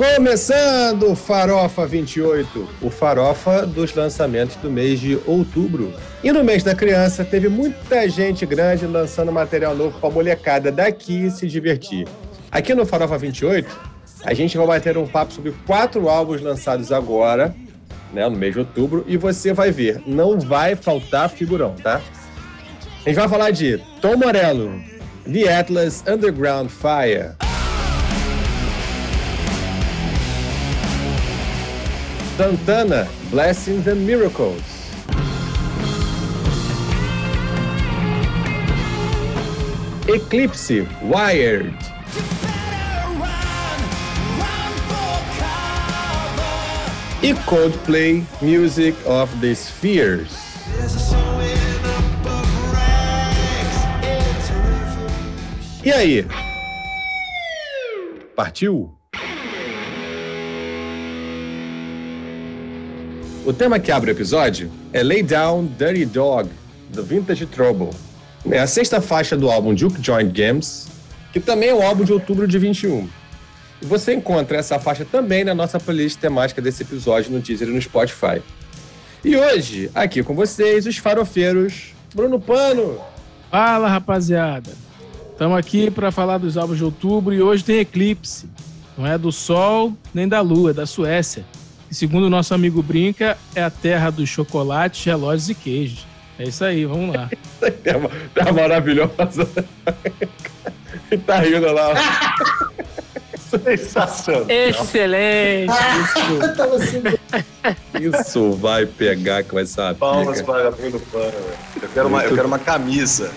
Começando Farofa 28, o farofa dos lançamentos do mês de outubro. E no mês da criança, teve muita gente grande lançando material novo para a molecada daqui se divertir. Aqui no Farofa 28, a gente vai bater um papo sobre quatro álbuns lançados agora, né, no mês de outubro, e você vai ver, não vai faltar figurão, tá? A gente vai falar de Tom Morello, The Atlas Underground Fire. Santana, Blessings and Miracles. Eclipse, Wired. E Coldplay, Music of the Spheres. E aí? Partiu? O tema que abre o episódio é Lay Down Dirty Dog, do Vintage Trouble. É a sexta faixa do álbum Duke Joint Games, que também é o álbum de outubro de 21. E você encontra essa faixa também na nossa playlist temática desse episódio no Deezer e no Spotify. E hoje, aqui com vocês, os farofeiros Bruno Pano. Fala, rapaziada. Estamos aqui para falar dos álbuns de outubro e hoje tem eclipse. Não é do Sol nem da Lua, é da Suécia. E segundo o nosso amigo Brinca, é a terra dos chocolates, relógios e queijos. É isso aí, vamos lá. tá, tá maravilhoso. tá rindo lá. Sensacional. Excelente. Isso, isso vai pegar com essa Palmas para Bruno Pano. Eu quero, uma, eu quero uma camisa.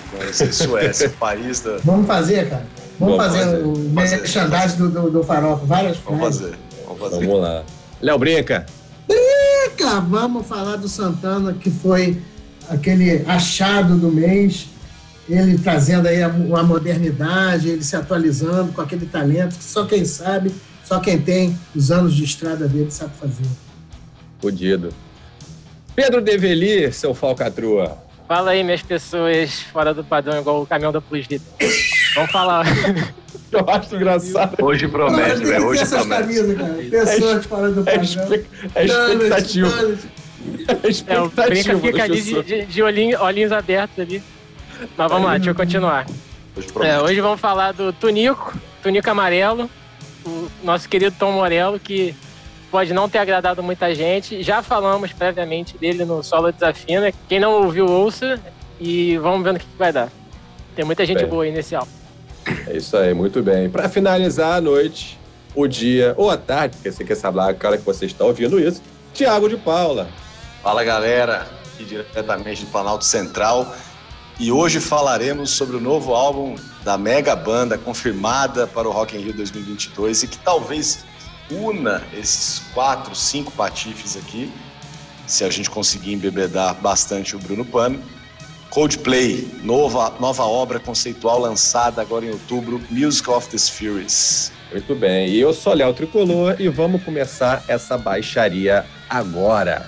Suécia, país da. Vamos fazer, cara. Vamos, Vamos fazer, fazer, o merchandising do, do, do farofa. Várias Vamos fazer. Vamos fazer. Vamos lá. Léo Brinca. Brinca! Vamos falar do Santana, que foi aquele achado do mês. Ele trazendo aí a, a modernidade, ele se atualizando com aquele talento que só quem sabe, só quem tem os anos de estrada dele sabe fazer. Fudido. Pedro Develi, seu falcatrua. Fala aí, minhas pessoas fora do padrão, igual o caminhão da Polícia. Vamos falar. Eu acho engraçado. Hoje promete, velho. Hoje promete. Camisa, cara. Pessoas fora do padrão. É, expectativa. É, é, o Brinca fica ali de, de, de olhinhos, olhinhos abertos ali. Mas vamos lá, deixa eu continuar. Hoje, é, hoje vamos falar do Tunico, Tunico Amarelo, o nosso querido Tom Morello, que pode não ter agradado muita gente. Já falamos previamente dele no Solo Desafina. Quem não ouviu, ouça e vamos ver no que, que vai dar. Tem muita gente bem. boa aí nesse álbum. É isso aí, muito bem. Para finalizar a noite, o dia ou a tarde, porque você quer saber a cara que você está ouvindo isso, Tiago de Paula. Fala galera, aqui diretamente do Planalto Central. E hoje falaremos sobre o novo álbum da mega banda confirmada para o Rock in Rio 2022 e que talvez una esses quatro, cinco patifes aqui, se a gente conseguir embebedar bastante o Bruno Pano. Coldplay, nova, nova obra conceitual lançada agora em outubro, Music of the Spheres. Muito bem, e eu sou Léo Tricolor e vamos começar essa baixaria agora.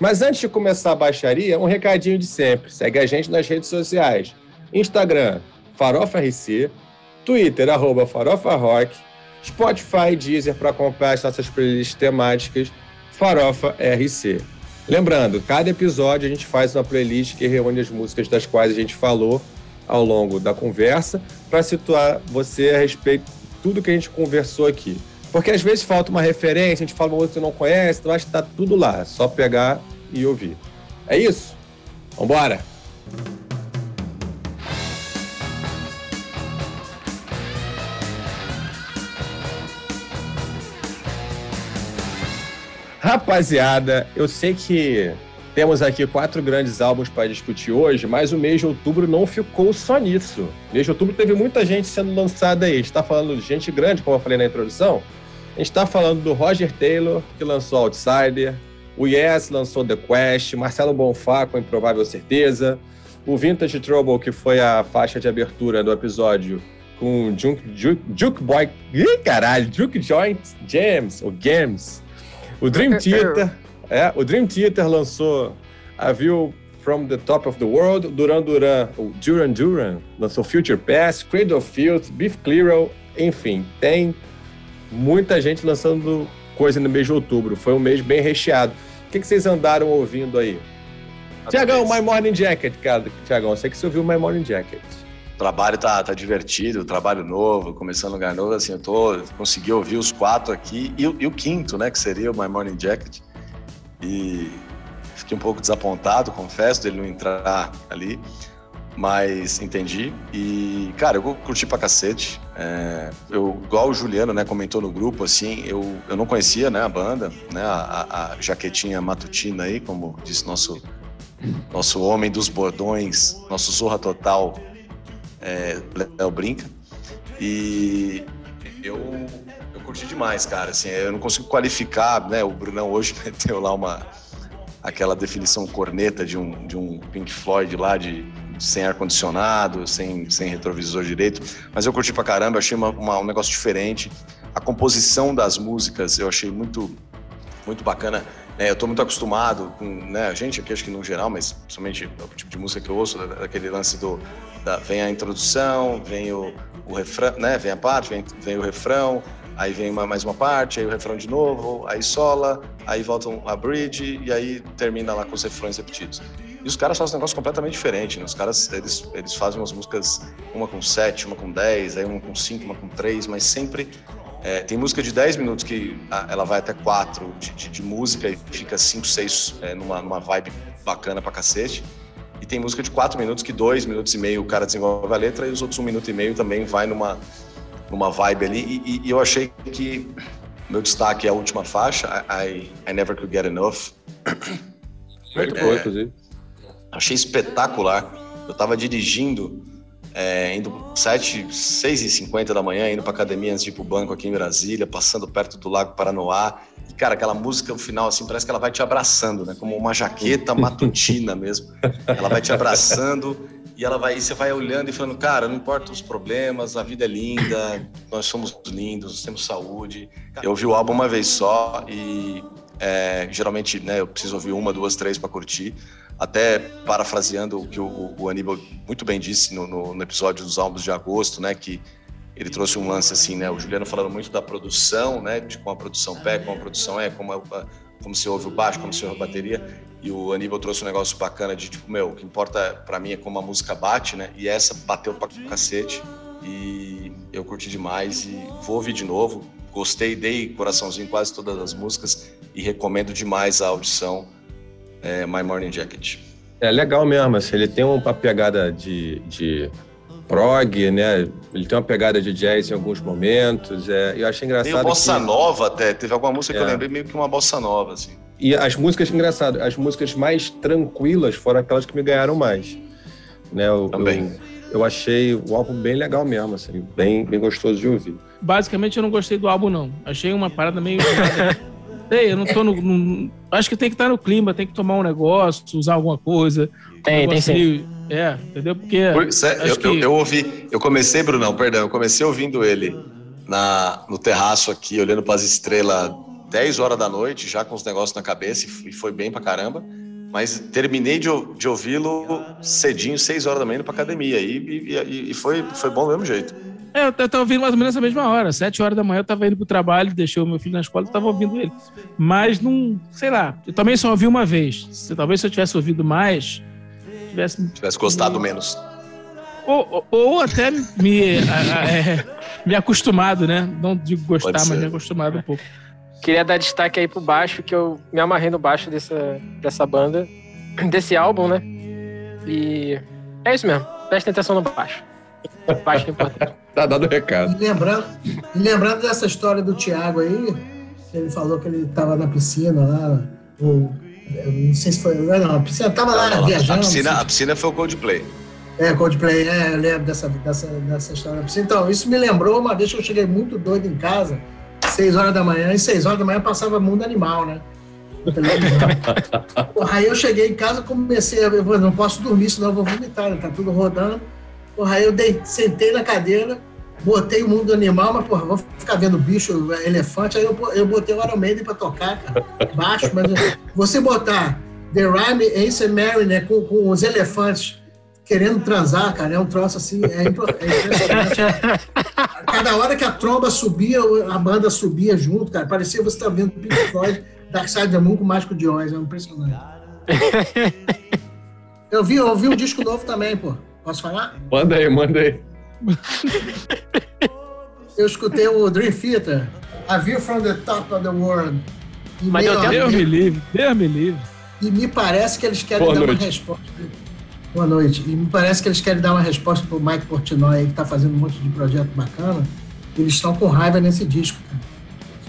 Mas antes de começar a baixaria, um recadinho de sempre. Segue a gente nas redes sociais. Instagram, Farofa RC, Twitter, arroba Spotify Deezer para acompanhar as nossas playlists temáticas, Farofa RC. Lembrando, cada episódio a gente faz uma playlist que reúne as músicas das quais a gente falou ao longo da conversa para situar você a respeito de tudo que a gente conversou aqui. Porque às vezes falta uma referência, a gente fala uma outra que você não conhece, então acho que tá tudo lá, só pegar e ouvir. É isso? Vambora! Rapaziada, eu sei que temos aqui quatro grandes álbuns para discutir hoje, mas o mês de outubro não ficou só nisso. O mês de outubro teve muita gente sendo lançada aí. A gente está falando de gente grande, como eu falei na introdução. A gente está falando do Roger Taylor, que lançou Outsider. O Yes lançou The Quest. Marcelo Bonfá com Improvável Certeza. O Vintage Trouble, que foi a faixa de abertura do episódio com Juke, Juke, Boy. Ih, caralho! Juke Joint Jams, ou Games o Dream Theater, é, o Dream Theater lançou A View from the Top of the World, Duran Duran, o Duran Duran lançou Future Past, Cradle of Filth, Beef Clearo, enfim, tem muita gente lançando coisa no mês de outubro. Foi um mês bem recheado. O que, que vocês andaram ouvindo aí? Tiagão, My Morning Jacket, cara. Tiagão, eu sei que você ouviu My Morning Jacket. O trabalho tá, tá divertido, trabalho novo, começando lugar novo, assim, eu tô, consegui ouvir os quatro aqui e, e o quinto, né, que seria o My Morning Jacket. E fiquei um pouco desapontado, confesso, dele não entrar ali, mas entendi. E, cara, eu curti pra cacete. É, eu, igual o Juliano, né, comentou no grupo, assim, eu, eu não conhecia, né, a banda, né, a, a jaquetinha matutina aí, como disse nosso, nosso homem dos bordões, nosso zorra total, é, Léo Brinca. E eu, eu curti demais, cara. Assim, eu não consigo qualificar, né? O Brunão hoje meteu lá uma aquela definição corneta de um, de um Pink Floyd lá de sem ar-condicionado, sem, sem retrovisor direito. Mas eu curti pra caramba, achei uma, uma, um negócio diferente. A composição das músicas eu achei muito, muito bacana. É, eu estou muito acostumado com, né, a gente aqui acho que no geral, mas principalmente o tipo de música que eu ouço, daquele lance do, da, vem a introdução, vem o, o refrão, né, vem a parte, vem, vem o refrão, aí vem uma, mais uma parte, aí o refrão de novo, aí sola, aí volta a bridge e aí termina lá com os refrões repetidos. E os caras fazem um negócio completamente diferente, né? Os caras, eles, eles fazem umas músicas, uma com sete, uma com dez, aí uma com cinco, uma com três, mas sempre é, tem música de 10 minutos que ela vai até 4 de, de, de música e fica 5, 6 é, numa, numa vibe bacana pra cacete. E tem música de 4 minutos que 2 minutos e meio o cara desenvolve a letra e os outros 1 um minuto e meio também vai numa, numa vibe ali. E, e, eu achei que meu destaque é a última faixa, I, I Never Could Get Enough. Muito é, boa, inclusive. Achei espetacular. Eu tava dirigindo é, indo 7, 6 e 50 da manhã, indo pra academia antes de ir pro banco aqui em Brasília, passando perto do Lago Paranoá. E, cara, aquela música no final, assim, parece que ela vai te abraçando, né? Como uma jaqueta matutina mesmo. Ela vai te abraçando e ela vai, e você vai olhando e falando, cara, não importa os problemas, a vida é linda, nós somos lindos, temos saúde. Eu ouvi o álbum uma vez só e é, geralmente, né, eu preciso ouvir uma, duas, três para curtir. Até parafraseando o que o, o Aníbal muito bem disse no, no, no, episódio dos álbuns de agosto, né? Que ele trouxe um lance assim, né? O Juliano falando muito da produção, né? De como a produção pega, como a produção é, como, a, como se ouve o baixo, como se ouve a bateria. E o Aníbal trouxe um negócio bacana de tipo, meu, o que importa para mim é como a música bate, né? E essa bateu pra cacete. E eu curti demais e vou ouvir de novo. Gostei, dei coraçãozinho em quase todas as músicas e recomendo demais a audição é, My Morning Jacket. É legal mesmo, assim, ele tem uma pegada de, de prog, né? Ele tem uma pegada de jazz em alguns momentos. É, eu achei engraçado. Tem bossa que... nova até. Teve alguma música é. que eu é. lembrei meio que uma bossa nova, assim. E as músicas, engraçado, as músicas mais tranquilas foram aquelas que me ganharam mais. Né? Eu, Também. Eu, eu achei o álbum bem legal mesmo, assim, bem, bem gostoso de ouvir. Basicamente, eu não gostei do álbum, não. Achei uma parada meio. Ei, eu não tô no, no, Acho que tem que estar no clima, tem que tomar um negócio, usar alguma coisa. Tem, um tem sim. É, entendeu? Porque. eu, que... eu, eu, ouvi, eu comecei, Brunão, perdão, eu comecei ouvindo ele na, no terraço aqui, olhando para as estrelas 10 horas da noite, já com os negócios na cabeça, e foi bem pra caramba. Mas terminei de, de ouvi-lo cedinho, 6 horas da manhã, indo pra academia. E, e, e, foi, foi bom do mesmo jeito. É, eu tava ouvindo mais ou menos a mesma hora. Sete horas da manhã eu tava indo pro trabalho, deixei o meu filho na escola e tava ouvindo ele. Mas não, sei lá, eu também só ouvi uma vez. Se, talvez se eu tivesse ouvido mais, tivesse. Tivesse gostado me... menos. Ou, ou, ou, até me, a, a, é, me acostumado, né? Não digo gostar, mas me acostumado um pouco. Queria dar destaque aí pro baixo, que eu me amarrei no baixo dessa, dessa banda, desse álbum, né? E é isso mesmo. Prestem atenção no baixo. Baixo é importante. Tá dado o recado. E lembrando, e lembrando dessa história do Thiago aí, ele falou que ele estava na piscina lá, ou não sei se foi. Não, a piscina estava lá não, viajando. A piscina, a piscina foi o Coldplay. É, Coldplay, é, eu lembro dessa, dessa, dessa história da piscina. Então, isso me lembrou uma vez que eu cheguei muito doido em casa, seis horas da manhã, e seis horas da manhã passava Mundo Animal, né? Porra, aí eu cheguei em casa comecei a. Eu não posso dormir, senão eu vou vomitar, né? tá tudo rodando. Porra, aí eu dei, sentei na cadeira, botei o mundo animal, mas, porra, vou ficar vendo bicho, elefante, aí eu, eu botei o Iron Maiden pra tocar, cara, baixo, mas você botar The Rhyme, Ace Mary, né, com, com os elefantes querendo transar, cara. É um troço assim, é, é impressionante. Cada hora que a tromba subia, a banda subia junto, cara. Parecia você estar tá vendo Pink Floyd, Dark Side of the Moon com o Mágico de Oz. É impressionante. Eu vi, eu vi um disco novo também, pô. Posso falar? Manda aí, manda aí. Eu escutei o Dream Theater, A View from the Top of the World. E Mas eu Deus me livre, Deus me livre. E me parece que eles querem Boa dar noite. uma resposta. Boa noite. E me parece que eles querem dar uma resposta pro Mike Portnoy, que está fazendo um monte de projeto bacana. Eles estão com raiva nesse disco. Cara.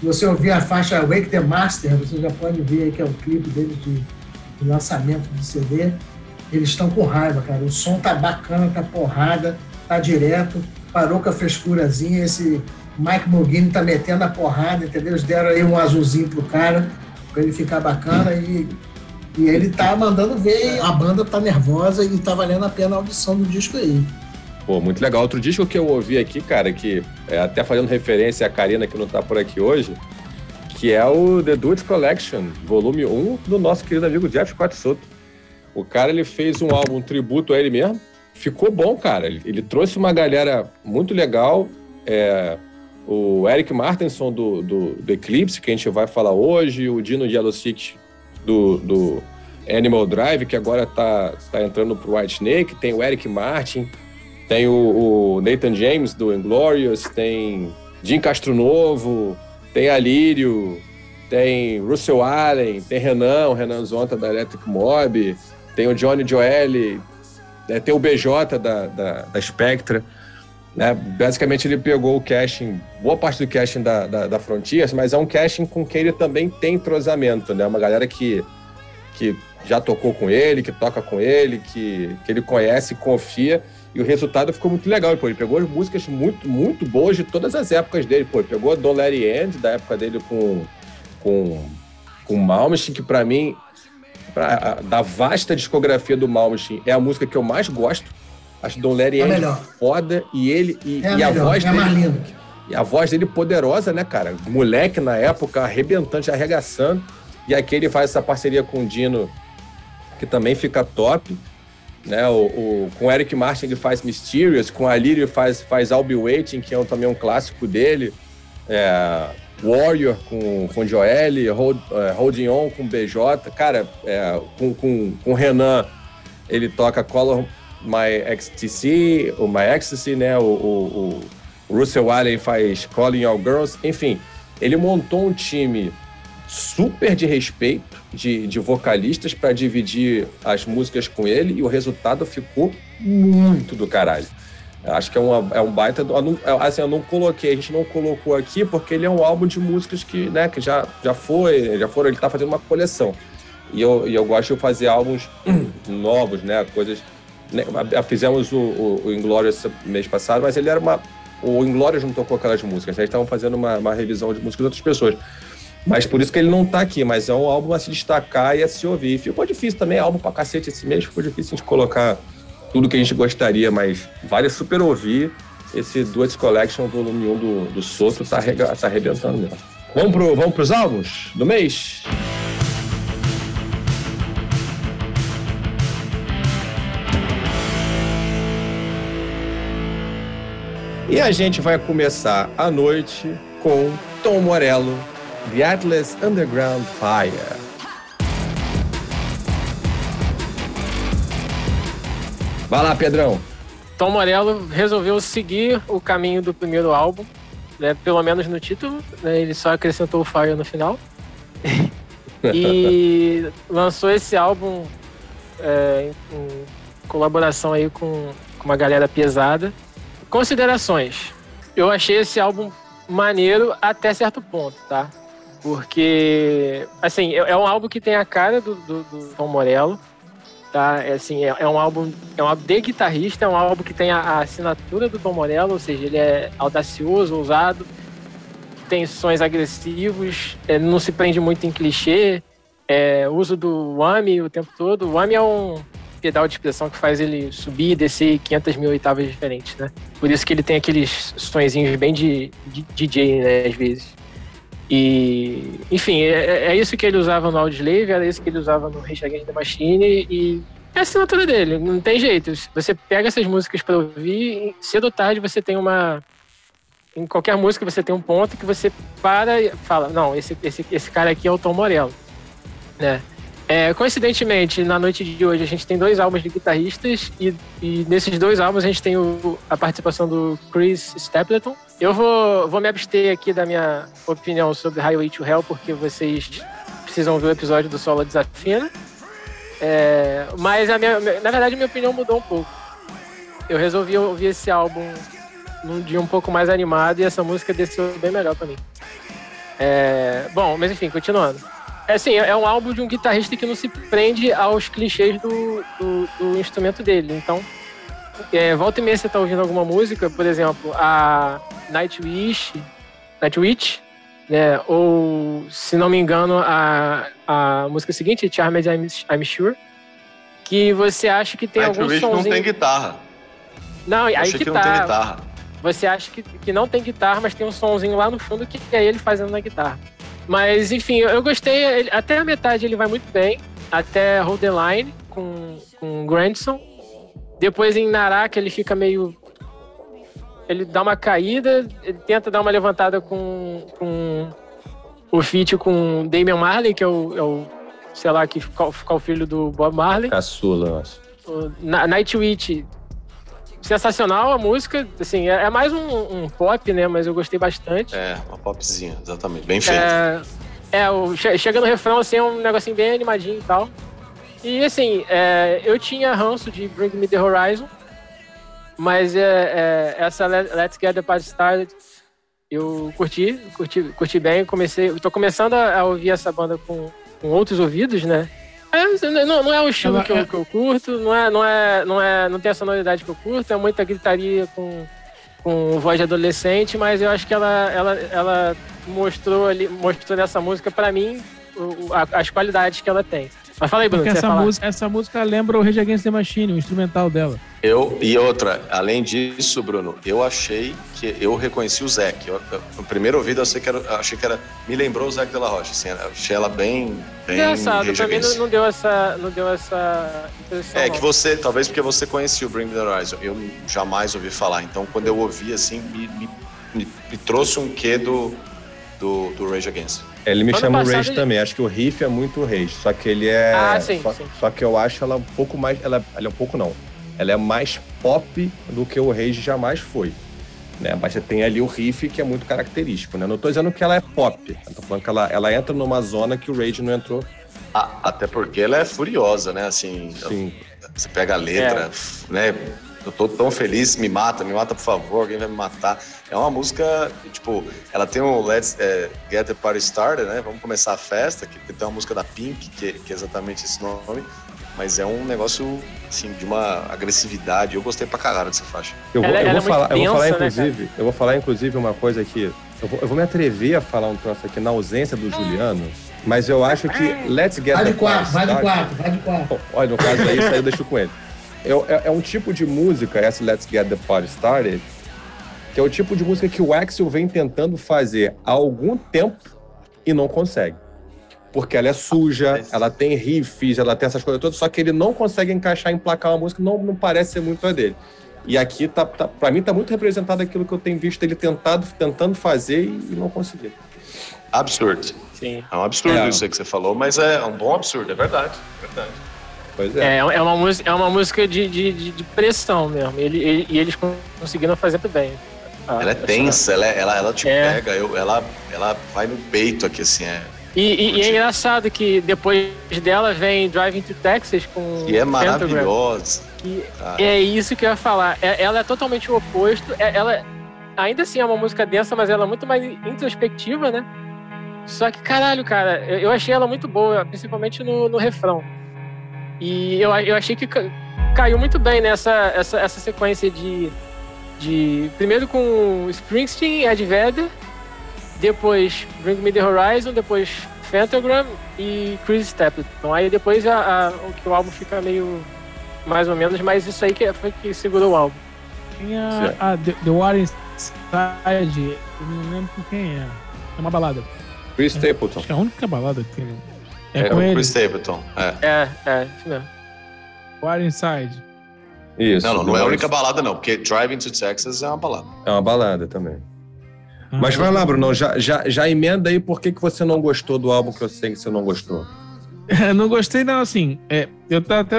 Se você ouvir a faixa Wake the Master, você já pode ver aí que é o clipe deles de, de lançamento de CD. Eles estão com raiva, cara. O som tá bacana, tá porrada, tá direto, parou com a frescurazinha. Esse Mike Mogini tá metendo a porrada, entendeu? Eles deram aí um azulzinho pro cara, pra ele ficar bacana e e ele tá mandando ver, a banda tá nervosa e tá valendo a pena a audição do disco aí. Pô, muito legal. Outro disco que eu ouvi aqui, cara, que é até fazendo referência à Karina, que não tá por aqui hoje, que é o The Dudes Collection, volume 1, do nosso querido amigo Jeff Scott. O cara, ele fez um álbum um tributo a ele mesmo. Ficou bom, cara. Ele, ele trouxe uma galera muito legal. É, o Eric Martinson do, do, do, Eclipse, que a gente vai falar hoje, o Dino de Yellow Six do, do Animal Drive, que agora tá, tá entrando pro White Snake, tem o Eric Martin, tem o, o Nathan James do Inglorious, tem Jim Castro Novo, tem Alírio, tem Russell Allen, tem Renan, o Renan Zonta da Electric Mob, tem o Johnny Joelli, né, tem o BJ da, da, da Spectra. Né? Basicamente, ele pegou o caching, boa parte do caching da, da, da Frontiers, mas é um caching com quem ele também tem entrosamento, né? Uma galera que, que já tocou com ele, que toca com ele, que, que ele conhece, confia, e o resultado ficou muito legal. Pô, ele pegou músicas muito, muito boas de todas as épocas dele. Pô, ele pegou Don't Let End, da época dele com, com, com Malmsteen, que para mim, pra, da vasta discografia do Malmsteen, é a música que eu mais gosto Acho Don Larry é, é foda e ele e, é e a, voz é dele e a voz dele poderosa, né, cara? Moleque na época, arrebentante, arregaçando. E aqui ele faz essa parceria com o Dino, que também fica top. Né, o, o, com o Eric Martin ele faz Mysterious, com a Lírio faz, faz I'll Be Waiting, que é um, também um clássico dele. É, Warrior com, com Joel, Hold, é, Holding On com BJ. Cara, é, com, com, com Renan, ele toca Color My XTC, o My Ecstasy, né? O, o, o Russell Allen faz Calling All Girls. Enfim, ele montou um time super de respeito de, de vocalistas para dividir as músicas com ele e o resultado ficou muito do caralho. Acho que é, uma, é um baita. assim, eu não coloquei, a gente não colocou aqui porque ele é um álbum de músicas que, né, que já, já foi, já foram, ele está fazendo uma coleção. E eu, e eu gosto de fazer álbuns novos, né, coisas né, fizemos o, o, o Inglorious mês passado, mas ele era uma. O Inglorious não tocou aquelas músicas, né? eles estavam fazendo uma, uma, revisão de músicas de outras pessoas. Mas por isso que ele não tá aqui, mas é um álbum a se destacar e a se ouvir. Ficou difícil também, álbum pra cacete esse mês, ficou difícil de colocar tudo que a gente gostaria, mas vale super ouvir. Esse Duets Collection volume 1 do, do Soto tá, tá arrebentando mesmo. Vamos, pro, vamos pros álbuns do mês? E a gente vai começar a noite com Tom Morello, The Atlas Underground Fire. Vai lá, Pedrão. Tom Morello resolveu seguir o caminho do primeiro álbum, né? pelo menos no título, né? ele só acrescentou o Fire no final. e lançou esse álbum é, em colaboração aí com, com uma galera pesada. Considerações. Eu achei esse álbum maneiro até certo ponto, tá? Porque, assim, é, é um álbum que tem a cara do, do, do Tom Morello, tá? É, assim, é, é, um álbum, é um álbum de guitarrista, é um álbum que tem a, a assinatura do Tom Morello, ou seja, ele é audacioso, ousado, tem sons agressivos, é, não se prende muito em clichê, é, uso do whammy o tempo todo. O whammy é um, pedal de expressão que faz ele subir e descer 500 mil oitavas diferentes, né? Por isso que ele tem aqueles sonzinhos bem de, de DJ, né, às vezes. E, enfim, é, é, isso que ele usava no Audioslave, era isso que ele usava no Rage Against the Machine, e é a assinatura dele, não tem jeito. Você pega essas músicas para ouvir, cedo ou tarde você tem uma. Em qualquer música você tem um ponto que você para e fala: não, esse, esse, esse cara aqui é o Tom Morello. Né? É, coincidentemente, na noite de hoje a gente tem dois álbuns de guitarristas e, e nesses dois álbuns a gente tem o, a participação do Chris Stapleton. Eu vou, vou me abster aqui da minha opinião sobre Highway to Hell porque vocês precisam ver o episódio do Solo Desafina. É, mas minha, na verdade, minha opinião mudou um pouco. Eu resolvi ouvir esse álbum num dia um pouco mais animado e essa música desceu bem melhor para mim. É, bom, mas enfim, continuando. É assim, é um álbum de um guitarrista que não se prende aos clichês do, do, do instrumento dele. Então, é, volta e meia você tá ouvindo alguma música, por exemplo, a Nightwish, Nightwish, né? Ou, se não me engano, a, a música seguinte, Charmed I'm, I'm Sure, que você acha que tem algum sonzinho... não tem guitarra. Não, aí que, que tá. não tem guitarra. Você acha que, que não tem guitarra, mas tem um sonzinho lá no fundo que é ele fazendo na guitarra. Mas, enfim, eu gostei. Até a metade ele vai muito bem. Até Hold the Line com, com Grandson. Depois em Naraka ele fica meio ele dá uma caída, ele tenta dar uma levantada com, com o feat com Damian Marley, que é o, é o sei lá, que fica o filho do Bob Marley. Caçula, eu acho. Nightwish, sensacional a música, assim, é, é mais um, um, pop, né, mas eu gostei bastante. É, uma popzinha, exatamente, bem feito. É, é o, chega no refrão, assim, é um negocinho bem animadinho e tal. E, assim, é, eu tinha ranço de Bring Me The Horizon, mas é, é, essa Let's Get The Party Started eu curti, curti, curti bem. Comecei, tô começando a, a ouvir essa banda com, com outros ouvidos, né? É, não, não, é o estilo que eu, é que eu, curto, não é, não é, não é, não tem a sonoridade que eu curto, é muita gritaria com, com voz de adolescente, mas eu acho que ela, ela, ela mostrou ali, mostrou nessa música para mim as qualidades que ela tem. Mas fala aí, Bruno. Porque essa música, essa música lembra o Rage Against the Machine, o instrumental dela. Eu, e outra, além disso, Bruno, eu achei que eu reconheci o Zac. Eu, eu, no primeiro ouvido eu, sei que era, eu achei que era. Me lembrou o Zac de la Rocha. Assim, achei ela bem. bem Engraçado, pra mim não, não, deu essa, não deu essa impressão. É não. que você, talvez porque você conhecia o Bring Me the Horizon. Eu jamais ouvi falar. Então quando eu ouvi assim, me, me, me, me trouxe um quê do, do, do Rage Against. Ele me chama o Rage ele... também. Acho que o riff é muito Rage. Só que ele é. Ah, sim, só, sim. só que eu acho ela um pouco mais. Ela, ela é um pouco não. Ela é mais pop do que o Rage jamais foi. Né? Mas você tem ali o riff que é muito característico. Né? Não tô dizendo que ela é pop. Eu tô falando que ela, ela entra numa zona que o Rage não entrou. Ah, até porque ela é furiosa, né? Assim, Sim. você pega a letra, é. né? Eu tô tão feliz, me mata, me mata por favor, alguém vai me matar. É uma música, tipo, ela tem o Let's é, Get the Party Started, né? Vamos começar a festa, que tem uma música da Pink, que, que é exatamente esse nome. Mas é um negócio, assim, de uma agressividade. Eu gostei pra caralho dessa faixa. Eu vou, ela, eu vou falar, eu vou falar, né, inclusive, né, eu vou falar, inclusive, uma coisa aqui. Eu vou, eu vou me atrever a falar um troço aqui na ausência do Juliano, mas eu acho que Let's Get vai the de quatro, Vai de quatro, vai de quatro. Olha, no caso aí, isso aí eu deixo com ele. É, é, é, um tipo de música, essa Let's Get the Party Started, que é o tipo de música que o Axel vem tentando fazer há algum tempo e não consegue. Porque ela é suja, ela tem riffs, ela tem essas coisas todas, só que ele não consegue encaixar, emplacar uma música, não, não parece ser muito a dele. E aqui, tá, tá, para mim, tá muito representado aquilo que eu tenho visto ele tentado, tentando fazer e, e não conseguir. Absurdo. Sim. É um absurdo é. isso aí que você falou, mas é um bom absurdo, é verdade. É verdade. Pois é. É, é uma música, é uma música de, de, de pressão mesmo. Ele, ele, e eles conseguiram fazer muito bem. Ah, ela é tensa, ela, é, ela, ela te é. pega, eu, ela, ela vai no peito aqui, assim. É, e, e, e, é engraçado que depois dela vem Driving to Texas com. E é maravilhosa. Que é isso que eu ia falar. É, ela é totalmente o oposto. É, ela ainda assim é uma música densa, mas ela é muito mais introspectiva, né? Só que, caralho, cara, eu, eu achei ela muito boa, principalmente no, no refrão. E eu, eu achei que caiu muito bem nessa essa, essa sequência de, de. Primeiro com Springsteen, Ed Vedder, depois Bring Me the Horizon, depois Phantogram e Chris Stapleton. Então aí depois a, a, o, que o álbum fica meio mais ou menos, mas isso aí que foi que segurou o álbum. Tem a, a The, the War Inside, eu não lembro com quem é. É uma balada. Chris Stapleton. Acho que é a única balada que tem. É, é com o Chris Stapleton. É, é, é, isso mesmo. War Inside. Isso. Não, não, não é a única balada, não, porque Driving to Texas é uma balada. É uma balada também. Ah, Mas vai lá, Bruno, já, já, já emenda aí por que, que você não gostou do álbum que eu sei que você não gostou. não gostei, não, assim. É, eu até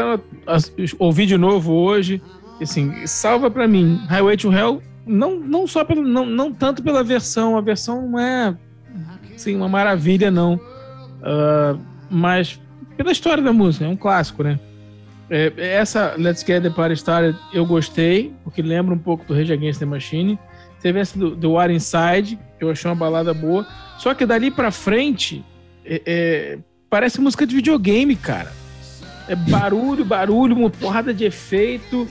ouvi de novo hoje. Assim, salva para mim. Highway to Hell, não, não só pelo, não, não tanto pela versão. A versão não é assim, uma maravilha, não. Uh, mas pela história da música, é um clássico, né? É, essa Let's Get the Party Started eu gostei, porque lembra um pouco do Rage Against the Machine. Teve essa do, do War Inside, que eu achei uma balada boa. Só que dali pra frente, é, é, parece música de videogame, cara. É barulho, barulho, uma porrada de efeito,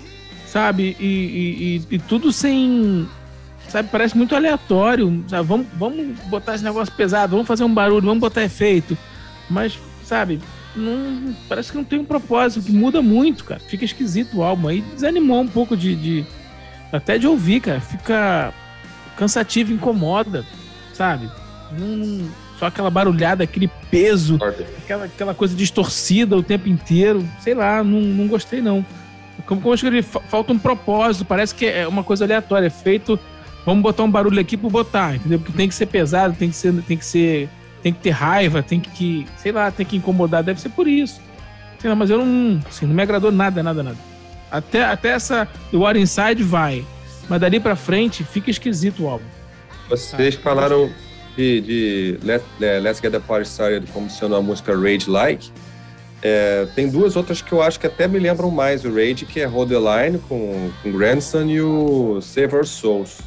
sabe? E, e, e, e tudo sem. Sabe, parece muito aleatório. Sabe? Vamos, vamos botar esse negócio pesado, vamos fazer um barulho, vamos botar efeito. Mas, sabe, não, parece que não tem um propósito, que muda muito, cara. Fica esquisito o álbum aí. Desanimou um pouco de, de até de ouvir, cara. Fica cansativo, incomoda, sabe? Não, só aquela barulhada, aquele peso, aquela, aquela coisa distorcida o tempo inteiro. Sei lá, não, não gostei não. Como, como eu escrevi, falta um propósito, parece que é uma coisa aleatória, é feito. Vamos botar um barulho aqui para botar, entendeu? Porque tem que ser pesado, tem que ser, tem que ser tem que ter raiva, tem que, sei lá, tem que incomodar, deve ser por isso. Sei lá, mas eu não, assim, não me agradou nada, nada, nada. Até, até essa do War Inside vai, mas dali pra frente fica esquisito o álbum. Vocês ah, falaram de, de Let, é, Let's Get the Party Started como sendo a música Rage Like. É, tem duas outras que eu acho que até me lembram mais o Rage, que é Hold the Line com, com Grandson e o Save Our Souls.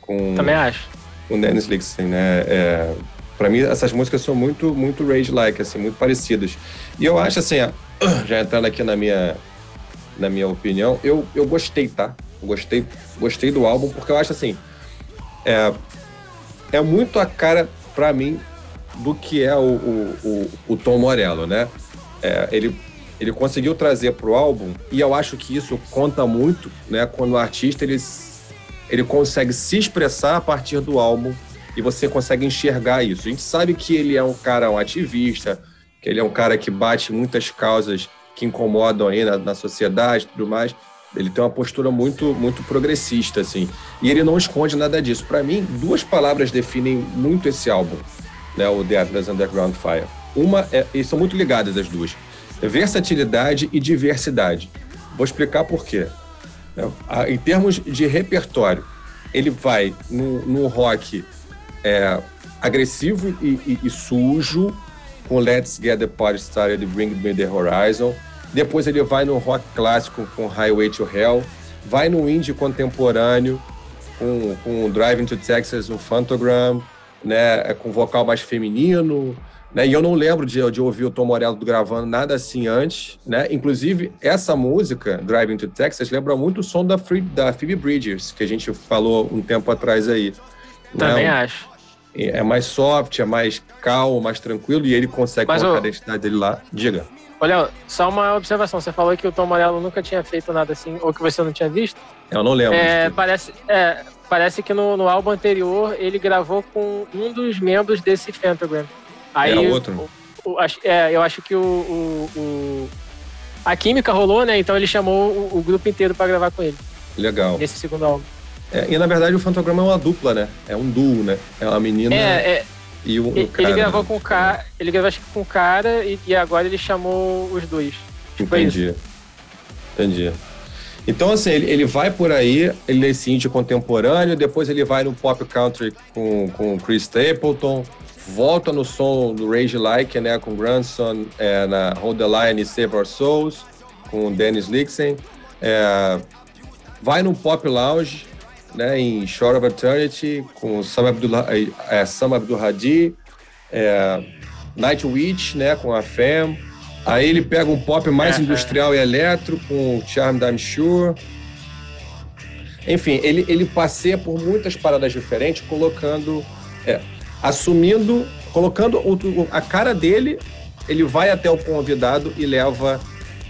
Com, Também acho. Com Dennis Lixen, né? É, para mim, essas músicas são muito, muito rage-like, assim, muito parecidas. E eu acho, assim, já entrando aqui na minha, na minha opinião, eu, eu gostei, tá? Gostei, gostei do álbum, porque eu acho, assim, é, é muito a cara, para mim, do que é o, o, o, o Tom Morello, né? É, ele, ele conseguiu trazer pro álbum, e eu acho que isso conta muito, né? Quando o artista, ele, ele consegue se expressar a partir do álbum e você consegue enxergar isso. A gente sabe que ele é um cara, um ativista, que ele é um cara que bate muitas causas que incomodam aí na, na sociedade e tudo mais. Ele tem uma postura muito, muito progressista, assim. E ele não esconde nada disso. Para mim, duas palavras definem muito esse álbum, né? O The Atlas Underground Fire. Uma, é, e são muito ligadas as duas. Versatilidade e diversidade. Vou explicar por quê. Né? Em termos de repertório, ele vai no, no rock é, agressivo e, e, e, sujo, com Let's Get the Party Started e Bring Me the Horizon. Depois ele vai no rock clássico com Highway to Hell. Vai no indie contemporâneo com, com Driving to Texas, o Phantogram, né, com vocal mais feminino. Né? E eu não lembro de, de ouvir o Tom Morello gravando nada assim antes. Né? Inclusive, essa música, Driving to Texas, lembra muito o som da, Free, da Phoebe Bridgers, que a gente falou um tempo atrás aí. Também né? acho é mais soft, é mais calmo, mais tranquilo, e ele consegue Mas colocar a identidade dele lá. Diga. Olha, só uma observação. Você falou que o Tom Morello nunca tinha feito nada assim, ou que você não tinha visto. Eu não lembro. É, parece, é, parece que no, no, álbum anterior ele gravou com um dos membros desse Phantogram. Aí, Era outro. O, o, é, eu acho que o, o, a química rolou, né? Então ele chamou o, grupo inteiro para gravar com ele. Legal. Nesse segundo álbum. É, e na verdade o Fantograma é uma dupla, né? É um duo, né? É uma menina é, é, e o, o cara. Ele gravou né? com o cara, ele gravou acho que com o cara e, e agora ele chamou os dois. Tipo Entendi. Entendi. Então, assim, ele, ele vai por aí, ele é esse indie contemporâneo, depois ele vai no pop country com, com Chris Stapleton, volta no som do Rage Like, né, com Grandson, é, na Hold the Line e Save Our Souls, com Dennis Lixen, é, vai no pop lounge, né, em Shore of Eternity, com Sam Abdul, é, Sam Abdul Hadi, é, Nightwish, né, com a Fam. Aí ele pega um pop mais industrial e eletro, com Charmed I'm Sure. Enfim, ele, ele passeia por muitas paradas diferentes, colocando, é, assumindo, colocando o, a cara dele, ele vai até o convidado e leva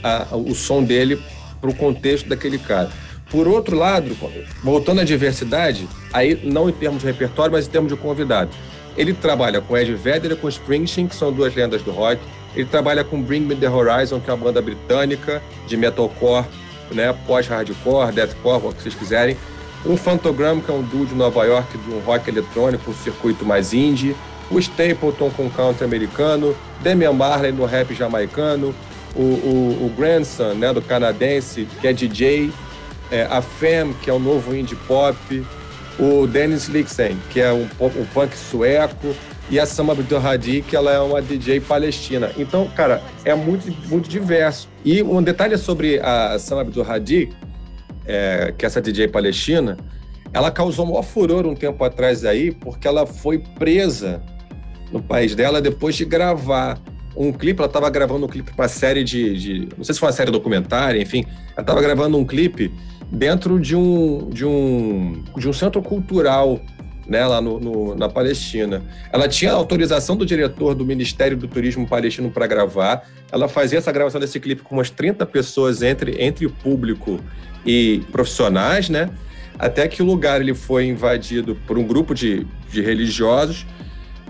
a, o som dele para o contexto daquele cara. Por outro lado, voltando à diversidade, aí não em termos de repertório, mas em termos de convidado. Ele trabalha com Ed Vedder e com Springsteen, que são duas lendas do rock. Ele trabalha com Bring Me The Horizon, que é uma banda britânica de metalcore, né, pós-hardcore, deathcore, o que vocês quiserem. O Phantogram, que é um duo de Nova York, de um rock eletrônico, um circuito mais indie. O Stapleton com country americano. Damian Marley no rap jamaicano. O, o, o Grandson, né, do canadense, que é DJ. É, a Fem, que é o novo indie pop. O Dennis Lixen, que é um, um punk sueco e a Sama Abdul Hadi, que ela é uma DJ palestina. Então, cara, é muito, muito diverso. E um detalhe sobre a Sama Abdul Hadi, é, que é essa DJ palestina, ela causou maior furor um tempo atrás aí, porque ela foi presa no país dela depois de gravar um clipe. Ela estava gravando um clipe para série de, de, Não sei se foi uma série documentária, enfim. Ela estava gravando um clipe dentro de um, de um, de um centro cultural né, lá no, no, na Palestina. Ela tinha autorização do diretor do Ministério do Turismo palestino para gravar. Ela fazia essa gravação desse clipe com umas 30 pessoas entre, entre o público e profissionais, né? Até que o lugar ele foi invadido por um grupo de, de religiosos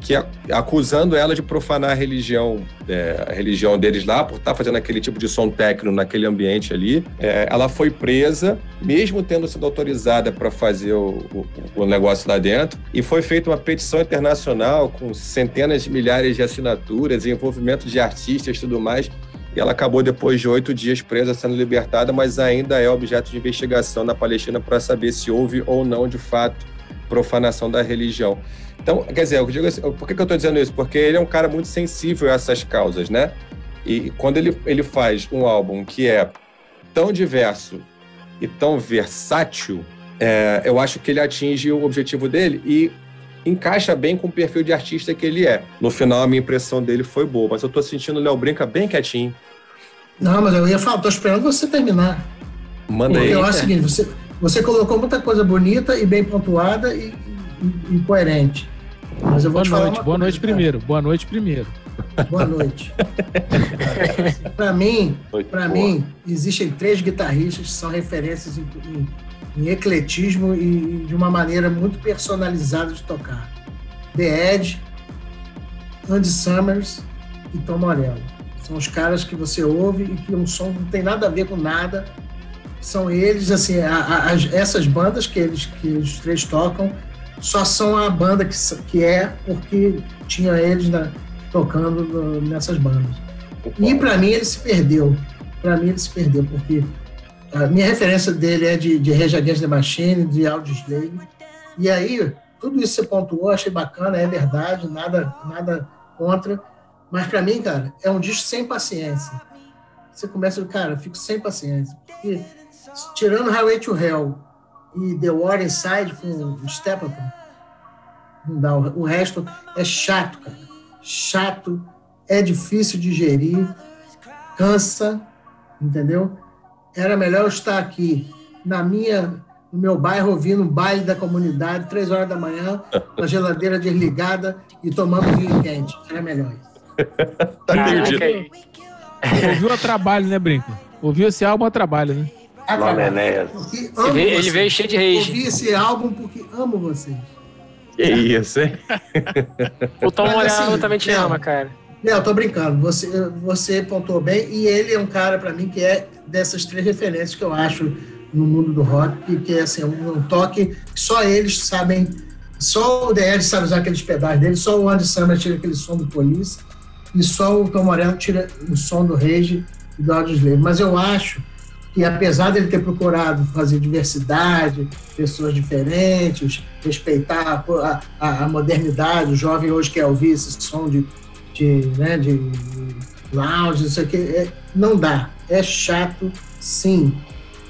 que acusando ela de profanar a religião, é, a religião deles lá, por estar tá fazendo aquele tipo de som técnico naquele ambiente ali. É, ela foi presa, mesmo tendo sido autorizada para fazer o, o, o, negócio lá dentro, e foi feita uma petição internacional com centenas de milhares de assinaturas, envolvimento de artistas e tudo mais. E ela acabou, depois de oito dias presa, sendo libertada, mas ainda é objeto de investigação na Palestina para saber se houve ou não, de fato, profanação da religião. Então, quer dizer, eu digo assim, por que, que eu estou dizendo isso? Porque ele é um cara muito sensível a essas causas, né? E quando ele, ele faz um álbum que é tão diverso e tão versátil, é, eu acho que ele atinge o objetivo dele e encaixa bem com o perfil de artista que ele é. No final, a minha impressão dele foi boa, mas eu estou sentindo o Léo Brinca bem quietinho. Não, mas eu ia falar, tô esperando você terminar. Manda Porque aí. eu acho o seguinte, você, você colocou muita coisa bonita e bem pontuada e, e, e coerente. Mas eu vou boa noite, boa noite primeiro. Boa noite primeiro. Boa noite. para mim, para mim, existem três guitarristas que são referências em, em, em, ecletismo e de uma maneira muito personalizada de tocar. The Edge, Andy Summers e Tom Morello. São os caras que você ouve e que um som não tem nada a ver com nada. São eles, assim, a, a, as, essas bandas que eles que os três tocam só são a banda que, que é porque tinha eles na, tocando no, nessas bandas. E para mim ele se perdeu. Para mim ele se perdeu, porque a minha referência dele é de, de Rage Against the Machine, de Audioslave. E aí, tudo isso você pontuou, achei bacana, é verdade, nada, nada contra. Mas para mim, cara, é um disco sem paciência. Você começa, cara, eu fico sem paciência. Porque, tirando Highway to Hell e The War Inside com o Stapleton. Não dá. O resto é chato, cara. Chato, é difícil de gerir, cansa, entendeu? Era melhor eu estar aqui na minha, no meu bairro ouvindo um baile da comunidade, três horas da manhã, com a geladeira desligada e tomando vinho quente. Era melhor isso. tá Ouviu a trabalho, né, Brinco? Ouviu esse álbum a trabalho, né? Nome Enéas. Ele, ele veio cheio de rage. Ouvi esse álbum porque amo vocês. Que isso, hein? o Tom Morello assim, também te ama, cara. Não, tô brincando. Você, você pontuou bem e ele é um cara, para mim, que é dessas três referências que eu acho no mundo do rock, que, que é assim, um, um toque que só eles sabem, só o DR sabe usar aqueles pedais dele, só o Andy Summer tira aquele som do Police e só o Tom Morello tira o som do Rage e do Audioslave. Mas eu acho que apesar dele ter procurado fazer diversidade, pessoas diferentes, respeitar a, a, a modernidade, o jovem hoje quer ouvir esse som de, de, né, de lounge, isso aqui, é, não dá. É chato, sim.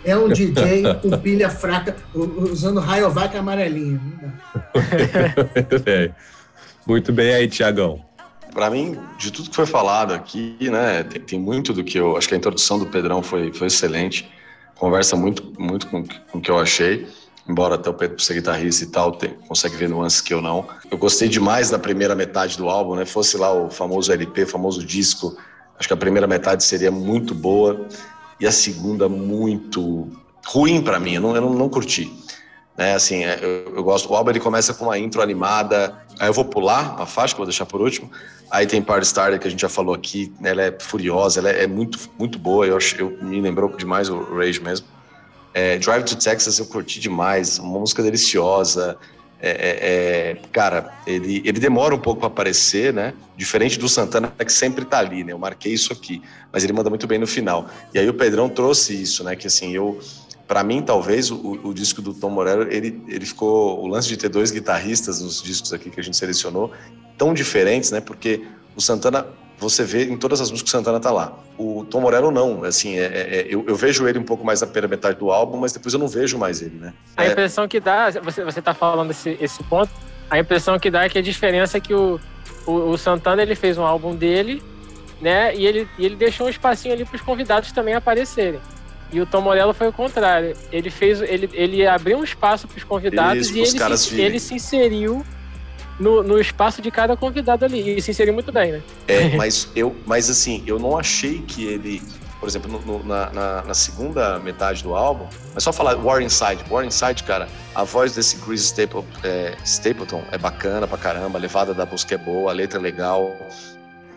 É um DJ com pilha fraca, usando raiovac amarelinho. Muito bem. Muito bem aí, Tiagão para mim, de tudo que foi falado aqui, né, tem, tem, muito do que eu acho que a introdução do Pedrão foi, foi excelente, conversa muito, muito com, com o que eu achei. Embora até o Pedro, por ser guitarrista e tal, tem, consegue ver nuances que eu não. Eu gostei demais da primeira metade do álbum, né? Fosse lá o famoso LP, famoso disco. Acho que a primeira metade seria muito boa e a segunda muito ruim para mim. Eu não, eu não, não curti. Né? Assim, é, eu, eu, gosto. O álbum ele começa com uma intro animada. Aí eu vou pular uma faixa que eu vou deixar por último. Aí tem Party Starter que a gente já falou aqui. Né? Ela é furiosa, ela é, é muito, muito boa. Eu, eu me lembrou demais o Rage mesmo. É, Drive to Texas eu curti demais, uma música deliciosa. É, é, é cara, ele, ele demora um pouco para aparecer, né? Diferente do Santana, que sempre tá ali, né? Eu marquei isso aqui, mas ele manda muito bem no final. E aí o Pedrão trouxe isso, né? Que assim, eu para mim, talvez, o, o, disco do Tom Morello, ele, ele ficou. O lance de ter dois guitarristas nos discos aqui que a gente selecionou, tão diferentes, né? Porque o Santana, você vê em todas as músicas que o Santana tá lá. O Tom Morello não. Assim, é, é, é, eu, eu, vejo ele um pouco mais na primeira metade do álbum, mas depois eu não vejo mais ele, né? A é. impressão que dá, você, você tá falando esse, esse ponto, a impressão que dá é que a diferença é que o, o, o Santana ele fez um álbum dele, né? E ele, e ele deixou um espacinho ali para os convidados também aparecerem. E o Tom Morello foi o contrário. Ele fez, ele, ele abriu um espaço para os convidados Isso, e ele se, ele se inseriu no, no espaço de cada convidado ali e se inseriu muito bem, né? É, mas eu, mas assim, eu não achei que ele, por exemplo, no, no, na, na, segunda metade do álbum, é só falar War Inside. War Inside, cara, a voz desse Chris Staple, é, Stapleton é bacana pra caramba, a levada da música é boa, a letra é legal.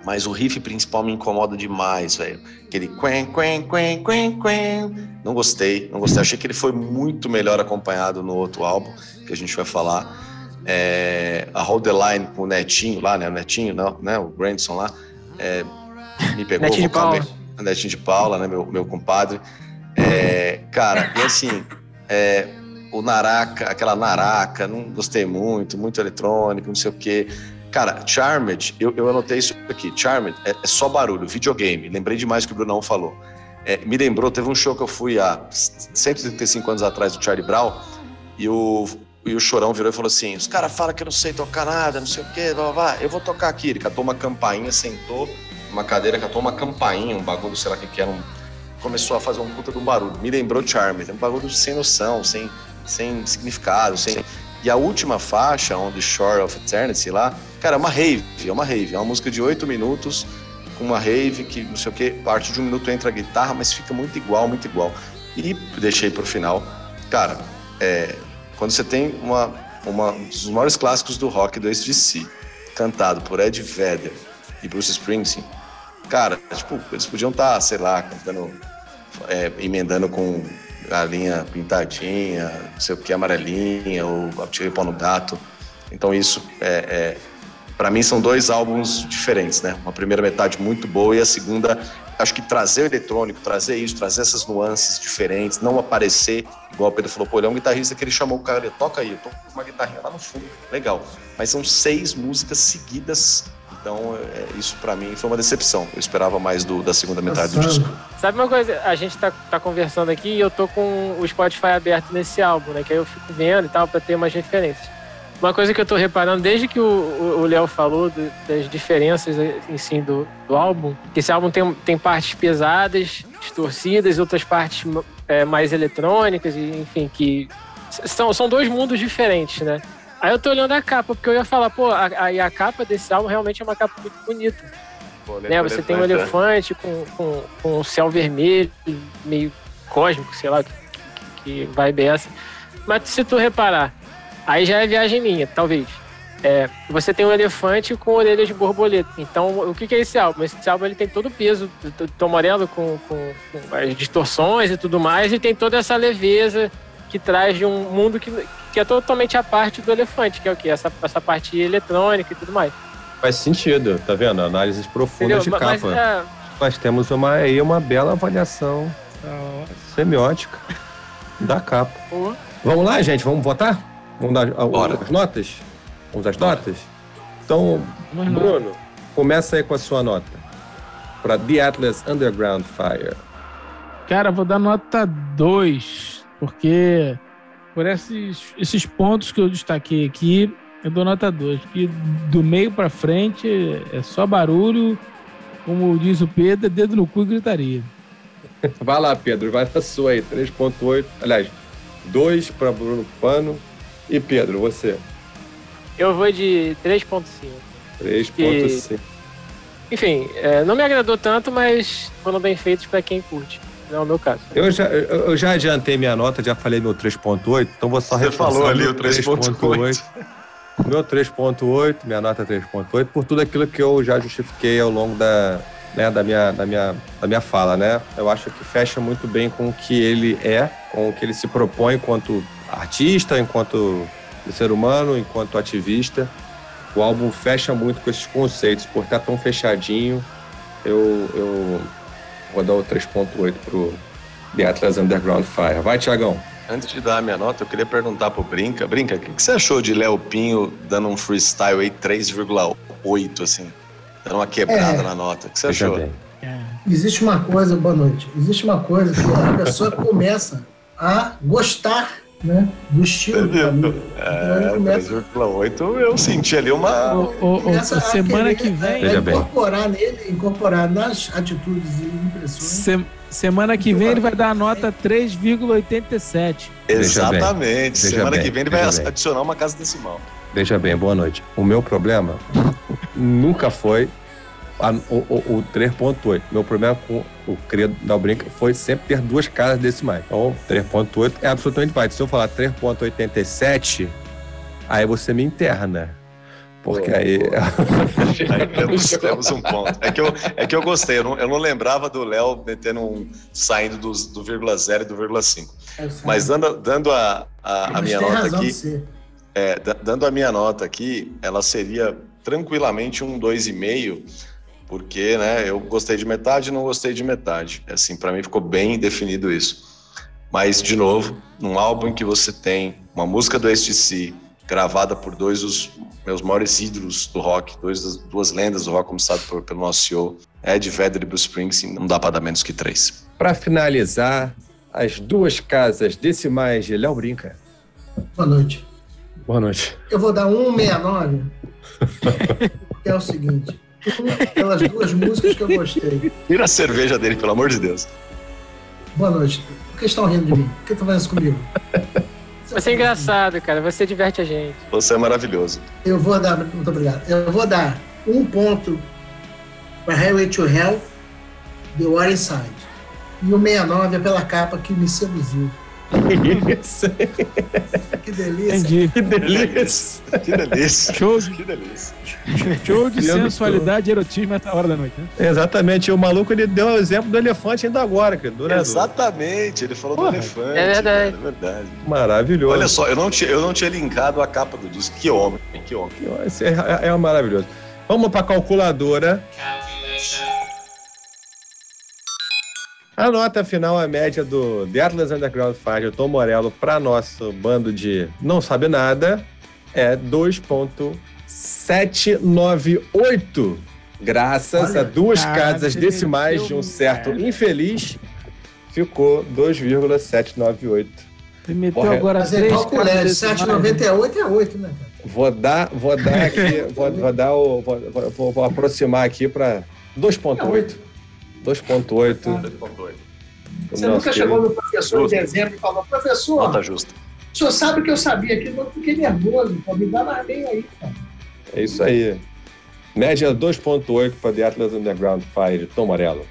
Mas o riff principal me incomoda demais, velho. Aquele quen, quen, quen, quen, quen. Não gostei, não gostei. Achei que ele foi muito melhor acompanhado no outro álbum, que a gente vai falar. É, a Hold the Line com o Netinho lá, né? O Netinho, não, né? O Grandson lá. É, me pegou. Netinho de Paula. Netinho de Paula, né? Meu, meu compadre. É, cara, e assim, é, o Naraka, aquela Naraka, não gostei muito, muito eletrônico, não sei o quê. Cara, Charmed, eu, eu anotei isso aqui. Charmed é, é, só barulho, videogame. Lembrei demais que o Brunão falou. É, me lembrou, teve um show que eu fui há 135 anos atrás do Charlie Brown e o, e o Chorão virou e falou assim: os caras falam que eu não sei tocar nada, não sei o quê, blá, blá, blá. eu vou tocar aqui. Ele catou uma campainha, sentou uma cadeira, catou uma campainha, um bagulho, sei lá o que que era, um... começou a fazer um puta de um barulho. Me lembrou Charmed, um bagulho sem noção, sem, sem significado, sem. E a última faixa, On the Shore of Eternity, lá, cara, é uma rave, é uma rave. É uma música de oito minutos, com uma rave que, não sei o que, parte de um minuto entra a guitarra, mas fica muito igual, muito igual. E deixei pro final. Cara, é, quando você tem uma, uma, um dos maiores clássicos do rock do ACDC, cantado por Ed Vedder e Bruce Springsteen, cara, tipo, eles podiam estar, tá, sei lá, cantando, é, emendando com galinha pintadinha, não sei o que, amarelinha, ou tirei pau no gato. Então isso é, é para mim são dois álbuns diferentes, né? Uma primeira metade muito boa e a segunda, acho que trazer o eletrônico, trazer isso, trazer essas nuances diferentes, não aparecer, igual o Pedro falou, pô, ele é um guitarrista que ele chamou o cara, toca aí, eu tô com uma guitarrinha lá no fundo, legal. Mas são seis músicas seguidas então, é, isso para mim foi uma decepção. Eu esperava mais do, da segunda metade do disco. Sabe uma coisa? A gente tá, tá conversando aqui e eu tô com o Spotify aberto nesse álbum, né? Que aí eu fico vendo e tal, pra ter umas referências. Uma coisa que eu tô reparando, desde que o Léo falou do, das diferenças em si do, do álbum, que esse álbum tem, tem partes pesadas, distorcidas, outras partes é, mais eletrônicas, enfim, que são, são dois mundos diferentes, né? Aí eu tô olhando a capa, porque eu ia falar, pô, a, a, a capa desse álbum realmente é uma capa muito bonita. Pô, né? Você tem um né? elefante com, com, com um céu vermelho, meio cósmico, sei lá, que, que vibe é essa. Mas se tu reparar, aí já é viagem minha, talvez. É, você tem um elefante com orelhas de borboleta. Então, o que, que é esse álbum? Esse álbum ele tem todo o peso do Tom Morello com, com, com as distorções e tudo mais, e tem toda essa leveza que traz de um mundo que, que é totalmente a parte do elefante, que é o quê? Essa, essa parte eletrônica e tudo mais. Faz sentido, tá vendo? Análises profundas Entendeu? de mas, capa. Mas, é... Nós temos uma, aí uma bela avaliação semiótica da capa. Vamos lá, gente? Vamos votar? Vamos dar Bora. as notas? Vamos às notas? Então, Bruno, começa aí com a sua nota. Para The Atlas Underground Fire. Cara, vou dar nota 2, porque por esses, esses pontos que eu destaquei aqui, eu dou nota 2. Que do meio para frente é só barulho, como diz o Pedro, dedo no cu e gritaria. Vai lá, Pedro, vai na sua aí, 3.8. Aliás, 2 para Bruno Pano. E Pedro, você? Eu vou de 3.5. 3.5. Enfim, é, não me agradou tanto, mas foram bem feitos para quem curte. Não, no caso. Eu já, eu já adiantei minha nota, já falei meu 3.8, então vou só Você falou ali o 3.8. Meu 3.8, minha nota é 3.8, por tudo aquilo que eu já justifiquei ao longo da, né, da, minha, da, minha, da minha fala, né? Eu acho que fecha muito bem com o que ele é, com o que ele se propõe enquanto artista, enquanto ser humano, enquanto ativista. O álbum fecha muito com esses conceitos, por estar tão fechadinho. Eu, eu vou dar o 3.8 pro The Atlas Underground Fire. Vai, Tiagão. Antes de dar a minha nota, eu queria perguntar pro Brinca. Brinca, o que, que você achou de Léo Pinho dando um freestyle aí 3,8, assim? Dando uma quebrada é, na nota. O que você achou? É. Existe uma coisa, boa noite. Existe uma coisa que a pessoa começa a gostar né, do estilo. É, 3,8 eu senti ali uma. O, o, o semana que vem. É, incorporar nele, incorporar nas atitudes e impressões. Se, semana que vem ele vai dar a nota 3,87. Exatamente. semana bem, que vem ele vai bem. adicionar uma casa decimal. Veja bem, boa noite. O meu problema nunca foi a, o, o, o 3.8. Meu problema com o credo da brinca foi sempre ter duas casas decimais. Então, 3.8 é absolutamente válido. Se eu falar 3.87, aí você me interna. Porque aí. aí temos, temos, um ponto. É que eu, é que eu gostei, eu não, eu não lembrava do Léo metendo um. saindo do, do vírgula zero e do vírgula 5. É, Mas dando, dando a, a, a minha nota aqui. É, dando a minha nota aqui, ela seria tranquilamente um 2,5 porque né, eu gostei de metade e não gostei de metade. Assim, para mim ficou bem definido isso. Mas, de novo, num álbum em que você tem uma música do STC gravada por dois dos meus maiores ídolos do rock, dois, duas lendas do rock, começado por, pelo nosso CEO, Ed Vedder e Bruce Springsteen, não dá para dar menos que três. Para finalizar, as duas casas decimais de Léo Brinca. Boa noite. Boa noite. Eu vou dar 169, que é o seguinte pelas duas músicas que eu gostei. Tira a cerveja dele, pelo amor de Deus. Boa noite. Por que estão rindo de mim? Por que estão fazendo isso comigo? Você é engraçado, cara. Você diverte a gente. Você é maravilhoso. Eu vou dar, muito obrigado. Eu vou dar um ponto para Highway to Hell, The War Inside. E o 69 é pela capa que me seduziu. Isso. que delícia. Entendi. Que delícia. Que delícia. Show de, que delícia. Show de sensualidade e erotismo essa hora da noite. Né? Exatamente. O maluco ele deu o exemplo do elefante ainda agora, cara. Exatamente. Ele falou Porra, do elefante. É verdade. Cara, é verdade. Maravilhoso. Olha só, eu não, tinha, eu não tinha linkado a capa do disco. Que homem, que homem. Esse é, é, é maravilhoso. Vamos para a calculadora. A nota final, a média do The Atlas Underground Fire, Tom Morello, para nosso bando de não sabe nada, é 2,798. Graças Olha, a duas casas decimais de um certo infeliz, ficou 2,798. Você meteu Porra, agora Mas três calculé, 798 é 8, né? Vou dar, vou dar aqui, vou, vou, dar o, vou, vou, vou aproximar aqui para 2,8. 2.8. Você nunca chegou no professor justo. em dezembro e falou, professor, Nota justa. o senhor sabe que eu sabia que eu fiquei nervoso, pô, me dá mais bem aí, cara. É isso aí. Média 2.8 para The Atlas Underground Fire, Tom Amarelo.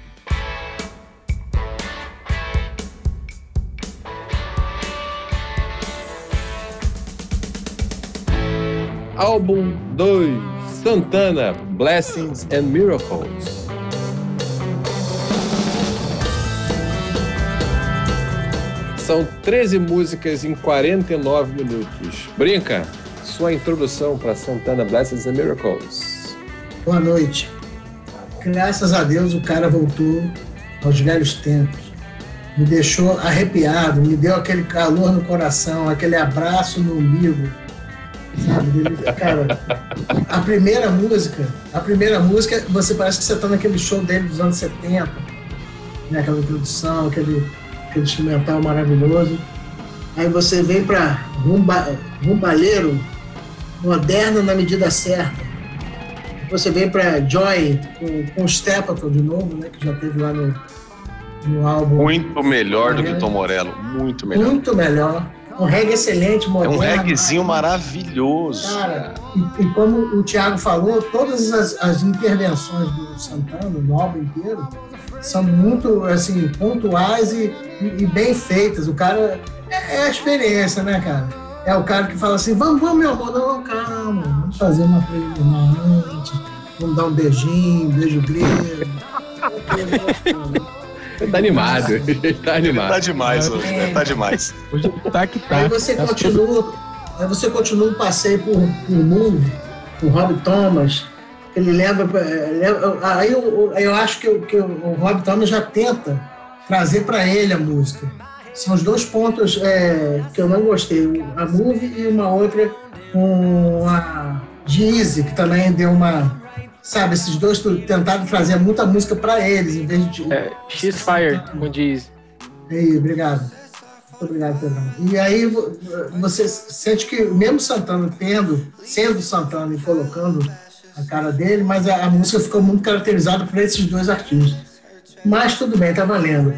Álbum 2, Santana, Blessings and Miracles. São 13 músicas em 49 minutos. Brinca, sua introdução para Santana Blessings and Miracles. Boa noite. Graças a Deus o cara voltou aos velhos tempos. Me deixou arrepiado, me deu aquele calor no coração, aquele abraço no umbigo. Sabe? Cara, a primeira música, a primeira música, você parece que você está naquele show dele dos anos 70, né? aquela introdução, aquele aquele instrumental maravilhoso. Aí você vem para rumba, rumbalheiro, moderno na medida certa. Você vem para Joy com, com o Stepleton de novo, né, que já teve lá no, no álbum. Muito melhor do que Tom Morello, muito melhor. Muito melhor. Um reggae excelente, moderno. É um reggaezinho maravilhoso. Cara, e, e, como o Thiago falou, todas as, as intervenções do Santana, no álbum inteiro, são muito assim pontuais e, e, e bem feitas. O cara é, é, a experiência, né, cara? É o cara que fala assim, vamos, vamos, meu amor, não, calma, vamos fazer uma preliminar antes, vamos dar um beijinho, um beijo grego. tá animado, tá animado. Tá demais hoje, né? Tá demais. Hoje tá que tá. Aí você tá continua, aí você continua o passeio por, por Movie, por Rob Thomas, ele leva, leva aí eu, eu acho que, que o Rob Thomas já tenta trazer para ele a música. São os dois pontos é, que eu não gostei, a Movie e uma outra com a Jeezy, que também deu uma sabe, esses dois tentaram trazer muita música para eles, em vez de. É, She's Fire, com Jeezy. Aí, obrigado. Muito obrigado, Pedro. E aí você sente que, mesmo Santana tendo, sendo Santana e colocando a cara dele, mas a, a música ficou muito caracterizada por esses dois artistas. Mas tudo bem, tá valendo.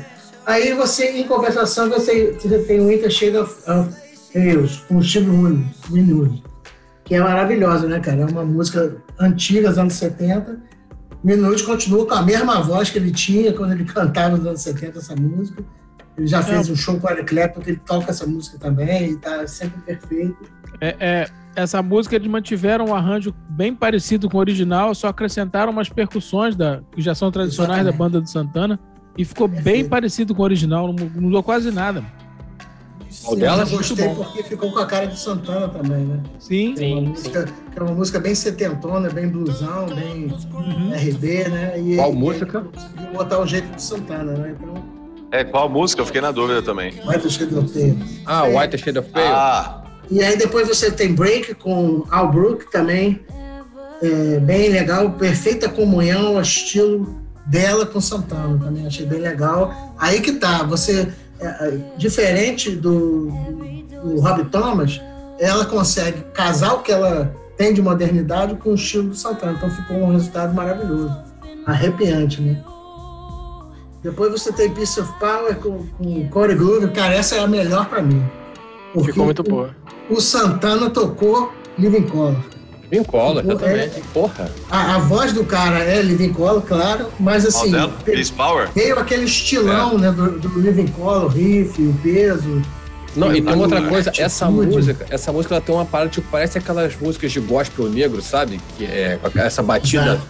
Aí você, em conversação, você, você tem o Winter Shade of, of com o Steve Winwood, que é maravilhosa, né, cara? É uma música antiga, dos anos 70. Minute continua com a mesma voz que ele tinha quando ele cantava nos anos 70 essa música. Ele já fez é. um show com o Eric Clapton que ele toca essa música também e tá sempre perfeito. É, é, essa música eles mantiveram um arranjo bem parecido com o original, só acrescentaram umas percussões da, que já são tradicionais Exatamente. da banda do Santana e ficou bem parecido com o original, não mudou quase nada. O dela eu gostei porque ficou com a cara de Santana também, né? Sim. É uma, música, é uma música bem setentona, bem blusão, bem uhum. RB, né? E, qual música? E botar o jeito de Santana, né? Então, é, qual música? Eu fiquei na dúvida também. White Shade of Pale. Ah, White Shade of Pale. Ah. E aí depois você tem Break com Al Brook também. É, bem legal, perfeita comunhão, estilo dela com Santana também, achei bem legal. Aí que tá, você é, é, diferente do, do Rob Thomas, ela consegue casar o que ela tem de modernidade com o estilo do Santana. Então ficou um resultado maravilhoso. Arrepiante, né? Depois você tem Piece of Power com, com Corey Glover. Cara, essa é a melhor para mim. Ficou muito boa. O Santana tocou Living Color. Living Color, exatamente. É, Porra. A, a, voz do cara é Living Color, claro, mas assim. Peace Power? Veio aquele estilão, é. né, do, do Living Color, o riff, o peso. Não, e tem outra coisa, essa música, essa música ela tem uma parada, tipo, parece aquelas músicas de gospel negro, sabe? Que é essa batida.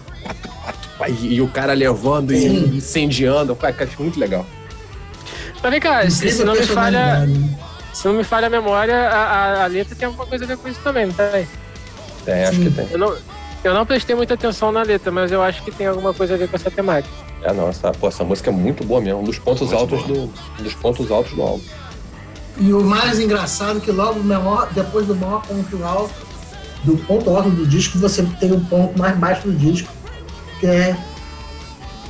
E, e, o cara levando Sim. e incendiando. Cara, acho muito legal. Mas vem cá, se, se, não me falha. Se não me falha a memória, a, a, a, letra tem alguma coisa a ver com isso também, não tem? Tem, acho Sim. que tem. Eu não, eu não prestei muita atenção na letra, mas eu acho que tem alguma coisa a ver com essa temática. É, não, essa, pô, essa música é muito boa mesmo, um dos pontos muito altos do. Dos pontos altos do álbum. E o mais engraçado é que logo menor, depois do maior ponto alto, do ponto alto do disco, você tem o ponto mais baixo do disco, que é.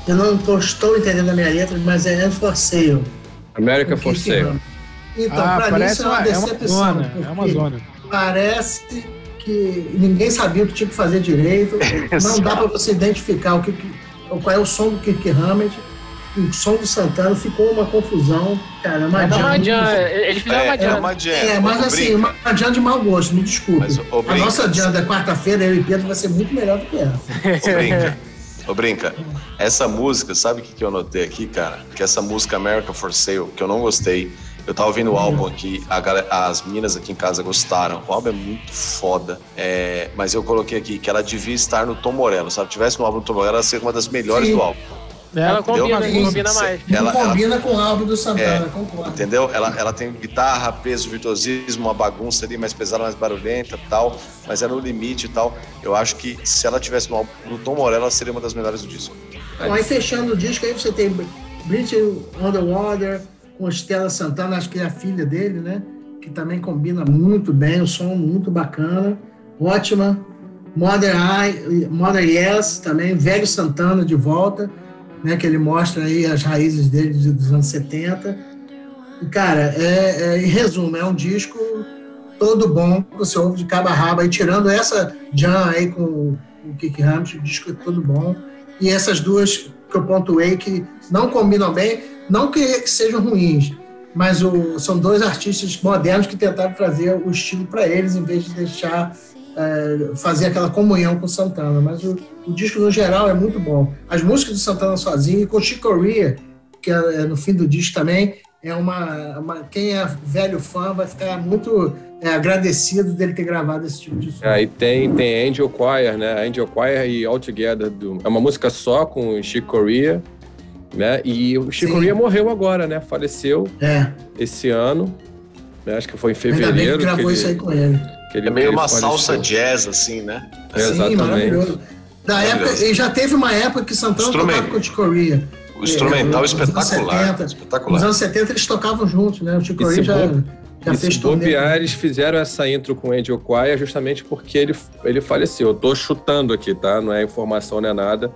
Eu não tô, estou entendendo a minha letra, mas é And for Sale. America for Sale. Então, ah, para mim isso é uma, decepção. É uma zona. É uma zona. Parece que ninguém sabia o que tinha que fazer direito. não dá para você identificar o que, qual é o som do Kirk Hammett o som do Santana ficou uma confusão. Cara, uma jam. Eles fizeram uma jam. É, uma jam. é mas assim, uma jam de mau gosto, me desculpe. Mas, a nossa jam da quarta-feira, eu e Pedro, vai ser muito melhor do que essa. Ô, Brinca, essa música, sabe o que, que eu notei aqui, cara? Que essa música America for Sale, que eu não gostei. Eu tava ouvindo o álbum aqui, a, as meninas aqui em casa gostaram. O álbum é muito foda. É, mas eu coloquei aqui que ela devia estar no Tom Morello, sabe? Tivesse no álbum do Tom Morello, ela seria uma das melhores Sim. do álbum. Ela combina, combina mais. Ela, combina ela, com o álbum do Santana, é, concordo. Entendeu? Ela, ela tem guitarra, peso, virtuosismo, uma bagunça ali mais pesada, mais barulhenta tal, mas é no limite e tal. Eu acho que se ela tivesse no, álbum, no Tom Morello, ela seria uma das melhores do disco. Bom, aí fechando o disco, aí você tem Bridge Underwater com Estela Santana, acho que é a filha dele, né? Que também combina muito bem, o som muito bacana. Ótima. Mother, I, Mother Yes, também, Velho Santana de volta né, que ele mostra aí as raízes dele dos anos 70. E, cara, é, é, em resumo, é um disco todo bom, você ouve de cabo a aí tirando essa Jan aí com o Kick Hammett, o disco é todo bom. E essas duas que eu pontuei que não combinam bem, não que sejam ruins, mas o, são dois artistas modernos que tentaram trazer o estilo para eles, em vez de deixar é, fazer aquela comunhão com Santana. Mas o, o, disco, no geral, é muito bom. As músicas do Santana sozinho, e com Chico Corea, que é, é no fim do disco também, é uma, uma, quem é velho fã vai ficar muito é, agradecido dele ter gravado esse tipo de som. Aí é, tem, tem Angel Choir, né? Angel Choir e All Together. Do, é uma música só com o Chico Corea, né? E o Chico Corea morreu agora, né? Faleceu é. esse ano. Né? Acho que foi em fevereiro. Ainda bem que gravou que ele, isso aí com ele. Ele é meio uma faleceu. salsa jazz, assim, né? É, exatamente. maravilhoso. Da época, e já teve uma época que Santana tocava com o Chico Corea. O instrumental é, espetacular, 70, espetacular. Nos anos 70 eles tocavam juntos, né? O Chico Corea já, já fez bobear, eles fizeram essa intro com o Andy Okwaya justamente porque ele, ele faleceu. Eu tô chutando aqui, tá? Não é informação, não é nada.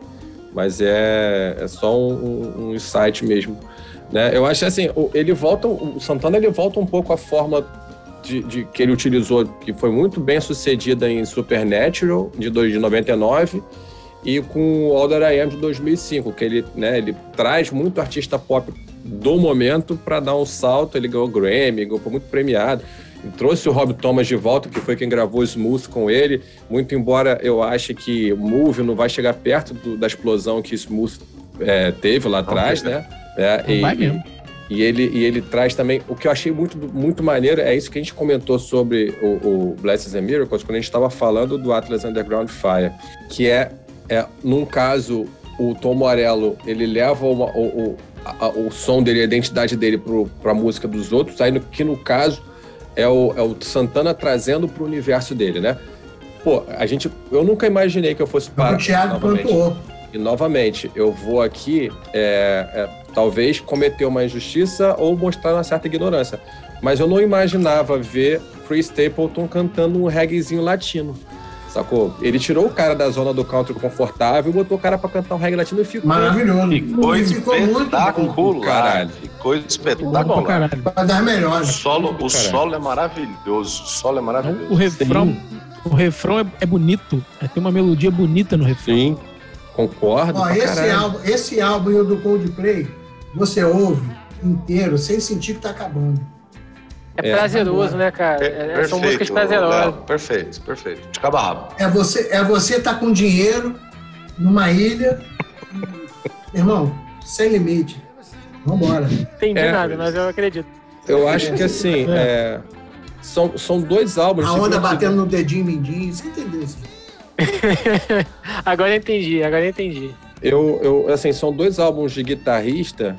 Mas é, é só um, um insight mesmo. Né? Eu acho assim, ele volta, o Santana ele volta um pouco à forma de, de, que ele utilizou, que foi muito bem sucedida em Supernatural, de, de 99, e com o All That I Am de 2005, que ele, né, ele traz muito artista pop do momento para dar um salto. Ele ganhou Grammy, ganhou, foi muito premiado. E trouxe o Rob Thomas de volta, que foi quem gravou Smooth com ele. Muito embora eu ache que Move não vai chegar perto do, da explosão que Smooth é, teve lá atrás, né? É, e, vai mesmo. E ele, e ele traz também. O que eu achei muito, muito maneiro é isso que a gente comentou sobre o, o Blessings and Miracles, quando a gente estava falando do Atlas Underground Fire, que é é, num caso, o Tom Morello, ele leva uma, o, o, a, o som dele, a identidade dele para a música dos outros, aí no, que no caso é o, é o Santana trazendo para o universo dele, né? Pô, a gente, eu nunca imaginei que eu fosse parar. O Thiago pontuou. E novamente, eu vou aqui, é, é, talvez cometer uma injustiça ou mostrar uma certa ignorância. Mas eu não imaginava ver Chris Stapleton cantando um reggaezinho latino. Sacou? Ele tirou o cara da zona do country confortável e botou o cara pra cantar um reggae latino e ficou. Maravilhoso. Ficou espetacular. Caralho. Ficou espetacular. Vai dar melhor. O solo, o solo é maravilhoso. O solo é maravilhoso. O refrão, o refrão é, é bonito. É, tem uma melodia bonita no refrão. Sim, concordo. Ó, esse, álbum, esse álbum e o do Coldplay, você ouve inteiro sem sentir que tá acabando. É, é prazeroso, né, cara? É, é, são músicas prazerosas. perfeito, perfeito. De cabo rabo. É você, é você tá com dinheiro numa ilha. Irmão, sem limite. Vambora. Entendi é, nada, mas eu acredito. Eu acho que assim, é. é, são, são dois álbuns. A onda batendo no dedinho mindinho, você entendeu isso? agora eu entendi, agora eu entendi. Eu, eu, assim, são dois álbuns de guitarrista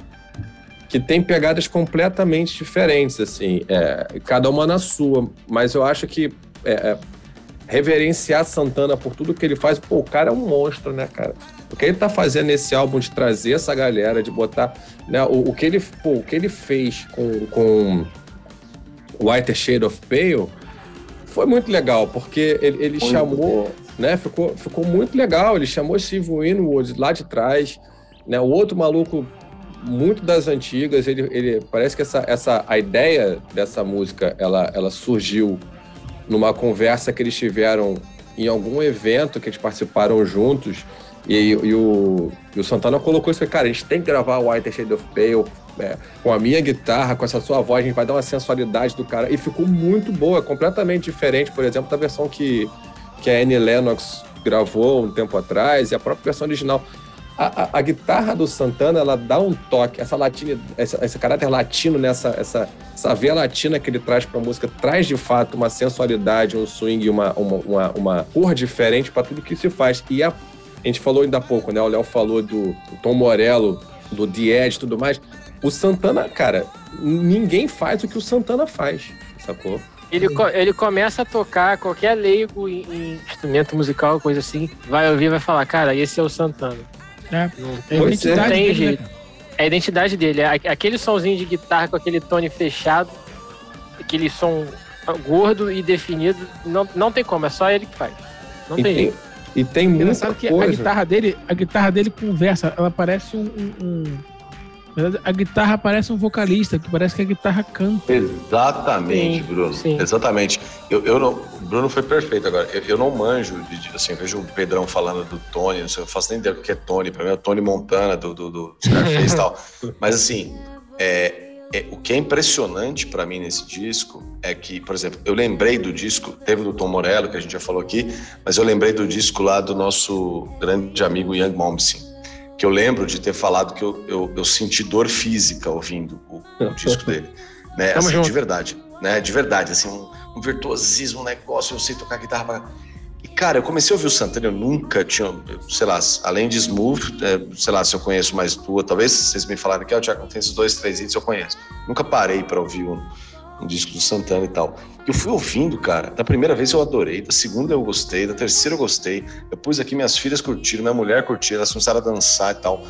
que tem pegadas completamente diferentes, assim, é, cada uma na sua. Mas eu acho que é, é, reverenciar Santana por tudo que ele faz, pô, o cara é um monstro, né, cara? O que ele tá fazendo nesse álbum de trazer essa galera, de botar, né, o, o que ele, pô, o que ele fez com, com Whiter Shade of Pale foi muito legal, porque ele, ele chamou, né, ficou, ficou muito legal, ele chamou Steve Winwood lá de trás, né, o outro maluco muito das antigas. Ele, ele parece que essa, essa a ideia dessa música ela, ela surgiu numa conversa que eles tiveram em algum evento que eles participaram juntos. E, e, o, e o Santana colocou isso, cara, a gente tem que gravar o White Shade of Pale é, com a minha guitarra, com essa sua voz, a gente vai dar uma sensualidade do cara. E ficou muito boa, completamente diferente, por exemplo, da versão que, que a Annie Lennox gravou um tempo atrás e a própria versão original a, a, a, guitarra do Santana, ela dá um toque, essa latina, essa, esse caráter latino, nessa essa, essa veia latina que ele traz para a música, traz de fato uma sensualidade, um swing, uma, uma, uma, uma cor diferente para tudo que se faz. E a, a gente falou ainda há pouco, né? O Léo falou do, do Tom Morello, do The e tudo mais. O Santana, cara, ninguém faz o que o Santana faz, sacou? Ele, ele começa a tocar qualquer leigo em, em instrumento musical, coisa assim, vai ouvir e vai falar, cara, esse é o Santana. É. é a identidade não tem dele, né, jeito. Né? É a identidade dele. É aquele sonzinho de guitarra com aquele tone fechado, aquele som gordo e definido, não, não tem como, é só ele que faz. Não e tem, jeito. E tem muita que coisa. a guitarra dele, a guitarra dele conversa, ela parece um, um, um a guitarra parece um vocalista, que parece que a guitarra canta. Exatamente, sim, Bruno. Sim. Exatamente. Eu, eu não, o Bruno foi perfeito agora. Eu, eu não manjo, de, assim, eu vejo o Pedrão falando do Tony, não sei, eu faço nem ideia do que é Tony. Pra mim é o Tony Montana, do, do, do Scarface e tal. Mas assim, é, é, o que é impressionante para mim nesse disco é que, por exemplo, eu lembrei do disco, teve do Tom Morello, que a gente já falou aqui, mas eu lembrei do disco lá do nosso grande amigo Young Momsen, que eu lembro de ter falado que eu, eu, eu senti dor física ouvindo o, o disco dele. Né? Assim, de verdade, né? De verdade, assim, um, um virtuosismo, um negócio, eu sei tocar guitarra pra e, cara, eu comecei a ouvir o Santana, eu nunca tinha, sei lá, além de Smooth, é, sei lá, se eu conheço mais tua, talvez vocês me falaram que, ó, Tiago, tem esses dois, três hits, eu conheço. Nunca parei para ouvir um, um, disco do Santana e tal. Eu fui ouvindo, cara, da primeira vez eu adorei, da segunda eu gostei, da terceira eu gostei, eu pus aqui, minhas filhas curtiram, minha mulher curtiu, elas começaram a dançar e tal.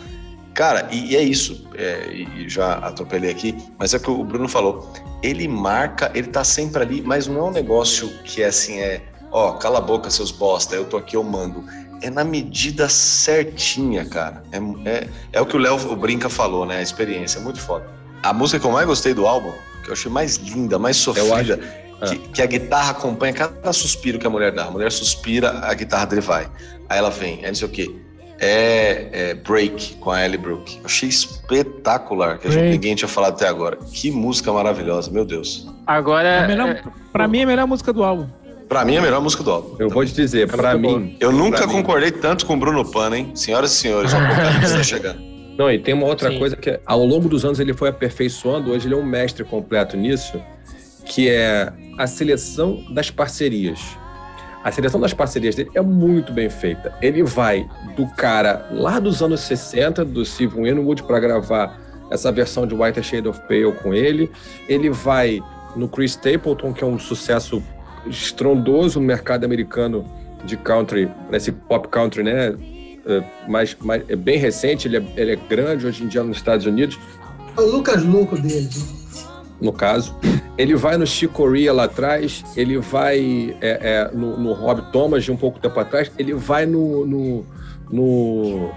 Cara, e, e é isso, é, e já atropelei aqui, mas é o que o Bruno falou, ele marca, ele tá sempre ali, mas não é um negócio que é assim, é ó, cala a boca, seus bosta, eu tô aqui, eu mando. É na medida certinha, cara. É, é, é o que o Léo Brinca falou, né? A experiência, é muito foda. A música que eu mais gostei do álbum, que eu achei mais linda, mais sofrida, acho... que, que, a guitarra acompanha cada suspiro que a mulher dá. A mulher suspira, a guitarra dele vai. Aí ela vem, aí não sei o quê. É, é, Break com a Ellie Brooke. Eu achei espetacular, que a gente, ninguém tinha falado até agora. Que música maravilhosa, meu Deus. Agora, é melhor, é... pra mim é a melhor música do álbum. Pra mim é a melhor música do álbum. Eu vou te dizer, é pra mim. Eu nunca concordei mim. tanto com o Bruno Pano, hein? Senhoras e senhores, o apocalipse está chegando. Não, e tem uma outra Sim. coisa que ao longo dos anos ele foi aperfeiçoando, hoje ele é um mestre completo nisso, que é a seleção das parcerias. A seleção das parcerias dele é muito bem feita. Ele vai do cara lá dos anos 60, do Steve Winwood, para gravar essa versão de White Shade of Pale com ele. Ele vai no Chris Stapleton, que é um sucesso estrondoso no mercado americano de country, nesse pop country, né? É, mas, mas é bem recente, ele é, ele é grande hoje em dia nos Estados Unidos. É o Lucas Louco dele. No caso. Ele vai no Chico Corea lá atrás, ele vai é, é, no, no Rob Thomas de um pouco tempo atrás, ele vai no, no, no,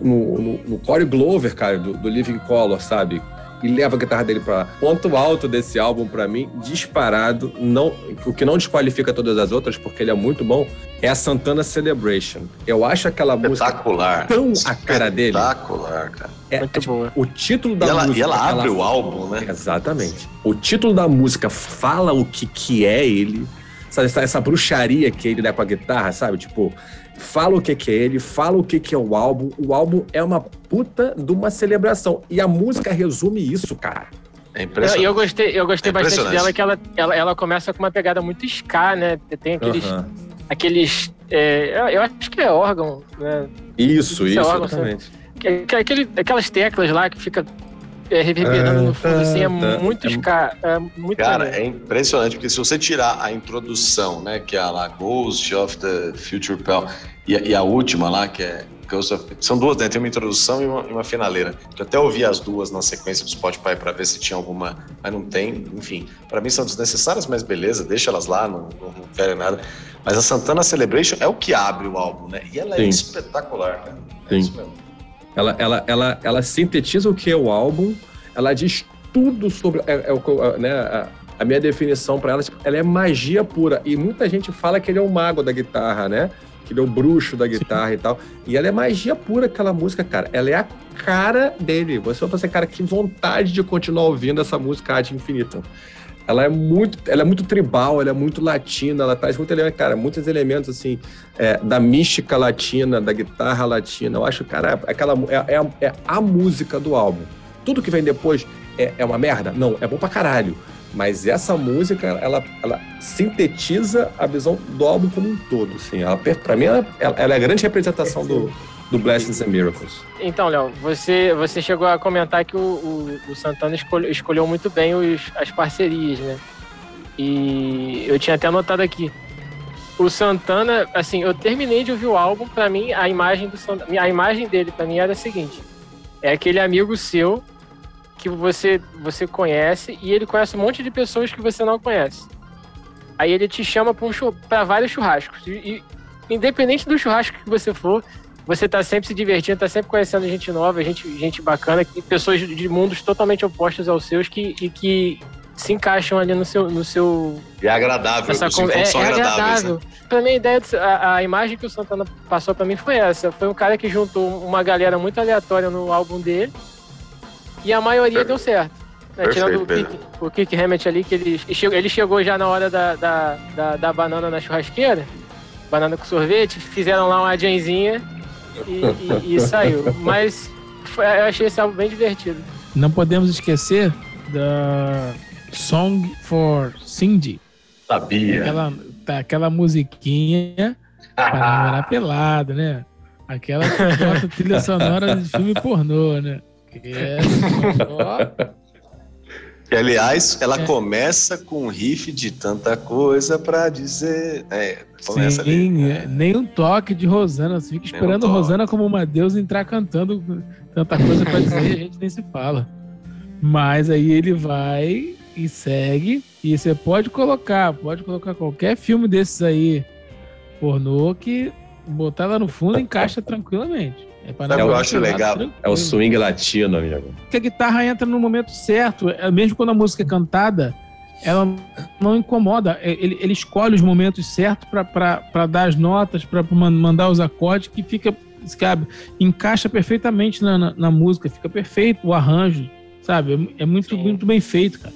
no, no, no Corey Glover, cara, do, do Living Color, sabe? E leva a guitarra dele para ponto alto desse álbum para mim, disparado, não, o que não desqualifica todas as outras porque ele é muito bom, é a Santana Celebration. Eu acho aquela música tão a cara dele. Espetacular, cara. É, muito é, tipo, boa. O título da e ela, música. E ela abre ela, o álbum, né? Exatamente. O título da música fala o que, que é ele. Sabe, essa, essa bruxaria que ele dá com a guitarra, sabe? Tipo, fala o que, que é ele, fala o que, que é o álbum. O álbum é uma puta de uma celebração. E a música resume isso, cara. É impressionante. Eu, eu gostei, eu gostei é bastante dela, que ela, ela, ela começa com uma pegada muito ska, né? Tem aqueles. aqueles é, eu acho que é órgão, né? Isso, isso, é órgão, exatamente. Aquele, aquelas teclas lá que fica é, reverberando no fundo, assim, é muito, ska, é muito Cara, é impressionante, porque se você tirar a introdução, né, que é a lá, Ghost of the Future Pal, e, e a última lá, que é. São duas, né? Tem uma introdução e uma, e uma finaleira. Eu até ouvi as duas na sequência do Spotify para ver se tinha alguma, mas não tem. Enfim, para mim são desnecessárias, mas beleza, deixa elas lá, não, não, não nada. Mas a Santana Celebration é o que abre o álbum, né? E ela é Sim. é espetacular, cara. É Sim. isso mesmo. Ela, ela, ela, ela sintetiza o que é o álbum, ela diz tudo sobre. É, é, né, a, a, minha definição para ela, tipo, ela é magia pura. E muita gente fala que ele é o mago da guitarra, né? Que ele é o bruxo da guitarra Sim. e tal. E ela é magia pura, aquela música, cara. Ela é a cara dele. Você vai pensar, cara, que vontade de continuar ouvindo essa música ad infinita ela é muito, ela é muito tribal, ela é muito latina, ela traz muito elemento, cara, muitos elementos assim é, da mística latina, da guitarra latina. Eu acho, cara, aquela é, é, é, a música do álbum. Tudo que vem depois é, é uma merda? Não, é bom pra caralho. Mas essa música, ela, ela sintetiza a visão do álbum como um todo, assim. Ela, pra mim, ela, ela é a grande representação do, do Blessings and Miracles. Então, Léo, você, você chegou a comentar que o, o, o Santana escolheu, escolheu, muito bem os, as parcerias, né? E eu tinha até anotado aqui. O Santana, assim, eu terminei de ouvir o álbum, para mim, a imagem do Santana, a imagem dele para mim era a seguinte: é aquele amigo seu que você você conhece e ele conhece um monte de pessoas que você não conhece. Aí ele te chama para um vários churrascos. E, e, independente do churrasco que você for, você tá sempre se divertindo, tá sempre conhecendo gente nova, gente, gente bacana, pessoas de mundos totalmente opostos aos seus que, e que se encaixam ali no seu. No seu é agradável, essa con... é, é agradável. Né? Pra mim, a, ideia, a, a, imagem que o Santana passou pra mim foi essa. Foi um cara que juntou uma galera muito aleatória no álbum dele e a maioria deu certo. Né, tirando o Kick, o Kick Hammett ali, que ele, ele chegou já na hora da, da, da, da banana na churrasqueira, banana com sorvete, fizeram lá uma adianzinha e, e, e saiu. Mas foi, eu achei esse álbum bem divertido. Não podemos esquecer da Song for Cindy. Sabia. Aquela, tá, aquela musiquinha para namorar pelado, né? Aquela que bota trilha sonora de filme pornô, né? Que é Que, aliás, ela é. começa com um riff de tanta coisa pra dizer. É, começa Sim, ali. É. nem um toque de Rosana. Você fica esperando um Rosana como uma deusa entrar cantando tanta coisa pra dizer e a gente nem se fala. Mas aí ele vai e segue. E você pode colocar, pode colocar qualquer filme desses aí pornô que botar lá no fundo encaixa tranquilamente. É para eu acho legal. Tranquilo. É o swing latino, amigo. Porque a guitarra entra no momento certo. É, mesmo quando a música é cantada, ela não incomoda. É, ele, ele escolhe os momentos certos para dar as notas, para mandar os acordes, que fica, sabe, encaixa perfeitamente na, na, na, música, fica perfeito o arranjo, sabe? É, é muito, muito bem feito, cara.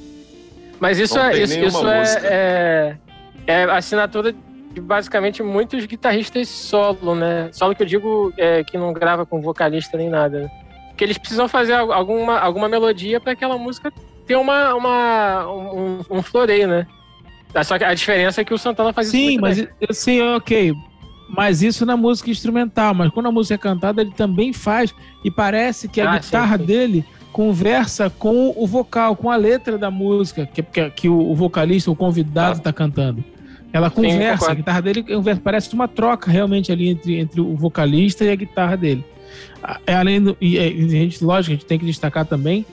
Mas isso, é, isso, isso é, é, é assinatura de basicamente muitos guitarristas solo, né? Solo que eu digo é, que não grava com vocalista nem nada. Né? Que eles precisam fazer alguma, alguma melodia para aquela música ter uma, uma, um, um floreio, né? Só que a diferença é que o Santana faz sim. Mas, bem. Sim, ok. Mas isso na música instrumental. Mas quando a música é cantada, ele também faz. E parece que a ah, guitarra sim, sim. dele conversa com o vocal, com a letra da música que, que, que o, o vocalista, o convidado, está ah. cantando. Ela conversa, Sim, a guitarra dele parece uma troca realmente ali entre, entre o vocalista e a guitarra dele. É, além do, e, a gente, lógico, a gente tem que destacar também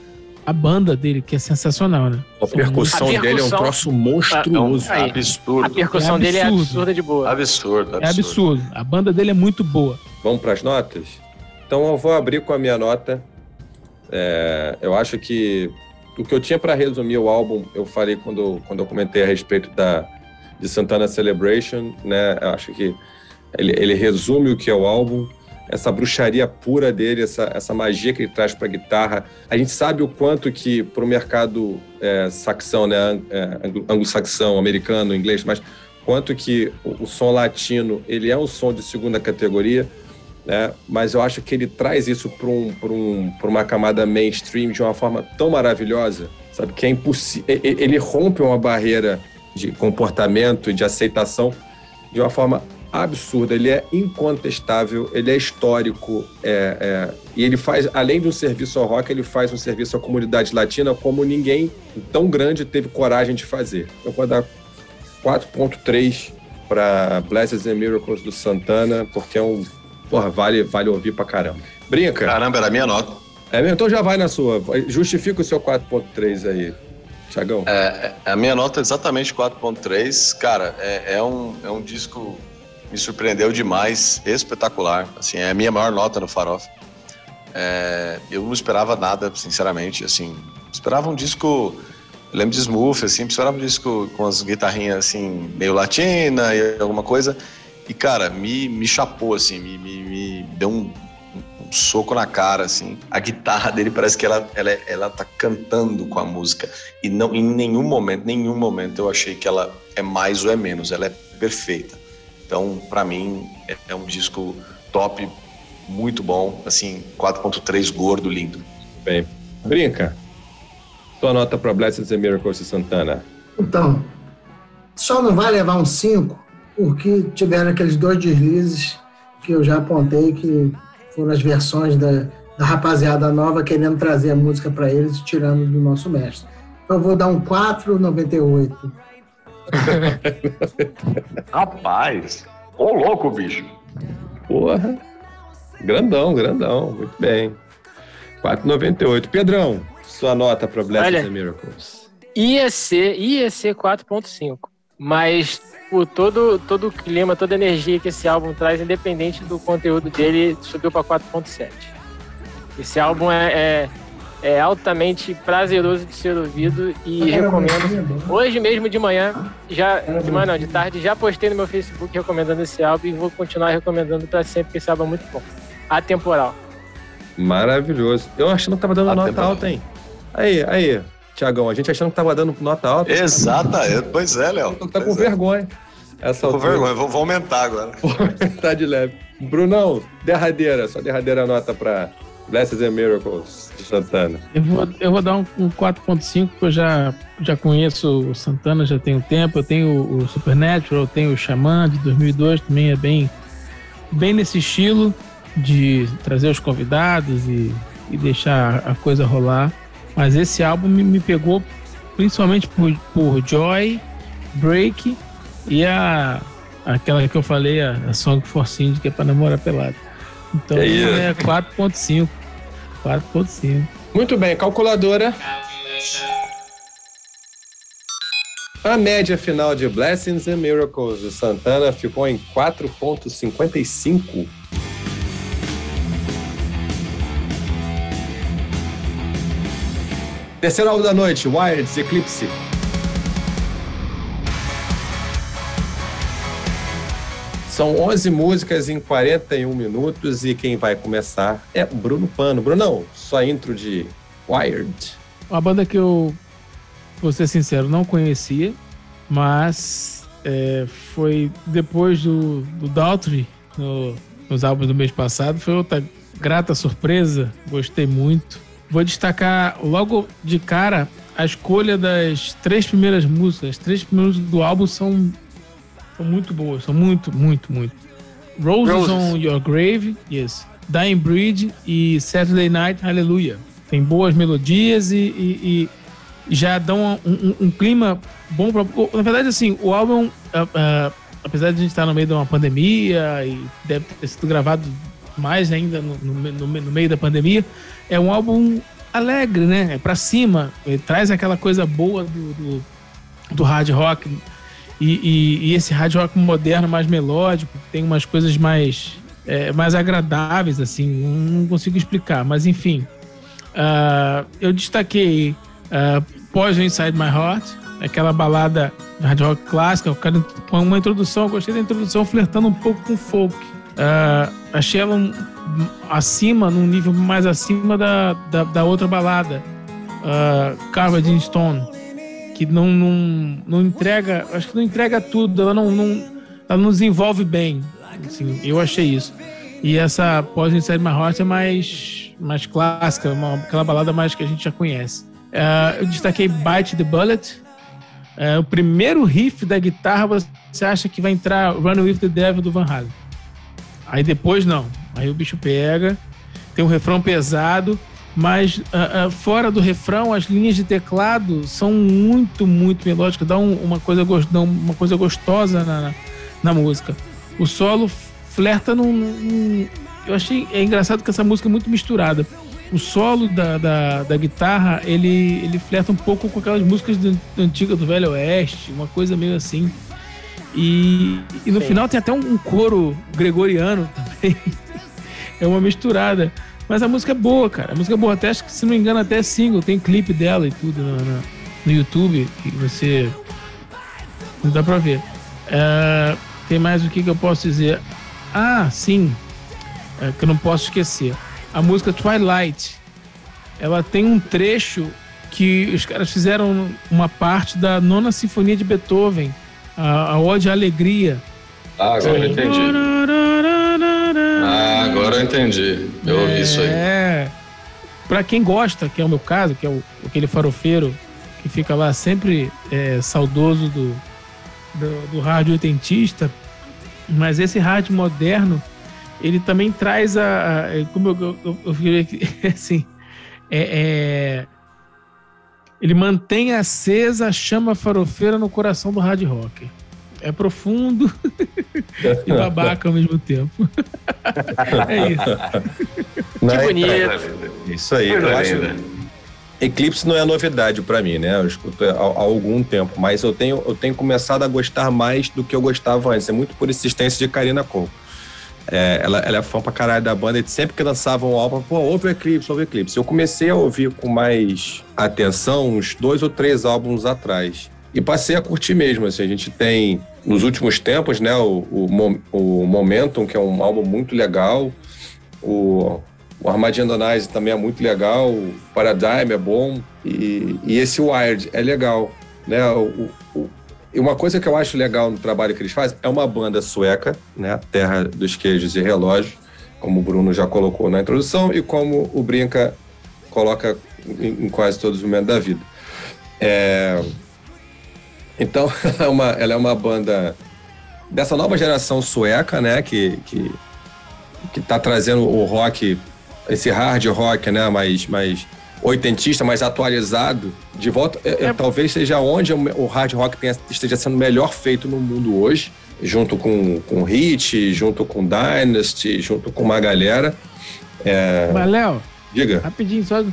a banda dele, que é sensacional, né? A percussão, a percussão dele é um troço monstruoso. É, absurdo. A percussão é dele é absurda de boa. Absurdo, absurdo. É absurdo. A banda dele é muito boa. Vamos para as notas? Então eu vou abrir com a minha nota. É, eu acho que o que eu tinha para resumir o álbum, eu falei quando, quando eu comentei a respeito da, de Santana Celebration, né? Acho que ele, ele resume o que é o álbum, essa bruxaria pura dele, essa, essa magia que ele traz para a guitarra. A gente sabe o quanto que para o mercado é, saxão, né, é, anglo-saxão, americano, inglês, mas quanto que o, o, som latino ele é um som de segunda categoria, né? Mas eu acho que ele traz isso para um, um, uma camada mainstream de uma forma tão maravilhosa, sabe? Que é impossível. Ele rompe uma barreira de comportamento e de aceitação de uma forma absurda. Ele é incontestável, ele é histórico é, é, e ele faz, além de um serviço ao rock, ele faz um serviço à comunidade latina como ninguém tão grande teve coragem de fazer. Eu vou dar 4.3 para Blessings and Miracles do Santana, porque é um porra, vale, vale ouvir pra caramba. Brinca. Caramba, era a minha nota. É mesmo? Então já vai na sua. Justifica o seu 4.3 aí. Tiagão? É, a minha nota é exatamente 4.3. Cara, é, é, um, é um disco me surpreendeu demais, espetacular. Assim, é a minha maior nota no Farofa. É, eu não esperava nada, sinceramente. Assim, esperava um disco. Eu lembro de Smooth, assim, esperava um disco com as guitarrinhas assim, meio latina e alguma coisa. E, cara, me, me chapou, assim, me, me, me deu um um soco na cara, assim. A guitarra dele parece que ela, ela, ela tá cantando com a música. E não, em nenhum momento, nenhum momento eu achei que ela é mais ou é menos. Ela é perfeita. Então, para mim, é, é, um disco top, muito bom. Assim, 4.3 gordo, lindo. Bem, brinca. Sua nota para Blessed and Miracles de Santana. Então, só não vai levar um 5 porque tiveram aqueles dois deslizes que eu já apontei que foram as versões da, da rapaziada nova querendo trazer a música para eles e tirando do nosso mestre. Então, eu vou dar um 4,98. Rapaz, ô louco, bicho. Porra. Grandão, grandão. Muito bem. 4,98. Pedrão, sua nota para Blessed Olha, Miracles. Ia ser, ia ser 4,5. Mas por todo, todo o clima, toda a energia que esse álbum traz, independente do conteúdo dele, subiu para 4.7. Esse álbum é, é, é, altamente prazeroso de ser ouvido e recomendo. Hoje mesmo de manhã, já de manhã não, de tarde, já postei no meu Facebook recomendando esse álbum e vou continuar recomendando para sempre, porque esse álbum é muito bom. Atemporal. Maravilhoso. Eu acho que não tava dando Atemporal. nota alta, hein? Aí, aí. Tiagão? A gente achando que tava dando nota alta. Exata, pois é, Léo. Tá com é. vergonha. Essa Tô com vergonha, vou, vou aumentar agora. Vou aumentar de leve. Brunão, derradeira, só derradeira nota pra Blessings and Miracles de Santana. Eu vou, eu vou dar um, um 4.5, porque eu já, já conheço o Santana, já tenho tempo. Eu tenho o, o Supernatural, eu tenho o Xamã de 2002, também é bem, bem nesse estilo de trazer os convidados e, e deixar a coisa rolar. Mas esse álbum me, me pegou principalmente por, por Joy, Break e a aquela que eu falei, a, a Song for Cindy, que é para namorar pelado. Então é, é 4.5. 4.5. Muito bem, calculadora. A média final de Blessings and Miracles de Santana ficou em 4.55. Terceiro álbum da noite, Wired Eclipse. São 11 músicas em 41 minutos e quem vai começar é Bruno Pano. Brunão, sua intro de Wired. Uma banda que eu, vou ser sincero, não conhecia, mas é, foi depois do, do Daltrey, no, nos álbuns do mês passado, foi outra grata surpresa, gostei muito. Vou destacar logo de cara a escolha das três primeiras músicas. As três primeiras do álbum são são muito boas, são muito, muito, muito. Roses, Roses. on Your Grave, yes. Dying Breed e Saturday Night Hallelujah. Tem boas melodias e, e, e já dão um, um, um, clima bom pra. Na verdade, assim, o álbum, uh, uh, apesar de a gente estar no meio de uma pandemia e deve ter sido gravado mais ainda no, no, no, no meio da pandemia, é um álbum alegre, né? É pra cima. Ele traz aquela coisa boa do, do, do hard rock e, e, e, esse hard rock moderno, mais melódico, tem umas coisas mais, é, mais agradáveis, assim, não consigo explicar, mas enfim. Uh, eu destaquei uh, Poison Inside My Heart, aquela balada hard rock clássica, com uma introdução, eu gostei da introdução flertando um pouco com folk. Uh, achei ela um, acima, num nível mais acima da, da, da outra balada, uh, Carved in Stone que não, não, não entrega, acho que não entrega tudo, ela não, não, ela não desenvolve bem. Assim, eu achei isso. E essa pós Inside My Heart é mais, mais clássica, uma, aquela balada mais que a gente já conhece. Uh, eu destaquei Bite the Bullet. Uh, o primeiro riff da guitarra você acha que vai entrar Run With the Devil do Van Halen. Aí depois não. Aí o bicho pega, tem um refrão pesado mas uh, uh, fora do refrão, as linhas de teclado são muito, muito melódicas, dá um, uma, coisa, uma coisa gostosa na, na, na, música. O solo flerta num, num, Eu achei é engraçado que essa música é muito misturada. O solo da, da, da guitarra, ele, ele flerta um pouco com aquelas músicas do, antigas do Velho Oeste, uma coisa meio assim. E, e no Sim. final tem até um, um coro gregoriano também. é uma misturada. Mas a música é boa, cara. A música é boa. Até acho que, se não me engano, até é single. Tem clipe dela e tudo no, no, no YouTube que você. Não dá pra ver. É, tem mais o que, que eu posso dizer? Ah, sim. É, que eu não posso esquecer. A música Twilight. Ela tem um trecho que os caras fizeram uma parte da nona sinfonia de Beethoven, a, a Ode à Alegria. Ah, agora eu entendi. Ah, agora eu entendi. Eu ouvi isso aí. É. Pra quem gosta, que é o meu caso, que é o, aquele farofeiro que fica lá sempre é, saudoso do, do, do rádio oitentista, mas esse rádio moderno, ele também traz a. a como eu, eu, eu, eu assim, é, é, ele mantém acesa a chama farofeira no coração do hard rock é profundo e babaca ao mesmo tempo. é isso. Não, que é bonito. É, isso aí, eu acho. Eclipse não é novidade para mim, né? Eu escuto há, há, algum tempo, mas eu tenho, eu tenho começado a gostar mais do que eu gostava antes. É muito por insistência de Karina Cole. É, ela, ela é fã pra caralho da banda e sempre que lançavam um álbum, pô, ouve o Eclipse, ouve o Eclipse. Eu comecei a ouvir com mais atenção uns dois ou três álbuns atrás e passei a curtir mesmo. Assim, a gente tem, nos últimos tempos, né, o, o, o Momentum, que é um álbum muito legal, o, o Armadillo também é muito legal, o Paradigm é bom, e, e esse Wired é legal, né? O, e uma coisa que eu acho legal no trabalho que eles fazem é uma banda sueca, né? Terra dos Queijos e Relógios, como o Bruno já colocou na introdução e como o Brinca coloca em, em quase todos os momentos da vida. É... Então, ela é, uma, ela é uma banda dessa nova geração sueca, né? Que, que, que tá trazendo o rock, esse hard rock, né? Mais, mais oitentista, mais atualizado, de volta. É, é. Talvez seja onde o hard rock tenha, esteja sendo melhor feito no mundo hoje, junto com, com Hit, junto com Dynasty, junto com uma galera. É... Mas, Léo, diga. Rapidinho, só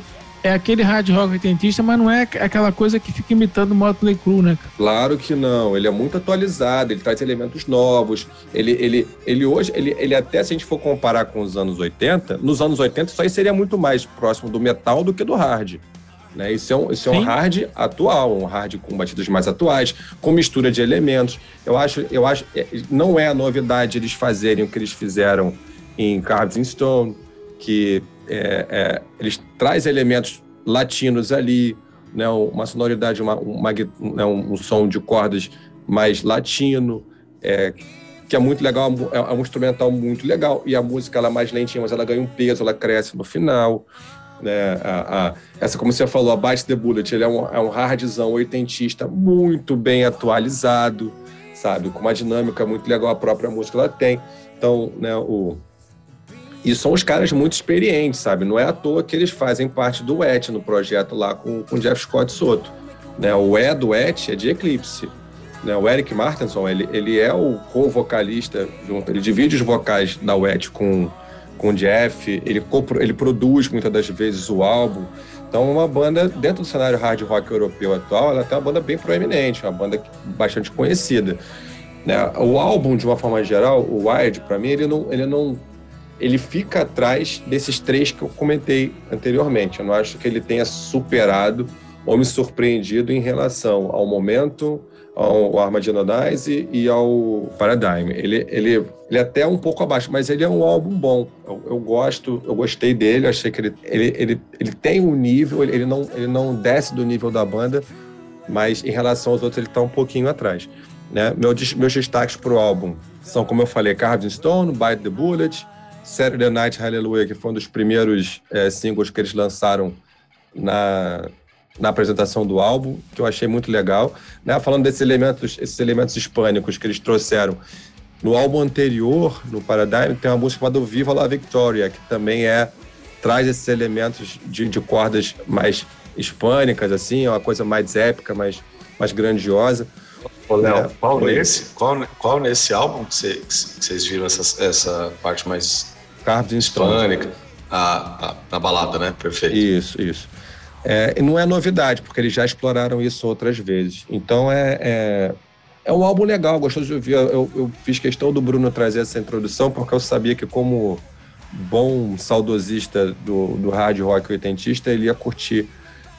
é aquele hard rock oitentista, mas não é aquela coisa que fica imitando o Motley Crue, né? Claro que não. Ele é muito atualizado, ele traz elementos novos. Ele, ele, ele hoje, ele, ele até se a gente for comparar com os anos 80, nos anos 80 isso aí seria muito mais próximo do metal do que do hard. Né? Isso é, um, isso é um hard atual, um hard com batidas mais atuais, com mistura de elementos. Eu acho, eu acho, é, não é a novidade eles fazerem o que eles fizeram em Cards in Stone, que é, é, eles traz elementos latinos ali, né, uma sonoridade, uma, uma, né, um som de cordas mais latino, é, que é muito legal, é, é um instrumental muito legal, e a música ela é mais lentinha, mas ela ganha um peso, ela cresce no final. Né, a, a, essa, como você falou, a Bite the Bullet, ele é um, é um hardzão oitentista muito bem atualizado, sabe? Com uma dinâmica muito legal, a própria música ela tem. Então, né, o, e são os caras muito experientes, sabe? Não é à toa que eles fazem parte do ET no projeto lá com o Jeff Scott Soto. Né? O E do ET é de Eclipse. Né? O Eric Martinson, ele, ele é o co-vocalista ele divide os vocais da WET com, com o Jeff, ele, ele produz muitas das vezes o álbum. Então, uma banda, dentro do cenário hard rock europeu atual, ela tem uma banda bem proeminente, uma banda bastante conhecida. Né? O álbum, de uma forma geral, o Wired, para mim, ele não, ele não ele fica atrás desses três que eu comentei anteriormente. Eu não acho que ele tenha superado ou me surpreendido em relação ao momento, ao Armadillo Dice e ao Paradigm. Ele, ele, ele é até um pouco abaixo, mas ele é um álbum bom. Eu, eu gosto, eu gostei dele, achei que ele, ele, ele, ele tem um nível, ele não, ele não desce do nível da banda, mas em relação aos outros ele está um pouquinho atrás. Né? Meus, meus destaques para o álbum são, como eu falei, Carved Stone, Bite the Bullet, Saturday Night Hallelujah, que foi um dos primeiros é, singles que eles lançaram na, na apresentação do álbum, que eu achei muito legal. Né? Falando desses elementos, esses elementos hispânicos que eles trouxeram. No álbum anterior, no Paradigm, tem uma música chamada Viva la Victoria, que também é traz esses elementos de, de cordas mais hispânicas, assim, é uma coisa mais épica, mais, mais grandiosa. Ô, Léo, é, qual, nesse, qual, qual nesse álbum que, vocês viram essa, essa parte mais Carved in Stone. Ah, tá. Na balada, né? Perfeito. Isso, isso. É, e não é novidade, porque eles já exploraram isso outras vezes. Então é, é, é um álbum legal, gostoso de ouvir. Eu, eu, fiz questão do Bruno trazer essa introdução, porque eu sabia que, como bom saudosista do, do rádio rock oitentista, ele ia curtir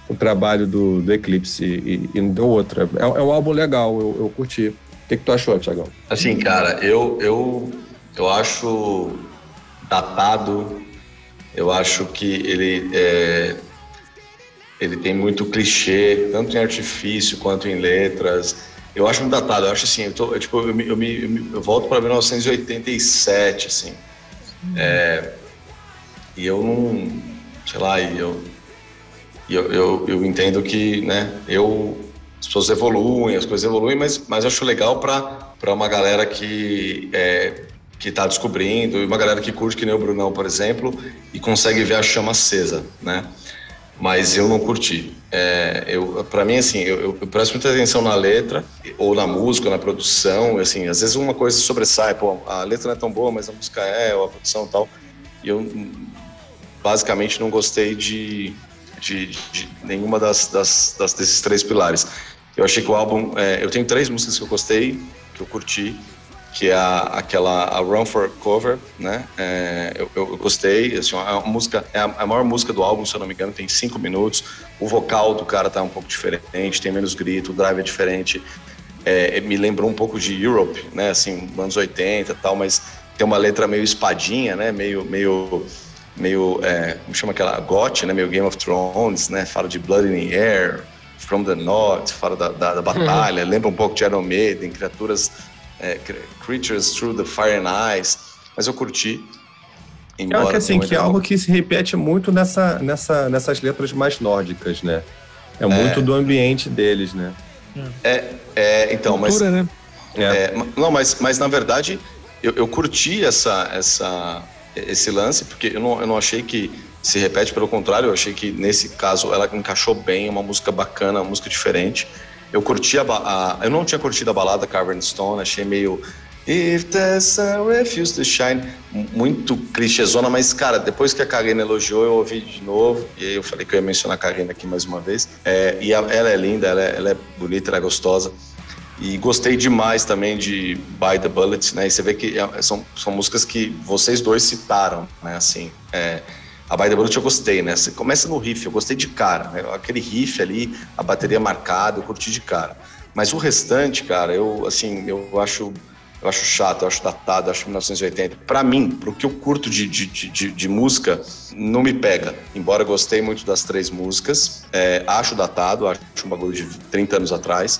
o trabalho do, do Eclipse e, e não deu outra. É, é, um álbum legal, eu, eu curti. O que, que tu achou, Tiagão? Assim, cara, eu, eu, eu acho datado. Eu acho que ele é, ele tem muito clichê, tanto em artifício quanto em letras. Eu acho muito datado. Eu acho assim, eu, tô, eu tipo, eu, me, eu, me, eu volto para 1987, assim. É, e eu não, sei lá, eu, eu, eu, eu entendo que, né, eu as pessoas evoluem, as coisas evoluem, mas, mas eu acho legal para uma galera que é, que está descobrindo, e uma galera que curte, que nem o Brunão, por exemplo, e consegue ver a chama acesa, né? Mas eu não curti. É, eu, para mim, assim, eu, eu, presto muita atenção na letra, ou na música, na produção, assim, às vezes uma coisa sobressai, pô, a letra não é tão boa, mas a música é, ou a produção tal, e eu basicamente não gostei de, de, de nenhuma das, das, das, desses três pilares. Eu achei que o álbum, é, eu tenho três músicas que eu gostei, que eu curti, que é a, aquela a Run for Cover, né? É, eu, eu, gostei, assim, a música é a, a, maior música do álbum, se eu não me engano, tem cinco minutos. O vocal do cara tá um pouco diferente, tem menos grito, o drive é diferente. É, me lembrou um pouco de Europe, né? Assim, anos 80 e tal, mas tem uma letra meio espadinha, né? Meio, meio meio, é, como chama aquela, GOT, né? Meio Game of Thrones, né? Fala de Blood in the Air, From the North, fala da, da, da batalha, lembra um pouco de Iron Maiden, criaturas, é, Creatures Through the Fire and Ice, mas eu curti. Embora que, assim, que é algo que se repete muito nessa, nessa, nessas letras mais nórdicas, né? É, é muito do ambiente deles, né? É, é então, Cultura, mas... Né? É. não, mas, mas na verdade eu, eu curti essa, essa, esse lance, porque eu não, eu não achei que se repete, pelo contrário, eu achei que nesse caso ela encaixou bem, uma música bacana, uma música diferente. Eu curti a, a eu não tinha curtido a balada Cavern Stone, achei meio If the sun refuse to shine, muito clichêzona, mas cara, depois que a Karina elogiou, eu ouvi de novo, e aí eu falei que eu ia mencionar a Karina aqui mais uma vez. É, e a, ela é linda, ela é, ela é bonita, ela é gostosa. E gostei demais também de By the Bullets, né? E você vê que é, são, são músicas que vocês dois citaram, né? Assim, é, a By the Bullet eu gostei, né? Você começa no riff, eu gostei de cara, né? Aquele riff ali, a bateria marcada, eu curti de cara. Mas o restante, cara, eu, assim, eu acho eu acho chato, eu acho datado, eu acho 1980. Para mim, pro que eu curto de, de, de, de, música, não me pega. Embora eu gostei muito das três músicas, é, acho datado, acho um bagulho de 30 anos atrás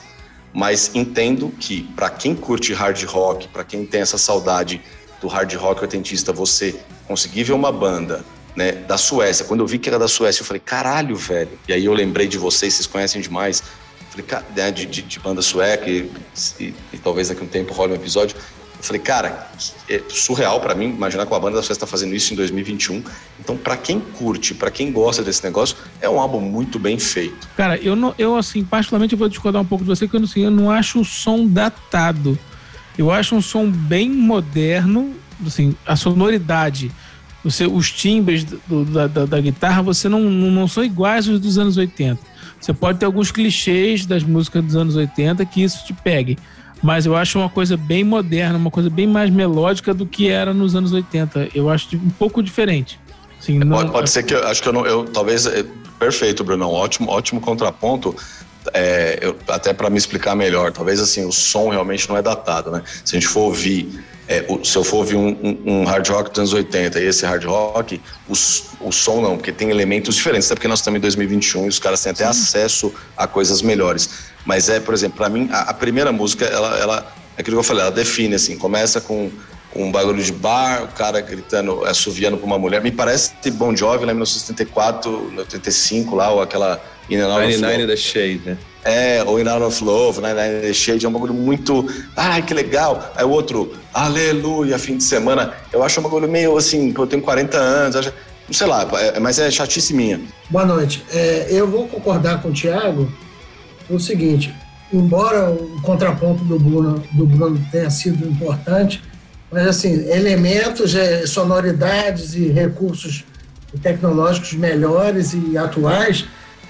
mas entendo que para quem curte hard rock, para quem tem essa saudade do hard rock oitentista, você conseguir ver uma banda né, da Suécia. Quando eu vi que era da Suécia, eu falei, caralho, velho. E aí eu lembrei de vocês, vocês conhecem demais. Falei, né, de, de, de, banda sueca, e, e, e, talvez daqui a um tempo role um episódio. Eu falei, cara, é surreal para mim imaginar que a banda da Suécia está fazendo isso em 2021. Então, para quem curte, para quem gosta desse negócio, é um álbum muito bem feito. Cara, eu, não, eu assim, particularmente, eu vou discordar um pouco de você, porque eu, assim, eu não acho o som datado. Eu acho um som bem moderno, assim, a sonoridade, você, os timbres do, da, da, da, guitarra, você não, não, são iguais aos dos anos 80. Você pode ter alguns clichês das músicas dos anos 80 que isso te pegue mas eu acho uma coisa bem moderna, uma coisa bem mais melódica do que era nos anos 80. Eu acho um pouco diferente. Assim, não... pode, pode, ser que eu acho que eu não. Eu, talvez. É, perfeito, Bruno. Ótimo, ótimo contraponto. É, eu, até para me explicar melhor, talvez assim, o som realmente não é datado, né? Se a gente for ouvir é, o, se eu for ouvir um, um, um, hard rock dos anos 80 e esse hard rock, o, o som não, porque tem elementos diferentes, até porque nós estamos em 2021 e os caras têm até Sim. acesso a coisas melhores. Mas é, por exemplo, para mim, a, a, primeira música, ela, ela, é aquilo que eu falei, ela define, assim, começa com, com um bagulho de bar, o cara gritando, assoviando pra uma mulher. Me parece Bon Jovi lá em 1974, 85 lá, ou aquela... 99 The Shade, né? É, ou In Out of Love, né? The Shade é um bagulho muito. Ai, que legal. Aí o outro, Aleluia, fim de semana. Eu acho um bagulho meio assim, eu tenho 40 anos, acho, não sei lá, é, mas é chatice minha. Boa noite. É, eu vou concordar com o Thiago no seguinte: embora o contraponto do Bruno, do Bruno tenha sido importante, mas assim, elementos, é, sonoridades e recursos tecnológicos melhores e atuais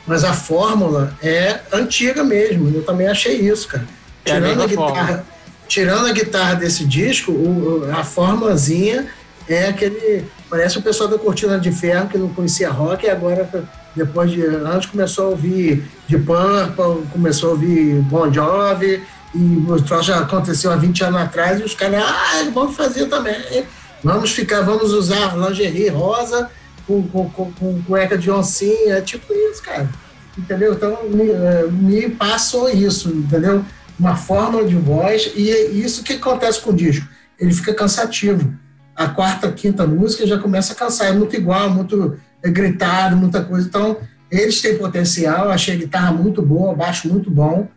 mas a fórmula é antiga mesmo. Eu também achei isso, cara. É tirando, a, a guitarra, tirando a guitarra desse disco, o, a fórmulazinha é aquele. Parece o pessoal da Cortina de Ferro que não conhecia rock e agora, depois de anos, começou a ouvir de Purple, começou a ouvir Bon Jovi, e já aconteceu há 20 anos atrás, e os caras, ah, vamos fazer também. Vamos ficar, vamos usar lingerie rosa com, com, com, com cueca de oncinha, é tipo isso, cara. Entendeu? Então, me, é, me passou isso, entendeu? Uma forma de voz, e é isso que acontece com o disco. Ele fica cansativo. A quarta, quinta música já começa a cansar, é muito igual, muito é, gritado, muita coisa. Então, eles têm potencial, achei a guitarra muito boa, baixo muito bom,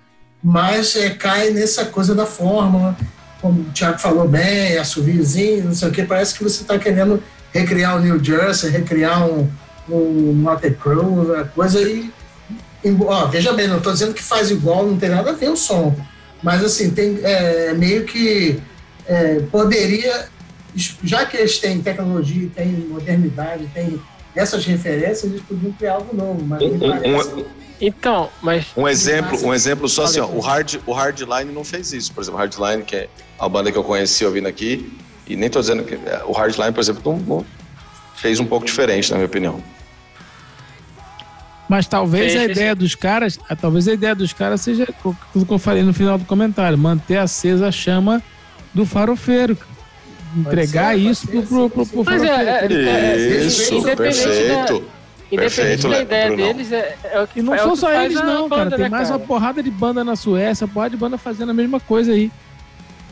mas é, cai nessa coisa da fórmula, como o Thiago falou bem, assoviozinho, não sei o que, parece que você está querendo recriar o New Jersey, recriar um, um Motley Crue, coisa e, e ó, veja bem, não estou dizendo que faz igual, não tem nada a ver o som, mas assim tem é, meio que é, poderia, já que eles têm tecnologia, têm modernidade, têm essas referências, eles podiam criar algo novo, mas um, um, então, mas um exemplo, um exemplo só assim, ó, o hard, o Hardline não fez isso, por exemplo, o Hardline que é a banda que eu conheci ouvindo aqui, e nem estou dizendo que é, o Hardline, por exemplo, não, não fez um pouco diferente, na minha opinião. Mas talvez a ideia dos caras, talvez a ideia dos caras seja aquilo que eu falei no final do comentário, manter acesa a chama do farofeiro. entregar ser, isso pro, pro, pro, pro Mas é, é, é, isso, perfeito. Independente Perfeito, da ideia Bruno. deles, é, é, o que E não é são só eles, não, cara. Tem né, mais cara? uma porrada de banda na Suécia, porrada de banda fazendo a mesma coisa aí.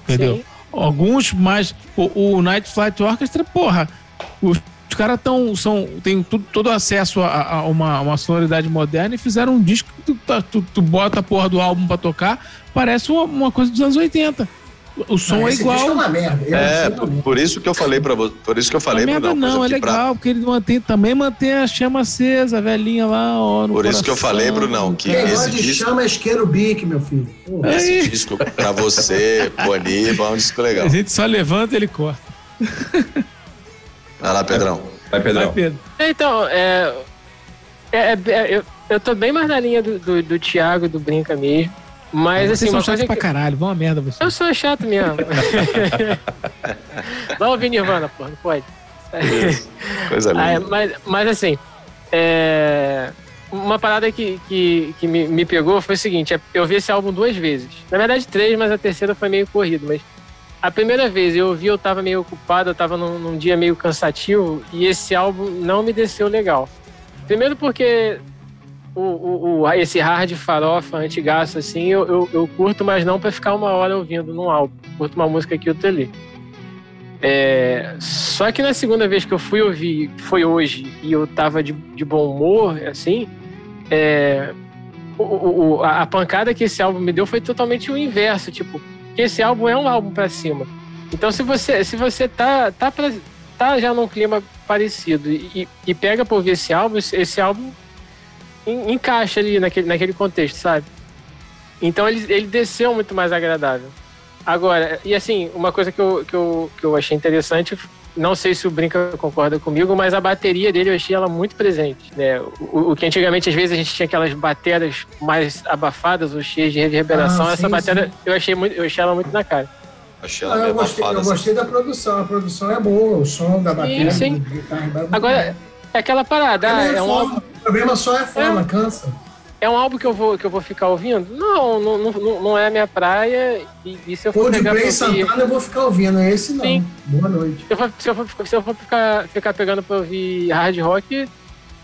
Entendeu? Sim. Alguns, mas o, o Night Flight Orchestra, porra, os, os caras tão, são, tem tudo, todo acesso a, a, uma, uma sonoridade moderna e fizeram um disco que tu, tá, tu, tu bota a porra do álbum pra tocar, parece uma, uma coisa dos anos 80. O som não, é igual. É, uma merda. é por, por, isso que eu falei para você, por isso que eu falei para não, não é legal, pra... porque ele mantém, também mantém a chama acesa, a velhinha lá, ó, Por coração, isso que eu falei, Brunão, que Quem esse de disco chama é isqueiro bique, meu filho. Esse Aí. disco para você, Boniba, é um disco legal. A gente só levanta e ele corta. Vai lá, Pedrão. Vai, Pedrão. Vai, Pedro. Então, é, é, é, eu, eu tô bem mais na linha do, do, do Thiago e do Brinca mesmo. Mas assim, uma coisa. pra que... caralho, vão a merda você. Eu sou chato mesmo. Vamos ouvir Nirvana, pô, não pode. Coisa linda. Ah, mas, mas assim, é... uma parada que, que, que me, me pegou foi o seguinte: é, eu vi esse álbum duas vezes. Na verdade, três, mas a terceira foi meio corrido. Mas a primeira vez eu ouvi, eu tava meio ocupado, eu tava num, num dia meio cansativo, e esse álbum não me desceu legal. Primeiro porque o, o, o, esse hard farofa antigaço, assim, eu, eu, eu, curto, mas não para ficar uma hora ouvindo num álbum. Curto uma música aqui outra ali. É, só que na segunda vez que eu fui ouvir, foi hoje, e eu tava de, de bom humor, assim, é, o, o, a, pancada que esse álbum me deu foi totalmente o inverso, tipo, esse álbum é um álbum para cima. Então se você, se você tá, tá, pra, tá já num clima parecido e, e pega pra ouvir esse álbum, esse álbum encaixa ali naquele, naquele contexto, sabe? Então ele, ele desceu muito mais agradável. Agora, e assim, uma coisa que eu, que, eu, que eu achei interessante, não sei se o Brinca concorda comigo, mas a bateria dele eu achei ela muito presente. Né? O, o que antigamente, às vezes, a gente tinha aquelas bateras mais abafadas ou cheias de reverberação, ah, sim, essa bateria eu achei, muito, eu achei ela muito na cara. Achei ela ah, eu, gostei, eu gostei da produção, a produção é boa, o som da bateria, sim, sim. guitarra. Agora, é aquela parada. É, é um álbum... O problema só é a forma, é, cansa. É um álbum que eu vou, que eu vou ficar ouvindo? Não, não, não, não é a minha praia. E, e se eu for pegar Play Santana eu vou ficar ouvindo, é esse não. Sim. Boa noite. Se eu for, se eu for, se eu for ficar, ficar pegando pra ouvir hard rock,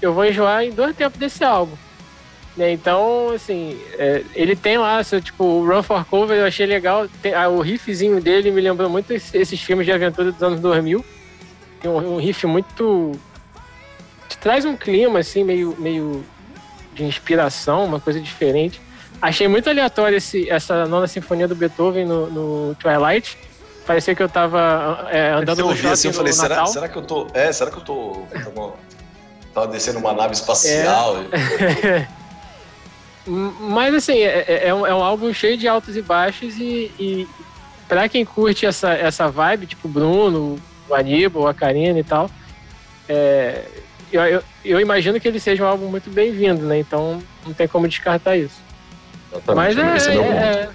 eu vou enjoar em dois tempos desse álbum. Né? Então, assim, é, ele tem lá, seu, tipo, o Run for Cover eu achei legal. Tem, ah, o riffzinho dele me lembrou muito esses, esses filmes de aventura dos anos 2000. Tem um, um riff muito traz um clima assim meio, meio de inspiração, uma coisa diferente. Achei muito aleatório esse, essa nona sinfonia do Beethoven no, no Twilight. Parecia que eu tava é, andando eu no shopping assim, eu falei, será, será, que eu tô, é, será que eu tô, tava descendo uma nave espacial? É. Mas assim, é, é, é, um, é, um, álbum cheio de altos e baixos e, e para quem curte essa, essa vibe, tipo Bruno, o Aníbal, a Karina e tal, é, eu, eu, imagino que ele seja um álbum muito bem-vindo, né? Então não tem como descartar isso. Exatamente, mas é, é,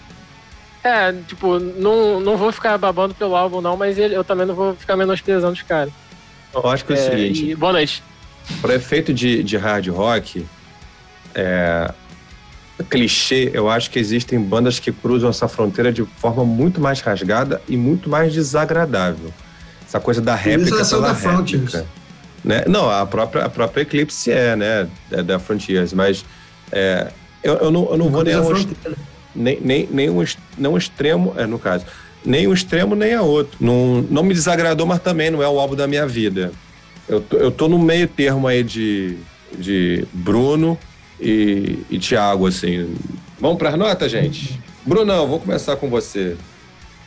é, é, tipo, não, não vou ficar babando pelo álbum, não, mas ele, eu também não vou ficar menosprezando os caras. Eu acho que é o é, seguinte. E, boa noite. Para efeito de, de hard rock, é, clichê, eu acho que existem bandas que cruzam essa fronteira de forma muito mais rasgada e muito mais desagradável. Essa coisa da réplica pela réplica. Né? Não, a própria, a própria Eclipse é, né? É da Frontiers, mas é, eu, eu, não, eu não vou nem, um, nem, nem, nem um, não um extremo, é, no caso, nem um extremo nem a outro. Não, não me desagradou, mas também não é o álbum da minha vida. Eu tô, eu tô no meio termo aí de, de Bruno e, e Thiago, assim. Vamos para as notas, gente? Brunão, vou começar com você.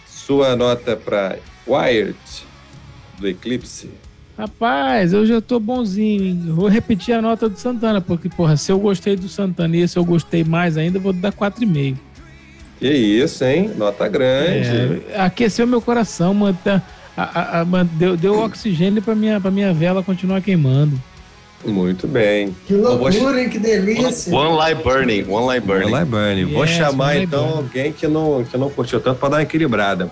Sua nota para Wired do Eclipse. Rapaz, eu já tô bonzinho, hein? Vou repetir a nota do Santana, porque, porra, se eu gostei do Santana e se eu gostei mais ainda, eu vou dar 4,5. Que isso, hein? Nota grande. É, aqueceu meu coração, mano. A, a, a, deu, deu oxigênio pra minha, pra minha vela continuar queimando. Muito bem. Que loucura, hein? Que delícia. One Light Burning. One Light Burning. One Light Burning. Yes, Vou chamar então burning. alguém que não, que não curtiu tanto para dar uma equilibrada.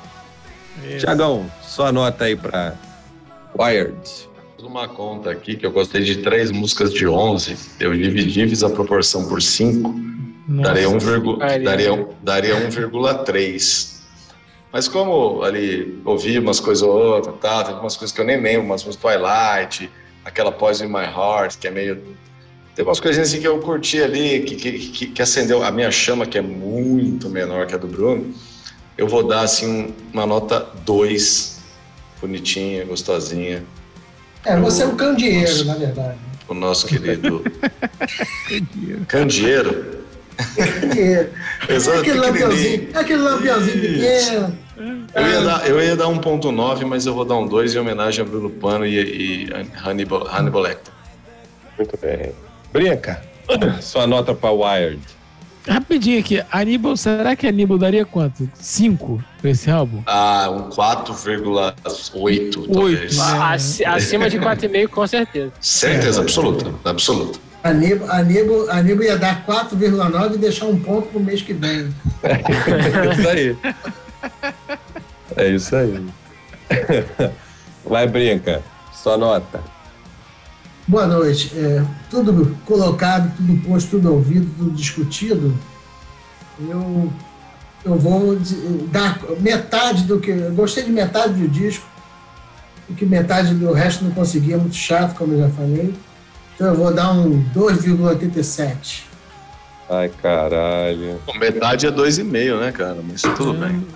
Tiagão, sua nota aí para Wired. Fiz uma conta aqui que eu gostei de três músicas de 11. Eu dividi, fiz a proporção por 5. Daria 1,3. Daria, daria 1,3. Mas como ali ouvi umas coisas ou outra, tá, teve umas coisas que eu nem lembro, umas músicas Twilight, aquela Poison in My Heart, que é meio. Tem umas coisinhas assim que eu curti ali, que, que, que, acendeu a minha chama, que é muito menor que a do Bruno. Eu vou dar assim uma nota 2, bonitinha, gostosinha. É, você é um candeeiro, na verdade. O nosso querido. candeeiro. Candeeiro. Exato, aquele lampiãozinho, aquele lampiãozinho pequeno. Eu ia, dar, eu ia dar 1.9, mas eu vou dar um 2 em homenagem a Bruno Pano e, e Hannibal, Hannibal Lecter. Muito bem. Brinca, sua nota para Wired. Rapidinho aqui, Aníbal, será que Aníbal daria quanto? 5 pra esse álbum? Ah, um 4,8 talvez. Né? Acima de 4,5 com certeza. Certeza absoluta, absoluta. Aníbal, Aníbal, Aníbal ia dar 4,9 e deixar um ponto pro mês que vem. É isso aí. É isso aí. Vai, brinca. Só nota. Boa noite. É, tudo colocado, tudo posto, tudo ouvido, tudo discutido. Eu, eu vou dar metade do que. Eu gostei de metade do disco, porque metade do resto não conseguia, muito chato, como eu já falei. Então eu vou dar um 2,87. Ai, caralho. metade é 2,5, né, cara? Mas tudo bem.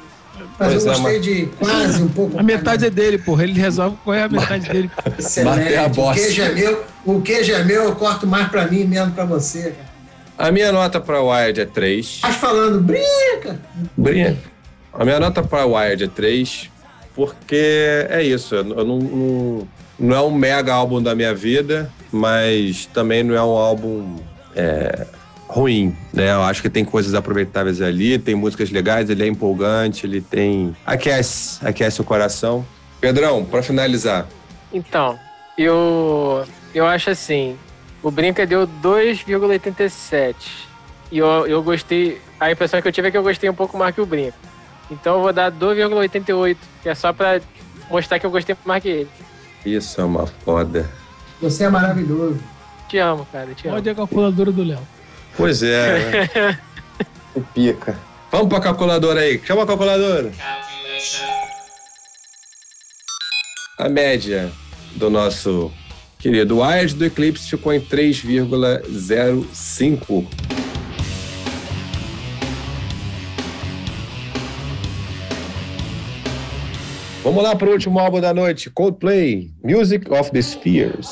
Mas pois eu é, gostei é, de quase um pouco. A metade é dele, porra. Ele resolve qual é a metade dele. Excelente. A o queijo é meu, o queijo é meu, eu corto mais pra mim menos pra você, cara. A minha nota pra Wired é 3. Mas falando, brinca! Brinca. A minha nota pra Wired é 3, porque é isso. Eu não, não, não é um mega álbum da minha vida, mas também não é um álbum. É, ruim, né? Eu acho que tem coisas aproveitáveis ali, tem músicas legais, ele é empolgante, ele tem aquece, aquece o coração. Pedrão, para finalizar. Então, eu eu acho assim, o Brinca deu 2,87. E eu, eu gostei, a impressão que eu tive é que eu gostei um pouco mais que o Brinca. Então eu vou dar 2,88, que é só para mostrar que eu gostei mais que ele. Isso é uma foda. Você é maravilhoso. Te amo, cara, te amo. Olha a calculadora do Léo. Pois é. Né? pica. Vamos pra calculadora aí. Chama a calculadora. A média do nosso querido Wired do Eclipse ficou em 3,05. Vamos lá para o último álbum da noite, Coldplay, Music of the Spheres.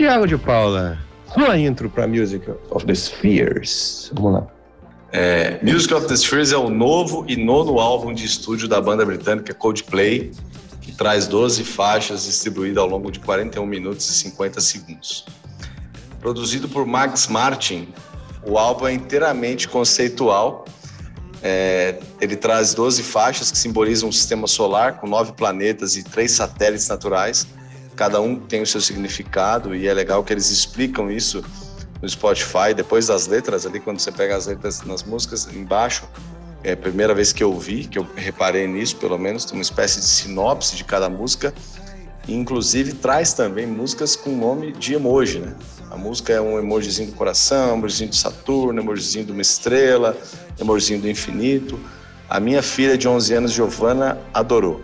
Tiago de Paula, sua intro para Music of the Spheres. Vamos lá. É, Music of the Spheres é o novo e nono álbum de estúdio da banda britânica Coldplay, que traz 12 faixas distribuídas ao longo de 41 minutos e 50 segundos. Produzido por Max Martin, o álbum é inteiramente conceitual. É, ele traz 12 faixas que simbolizam um sistema solar com nove planetas e três satélites naturais cada um tem o seu significado e é legal que eles explicam isso no Spotify, depois das letras ali, quando você pega as letras nas músicas, embaixo, é a primeira vez que eu vi, que eu reparei nisso, pelo menos, tem uma espécie de sinopse de cada música, e inclusive traz também músicas com nome de emoji, né? A música é um emojizinho do coração, um emojizinho de Saturno, um emojizinho de uma estrela, um emojizinho do infinito. A minha filha de 11 anos, Giovana, adorou.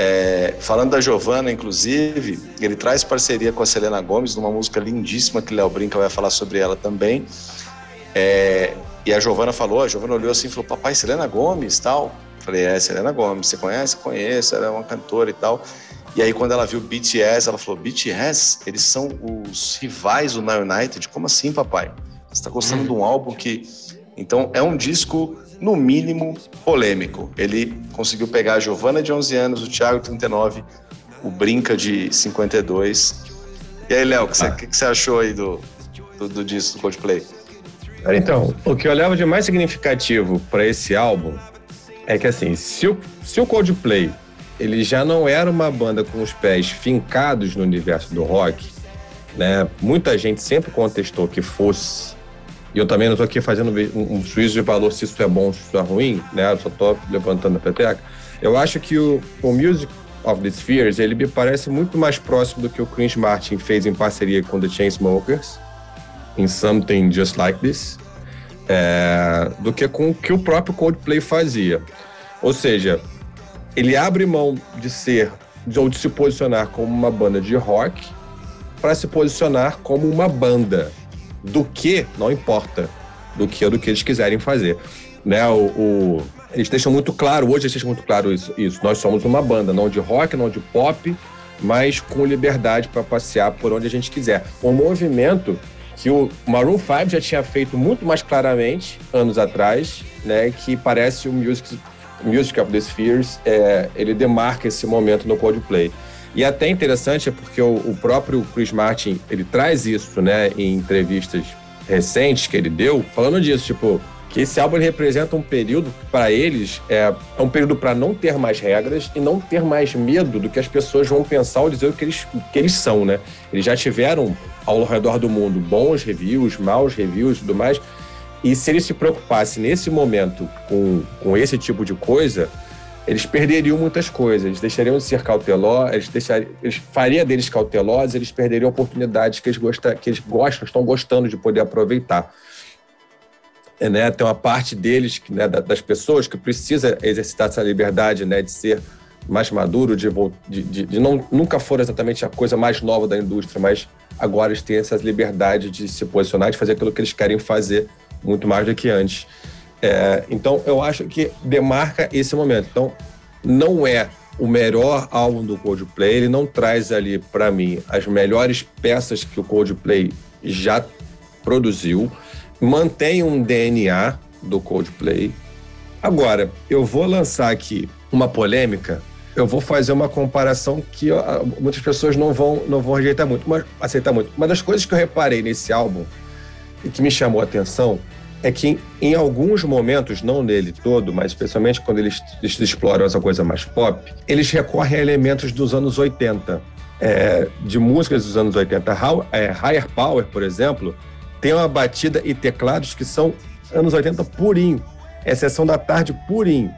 É, falando da Giovana, inclusive, ele traz parceria com a Selena Gomes numa música lindíssima que Léo Brinca vai falar sobre ela também. É, e a Giovana falou, a Giovana olhou assim e falou, papai, Selena Gomes tal. falei, é, Selena Gomes, você conhece? Conheço, ela é uma cantora e tal. E aí quando ela viu BTS, ela falou, BTS, eles são os rivais do Now United? Como assim, papai? Você está gostando de um álbum que... Então, é um disco no mínimo, polêmico. Ele conseguiu pegar a Giovana de 11 anos, o Thiago 39, o Brinca de 52. E aí, Léo, o que, ah. que, que, você achou aí do, do, do disco do Coldplay? Então, o que eu levo de mais significativo para esse álbum é que, assim, se o, se o Coldplay ele já não era uma banda com os pés fincados no universo do rock, né? Muita gente sempre contestou que fosse e eu também não estou aqui fazendo um, juízo de valor se isso é bom se isso é ruim, né? Eu só estou levantando a peteca. Eu acho que o, o Music of the Spheres, ele me parece muito mais próximo do que o Chris Martin fez em parceria com The Chainsmokers, em Something Just Like This, é, do que com o que o próprio Coldplay fazia. Ou seja, ele abre mão de ser ou de se posicionar como uma banda de rock para se posicionar como uma banda do que não importa do que ou do que eles quiserem fazer né? O, o, eles deixam muito claro hoje eles deixam muito claro isso, isso. Nós somos uma banda não de rock não de pop mas com liberdade para passear por onde a gente quiser. Um movimento que o Maroon 5 já tinha feito muito mais claramente anos atrás, né, que parece o Music, Music of the Spheres, é, ele demarca esse momento no Coldplay. E até interessante é porque o, o, próprio Chris Martin, ele traz isso, né, em entrevistas recentes que ele deu, falando disso, tipo, que esse álbum representa um período para eles é, é, um período para não ter mais regras e não ter mais medo do que as pessoas vão pensar ou dizer o que eles, que eles são, né? Eles já tiveram ao redor do mundo bons reviews, maus reviews e tudo mais. E se eles se preocupassem nesse momento com, com esse tipo de coisa, eles perderiam muitas coisas, eles deixariam de ser cautelosos, eles, deixariam, eles faria deles cautelosos, eles perderiam oportunidades que eles, gostam, que eles gostam, estão gostando de poder aproveitar. É, né, tem uma parte deles, né, das pessoas, que precisa exercitar essa liberdade né, de ser mais maduro, de, de, de, não, nunca for exatamente a coisa mais nova da indústria, mas agora eles têm essa liberdade de se posicionar, de fazer aquilo que eles querem fazer muito mais do que antes. É, então, eu acho que demarca esse momento. Então, não é o melhor álbum do Coldplay, ele não traz ali, para mim, as melhores peças que o Coldplay já produziu, mantém um DNA do Coldplay. Agora, eu vou lançar aqui uma polêmica, eu vou fazer uma comparação que muitas pessoas não vão, não vão rejeitar muito, mas aceitar muito. Uma das coisas que eu reparei nesse álbum e que me chamou a atenção é que em alguns momentos, não nele todo, mas especialmente quando eles, eles exploram essa coisa mais pop, eles recorrem a elementos dos anos 80, é, de músicas dos anos 80. How, é, Higher Power, por exemplo, tem uma batida e teclados que são anos 80 purinho. É Sessão da Tarde purinho.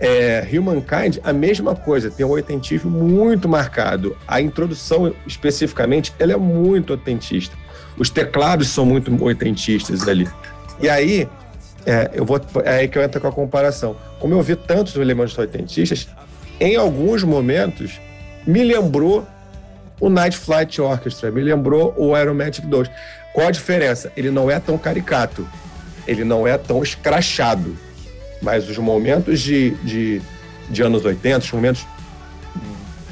É, Humankind, a mesma coisa, tem um oitentismo muito marcado. A introdução, especificamente, ela é muito oitentista. Os teclados são muito oitentistas ali. E aí, é, eu vou, é aí que eu entro com a comparação. Como eu vi tantos elementos oitentistas, em alguns momentos me lembrou o Night Flight Orchestra, me lembrou o Aeromatic 2. Qual a diferença? Ele não é tão caricato, ele não é tão escrachado, mas os momentos de, de, de anos 80, os momentos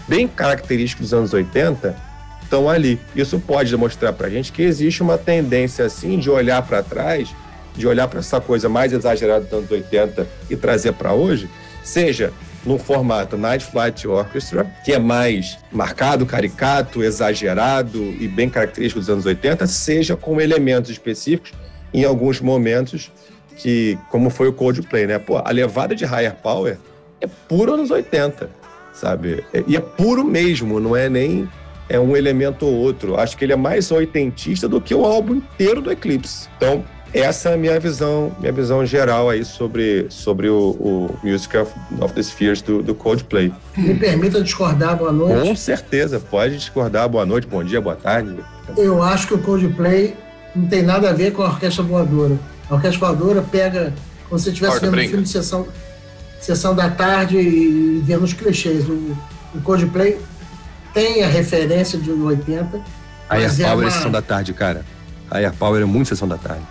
bem característicos dos anos 80, estão ali. Isso pode demonstrar para a gente que existe uma tendência, assim, de olhar para trás, de olhar para essa coisa mais exagerada dos anos 80 e trazer para hoje, seja no formato Night Flight Orchestra, que é mais marcado, caricato, exagerado e bem característico dos anos 80, seja com elementos específicos em alguns momentos que, como foi o Coldplay, né? Pô, a levada de Higher Power é puro anos 80, sabe? E é puro mesmo, não é nem é um elemento ou outro. Acho que ele é mais oitentista do que o álbum inteiro do Eclipse. Então, essa é a minha visão, minha visão geral aí sobre, sobre o, o Music of, of the Spheres do, do, Coldplay. Me permita discordar, boa noite. Com certeza, pode discordar, boa noite, bom dia, boa tarde. Eu acho que o Coldplay não tem nada a ver com a Orquestra Voadora. A Orquestra Voadora pega, como se você estivesse vendo um filme de sessão, sessão da tarde e vendo os clichês. O, o Coldplay tem a referência de 80. A Air Power é, uma... é sessão da tarde, cara. A Air Power é muito sessão da tarde.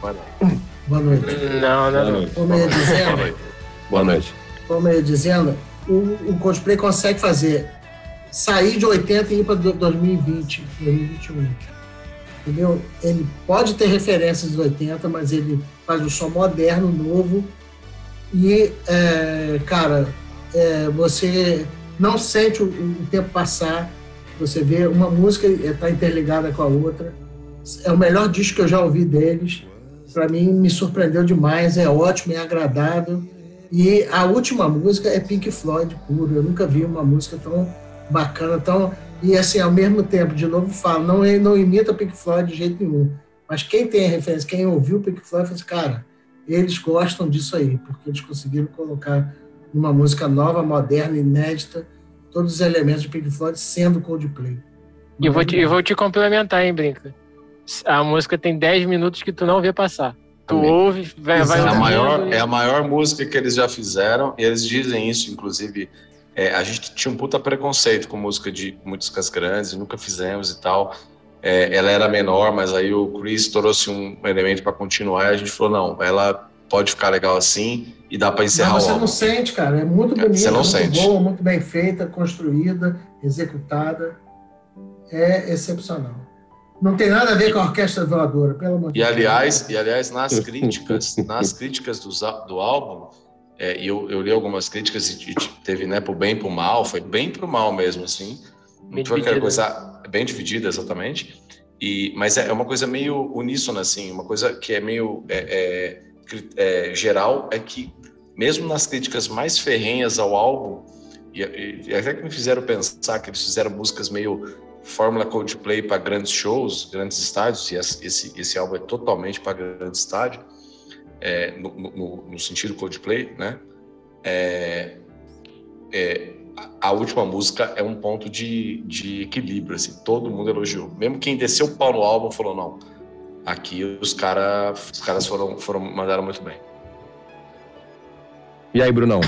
Boa noite. Boa noite. Não, não, não. Como eu ia dizendo. Boa noite. Como eu ia dizendo, o, o Coldplay consegue fazer sair de 80 e ir para 2020, 2021. Entendeu? Ele pode ter referências dos 80, mas ele faz um som moderno, novo. E, é, cara, é, você não sente o, o, tempo passar. Você vê uma música está interligada com a outra. É o melhor disco que eu já ouvi deles para mim me surpreendeu demais, é ótimo, é agradável. E a última música é Pink Floyd puro. Eu nunca vi uma música tão bacana, tão e assim ao mesmo tempo, de novo falo, não não imita Pink Floyd de jeito nenhum. Mas quem tem a referência, quem ouviu Pink Floyd, fala assim, cara, eles gostam disso aí, porque eles conseguiram colocar numa música nova, moderna, inédita, todos os elementos de Pink Floyd sendo Coldplay. Eu vou eu vou te complementar, hein, Brinca? A música tem 10 minutos que tu não vê passar. Tu ouve, vai, vai é a maior É a maior música que eles já fizeram, e eles dizem isso, inclusive. É, a gente tinha um puta preconceito com música de músicas grandes, nunca fizemos e tal. É, ela era menor, mas aí o Chris trouxe um elemento para continuar e a gente falou: não, ela pode ficar legal assim e dá para encerrar não, você o álbum. Não sente, cara. É muito bonita, você não muito sente. boa, muito bem feita, construída, executada. É excepcional. Não tem nada a ver com a orquestra voadora, pelo amor de Deus. E aliás, e aliás, nas críticas, nas críticas do, do álbum, é, eu, eu li algumas críticas e, teve né, pro bem e pro mal, foi bem pro mal mesmo, assim. Não foi aquela coisa bem dividida, exatamente. E, mas é, é uma coisa meio uníssona, assim, uma coisa que é meio é, é, é, geral, é que mesmo nas críticas mais ferrenhas ao álbum, e, e, até que me fizeram pensar que eles fizeram músicas meio fórmula Coldplay para grandes shows, grandes estádios, e esse, esse álbum é totalmente para grande estádio, é, no, no, no, sentido Coldplay, né? É, é, a última música é um ponto de, de equilíbrio, assim, todo mundo elogiou. Mesmo quem desceu o pau no álbum falou, não, aqui os, cara, os caras foram, foram, mandaram muito bem. E aí, Brunão?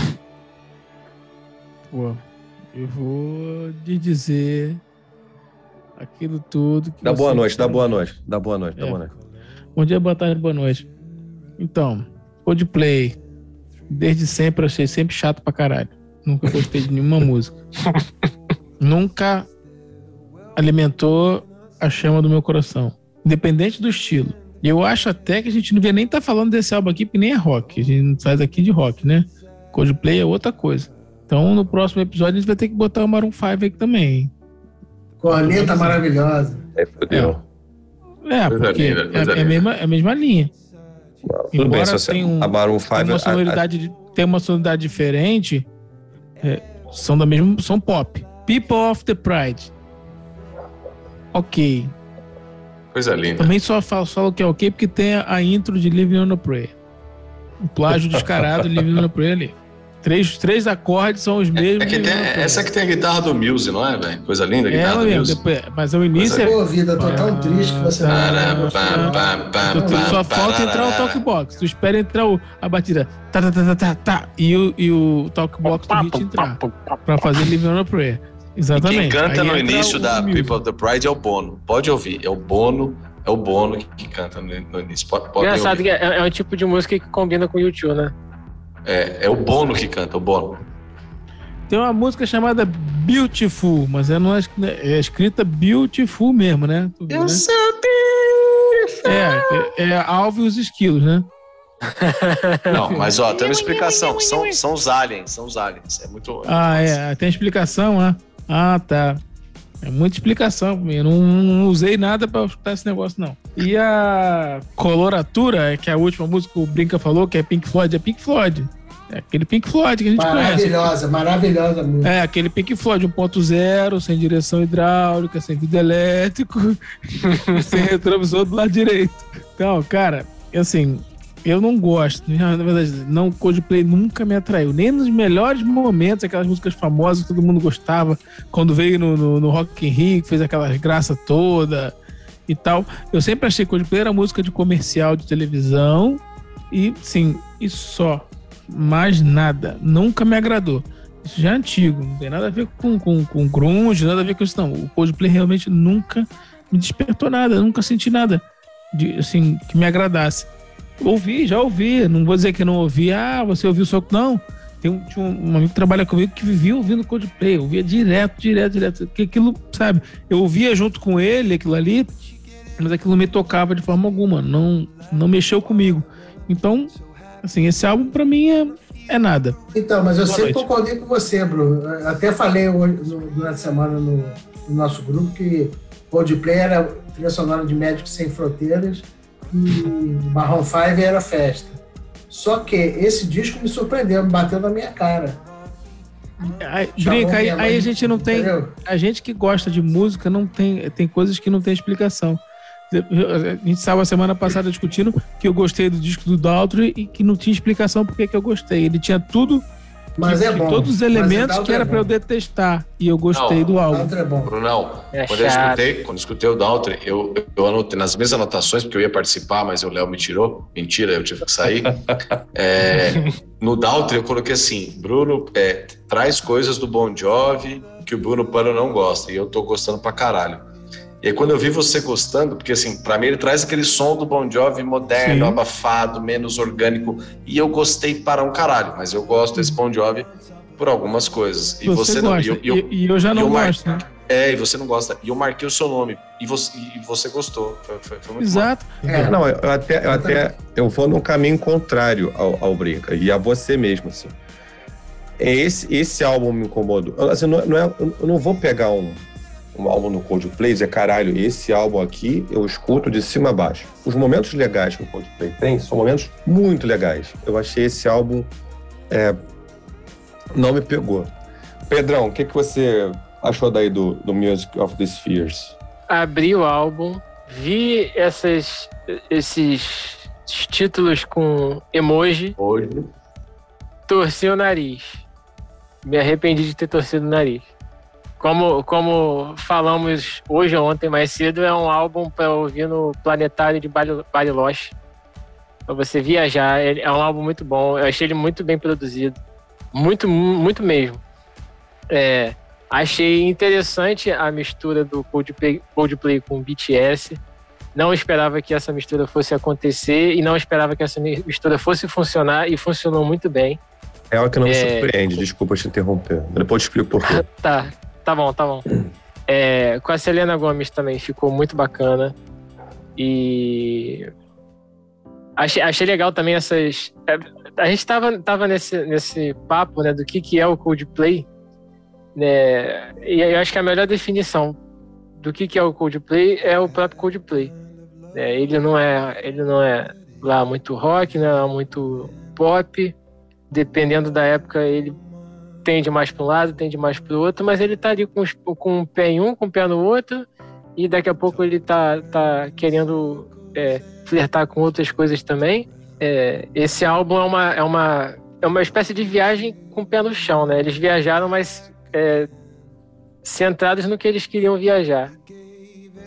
Eu vou te dizer aquilo tudo. dá boa noite, dá boa noite, dá boa noite, dá boa noite. Bom dia, boa tarde, boa noite. Então, Coldplay, desde sempre achei sempre chato pra caralho. Nunca gostei de nenhuma música. Nunca alimentou a chama do meu coração. Independente do estilo. Eu acho até que a gente não devia nem estar tá falando desse álbum aqui, porque nem é rock. A gente não faz aqui de rock, né? Coldplay é outra coisa. Então, no próximo episódio, a gente vai ter que botar o Maroon 5 aqui também. Corneta maravilhosa. É, fodeu. É, é porque linda, é, é, a mesma, é a mesma linha. Tudo Embora bem, se um, a Maroon 5... Tem uma sonoridade, a, a... Tem uma sonoridade diferente, é, são da mesma, são pop. People of the Pride. Ok. Coisa linda. Também só falo, falo que é ok porque tem a, intro de Living on a Prayer. O plágio descarado de Living on a Prayer ali. Três, três acordes são os mesmos. É, é tem, essa que tem a guitarra do Muse, não é, velho? Coisa linda, a guitarra é, do Muse. Depois, mas o início é. Pô, vida, tô tão triste que você não. Só falta entrar o talkbox. Tu espera entrar o, a batida. Tá, tá, tá, tá, tá, tá, e o, e o talkbox do hit entrar. Pra fazer Living on a Prayer. Exatamente. E quem canta Aí no início da People of the Pride é o Bono. Pode ouvir. É o Bono. É o Bono que, que canta no, no início. Pode, pode Engraçado ouvir. que é, é um tipo de música que combina com o YouTube, né? É, é o Bono que canta, o Bono. Tem uma música chamada Beautiful, mas ela não é, é escrita Beautiful mesmo, né? Eu sou beautiful. É, é, é Alve e os esquilos, né? Não, mas ó, tem uma explicação. São, são os aliens, são os aliens. É muito. Ah, é. Tem explicação, né? Ah, tá. É muita explicação pra mim. Eu não, não usei nada para escutar esse negócio, não. E a coloratura, que é a última música que o Brinca falou, que é Pink Floyd, é Pink Floyd. É aquele Pink Floyd que a gente maravilhosa, conhece. Maravilhosa, maravilhosa música. É, aquele Pink Floyd 1.0, sem direção hidráulica, sem vidro elétrico, sem retrovisor do lado direito. Então, cara, assim, eu não gosto. Na verdade, não, Coldplay nunca me atraiu. Nem nos melhores momentos, aquelas músicas famosas que todo mundo gostava, quando veio no, no, no Rock in Rio, fez aquela graça toda e tal. Eu sempre achei que Coldplay era música de comercial de televisão e, sim, e só. Mais nada. Nunca me agradou. Isso já é antigo, não tem nada a ver com, com, com grunge, nada a ver com isso, não. O Coldplay realmente nunca me despertou nada, nunca senti nada de, assim, que me agradasse. Ouvi, já ouvi. Não vou dizer que não ouvi. Ah, você ouviu só. Não. Tem um, tinha um amigo que trabalha comigo que vivia ouvindo Coldplay. Eu ouvia direto, direto, direto. Que aquilo, sabe? Eu ouvia junto com ele aquilo ali, mas aquilo me tocava de forma alguma. Não, não mexeu comigo. Então, assim, esse álbum para mim é, é nada. Então, mas eu Boa sempre noite. concordei com você, Bruno. Até falei hoje, durante a semana no, no nosso grupo que Coldplay era trilha sonora de Médicos Sem Fronteiras e Marrom 5 era festa. Só que esse disco me surpreendeu, me bateu na minha cara. Aí, brinca, aí, aí, a gente não tem. Entendeu? A gente que gosta de música não tem. Tem coisas que não tem explicação. A gente estava semana passada discutindo que eu gostei do disco do Daltrey e que não tinha explicação por que eu gostei. Ele tinha tudo Mas que, é bom. Todos os elementos que era é para eu detestar. E eu gostei não, do álbum. É bom. Brunão, é quando, eu escutei, quando eu escutei o Daltre, eu, eu anotei nas minhas anotações, porque eu ia participar, mas o Léo me tirou. Mentira, eu tive que sair. é, no Daltre eu coloquei assim: Bruno é, traz coisas do Bon Jovi que o Bruno Pano não gosta. E eu tô gostando pra caralho. E aí, quando eu vi você gostando, porque assim, para mim ele traz aquele som do Bon Jovi moderno, Sim. abafado, menos orgânico, e eu gostei para um caralho, mas eu gosto desse Bon Jovi por algumas coisas. E você, você não. E, e, e, eu já não gosto, né? É, e você não gosta. E eu marquei o seu nome. E você, e você gostou. Foi, foi, foi muito Exato. É, não, eu até, eu até eu vou num caminho contrário ao, ao Brinca, e a você mesmo, assim. É esse, esse álbum me incomodou. Assim, não, não é, eu não vou pegar um, um álbum no Coldplay é caralho, esse álbum aqui eu escuto de cima a baixo. Os momentos legais que o Coldplay tem são momentos muito legais. Eu achei esse álbum é, não me pegou. Pedrão, o que, que você achou daí do, do Music of the Spheres? Abri o álbum, vi essas, esses títulos com emoji, Hoje. torci o nariz. Me arrependi de ter torcido o nariz. Como, como falamos hoje ou ontem mais cedo, é um álbum para ouvir no planetário de Bariloche. Para você viajar. É um álbum muito bom. Eu achei ele muito bem produzido. Muito, muito mesmo. É, achei interessante a mistura do Coldplay, Coldplay com BTS. Não esperava que essa mistura fosse acontecer e não esperava que essa mistura fosse funcionar e funcionou muito bem. É algo que não é... me surpreende, desculpa te interromper. Depois te explico por quê. tá. Tá bom, tá bom. É, com a Selena Gomes também ficou muito bacana. E. Achei, achei legal também essas. É, a gente tava, tava nesse, nesse papo né, do que, que é o Coldplay. Né, e eu acho que a melhor definição do que, que é o Coldplay é o próprio Coldplay. É, ele, não é, ele não é lá muito rock, não é muito pop. Dependendo da época, ele tende mais para um lado, tende mais para o outro, mas ele tá ali com, com um pé em um, com um pé no outro, e daqui a pouco ele tá, tá querendo é, flertar com outras coisas também. É, esse álbum é uma, é, uma, é uma espécie de viagem com o pé no chão, né? Eles viajaram, mas é, centrados no que eles queriam viajar.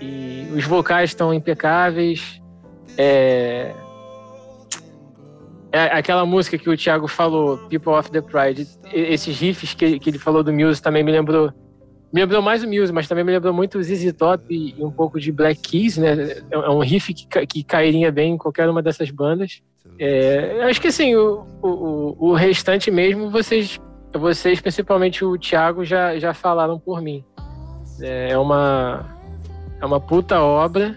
E os vocais estão impecáveis. É, é aquela música que o Thiago falou, People of the Pride, esses riffs que, que ele falou do Muse também me lembrou. Me lembrou mais o Muse, mas também me lembrou muito o ZZ Top e, um pouco de Black Keys, né? É, é um riff que, que cairia bem em qualquer uma dessas bandas. É, acho que assim, o, o, o restante mesmo, vocês, vocês, principalmente o Thiago, já, já falaram por mim. É, é uma, é uma puta obra.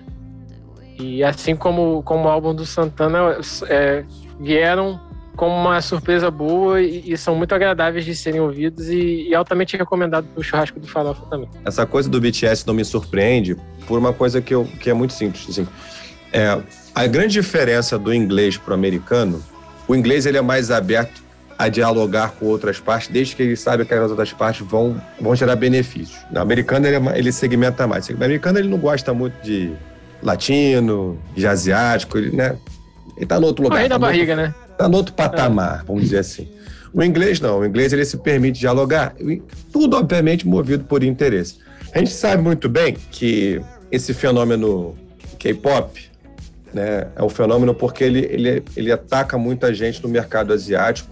E assim como, como o álbum do Santana, é, vieram como uma surpresa boa e, e, são muito agradáveis de serem ouvidos e, e altamente recomendado para o churrasco do Farofa também. Essa coisa do BTS não me surpreende por uma coisa que, eu, que é muito simples. Assim. É, a grande diferença do inglês para o americano, o inglês ele é mais aberto a dialogar com outras partes, desde que ele sabe que as outras partes vão, vão gerar benefícios. No americano ele, é, ele segmenta mais. O americano ele não gosta muito de latino, de asiático, ele, né? Ele tá no outro lugar. Aí tá da barriga, outro, né? Tá no outro patamar, vamos dizer assim. O inglês não, o inglês ele se permite dialogar, tudo obviamente movido por interesse. A gente sabe muito bem que esse fenômeno K-pop né, é um fenômeno porque ele, ele, ele ataca muita gente no mercado asiático,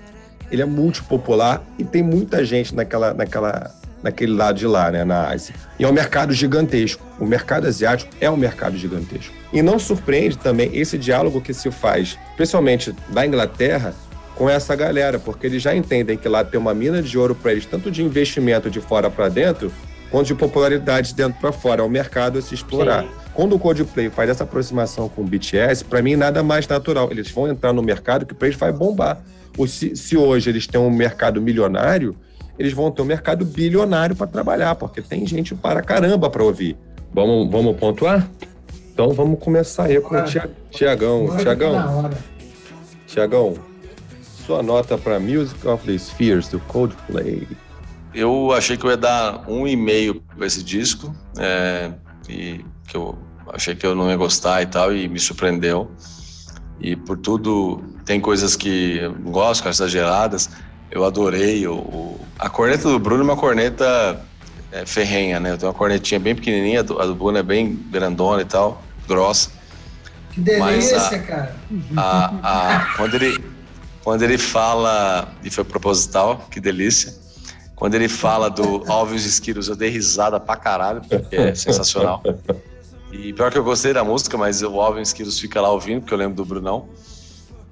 ele é multipopular e tem muita gente naquela, naquela naquele lado de lá, né, na Ásia. E é um mercado gigantesco. O mercado asiático é um mercado gigantesco. E não surpreende também esse diálogo que se faz, principalmente da Inglaterra, com essa galera, porque eles já entendem que lá tem uma mina de ouro para eles, tanto de investimento de fora para dentro, quanto de popularidade de dentro para fora, é o mercado a se explorar. Sim. Quando o Coldplay faz essa aproximação com o BTS, para mim nada mais natural. Eles vão entrar no mercado que para eles vai bombar. Se, se hoje eles têm um mercado milionário, eles vão ter um mercado bilionário para trabalhar, porque tem gente para caramba para ouvir. Vamos, vamos pontuar? Então vamos começar aí com o Tiagão. Tiagão, Tiagão, sua nota para Music of the Spheres, do Coldplay. Eu achei que eu ia dar um e meio para esse disco, é, e que eu achei que eu não ia gostar e tal, e me surpreendeu. E por tudo, tem coisas que eu gosto, exageradas, Eu adorei. O, o, a corneta do Bruno é uma corneta é, ferrenha, né? Eu tenho uma cornetinha bem pequenininha, a do Bruno é bem grandona e tal, grossa. Que delícia, a, cara. A, a, quando, ele, quando ele fala, e foi proposital, que delícia. Quando ele fala do Alves Esquiros, eu dei risada pra caralho, porque é sensacional. E pior que eu gostei da música, mas o Alves Esquiros fica lá ouvindo, porque eu lembro do Brunão.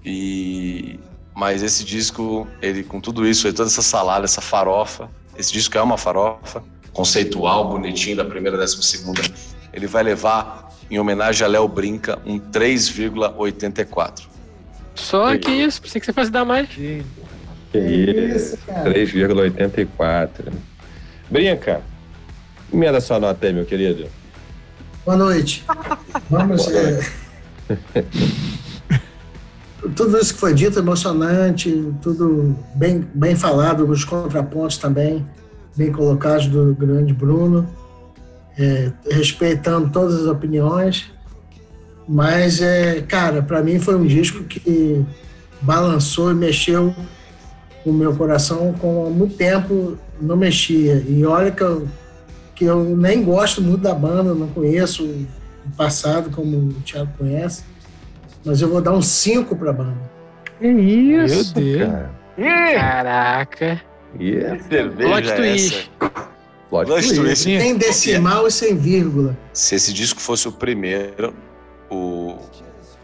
E mas esse disco, ele com tudo isso, toda essa salada, essa farofa, esse disco é uma farofa conceitual, bonitinho da primeira décima segunda. Ele vai levar em homenagem a Léo Brinca um 3,84. Só que isso, pensei que você fosse dar mais. Que isso, 3,84. Brinca, emenda sua nota aí, meu querido. Boa noite. Vamos. Boa noite. É tudo isso que foi dito, emocionante, tudo bem, bem falado, os contrapontos também, bem colocados do grande Bruno, é, respeitando todas as opiniões. Mas, é, cara, para mim foi um disco que balançou e mexeu com o meu coração como há muito tempo não mexia. E olha que eu, que eu nem gosto muito da banda, não conheço o passado como o Thiago conhece mas eu vou dar um 5 pra banda. Que isso, Meu Deus. Cara. Caraca. Yeah. Plot é twist. Plot, twist. twist. Sem decimal e sem vírgula. Se esse disco fosse o primeiro, o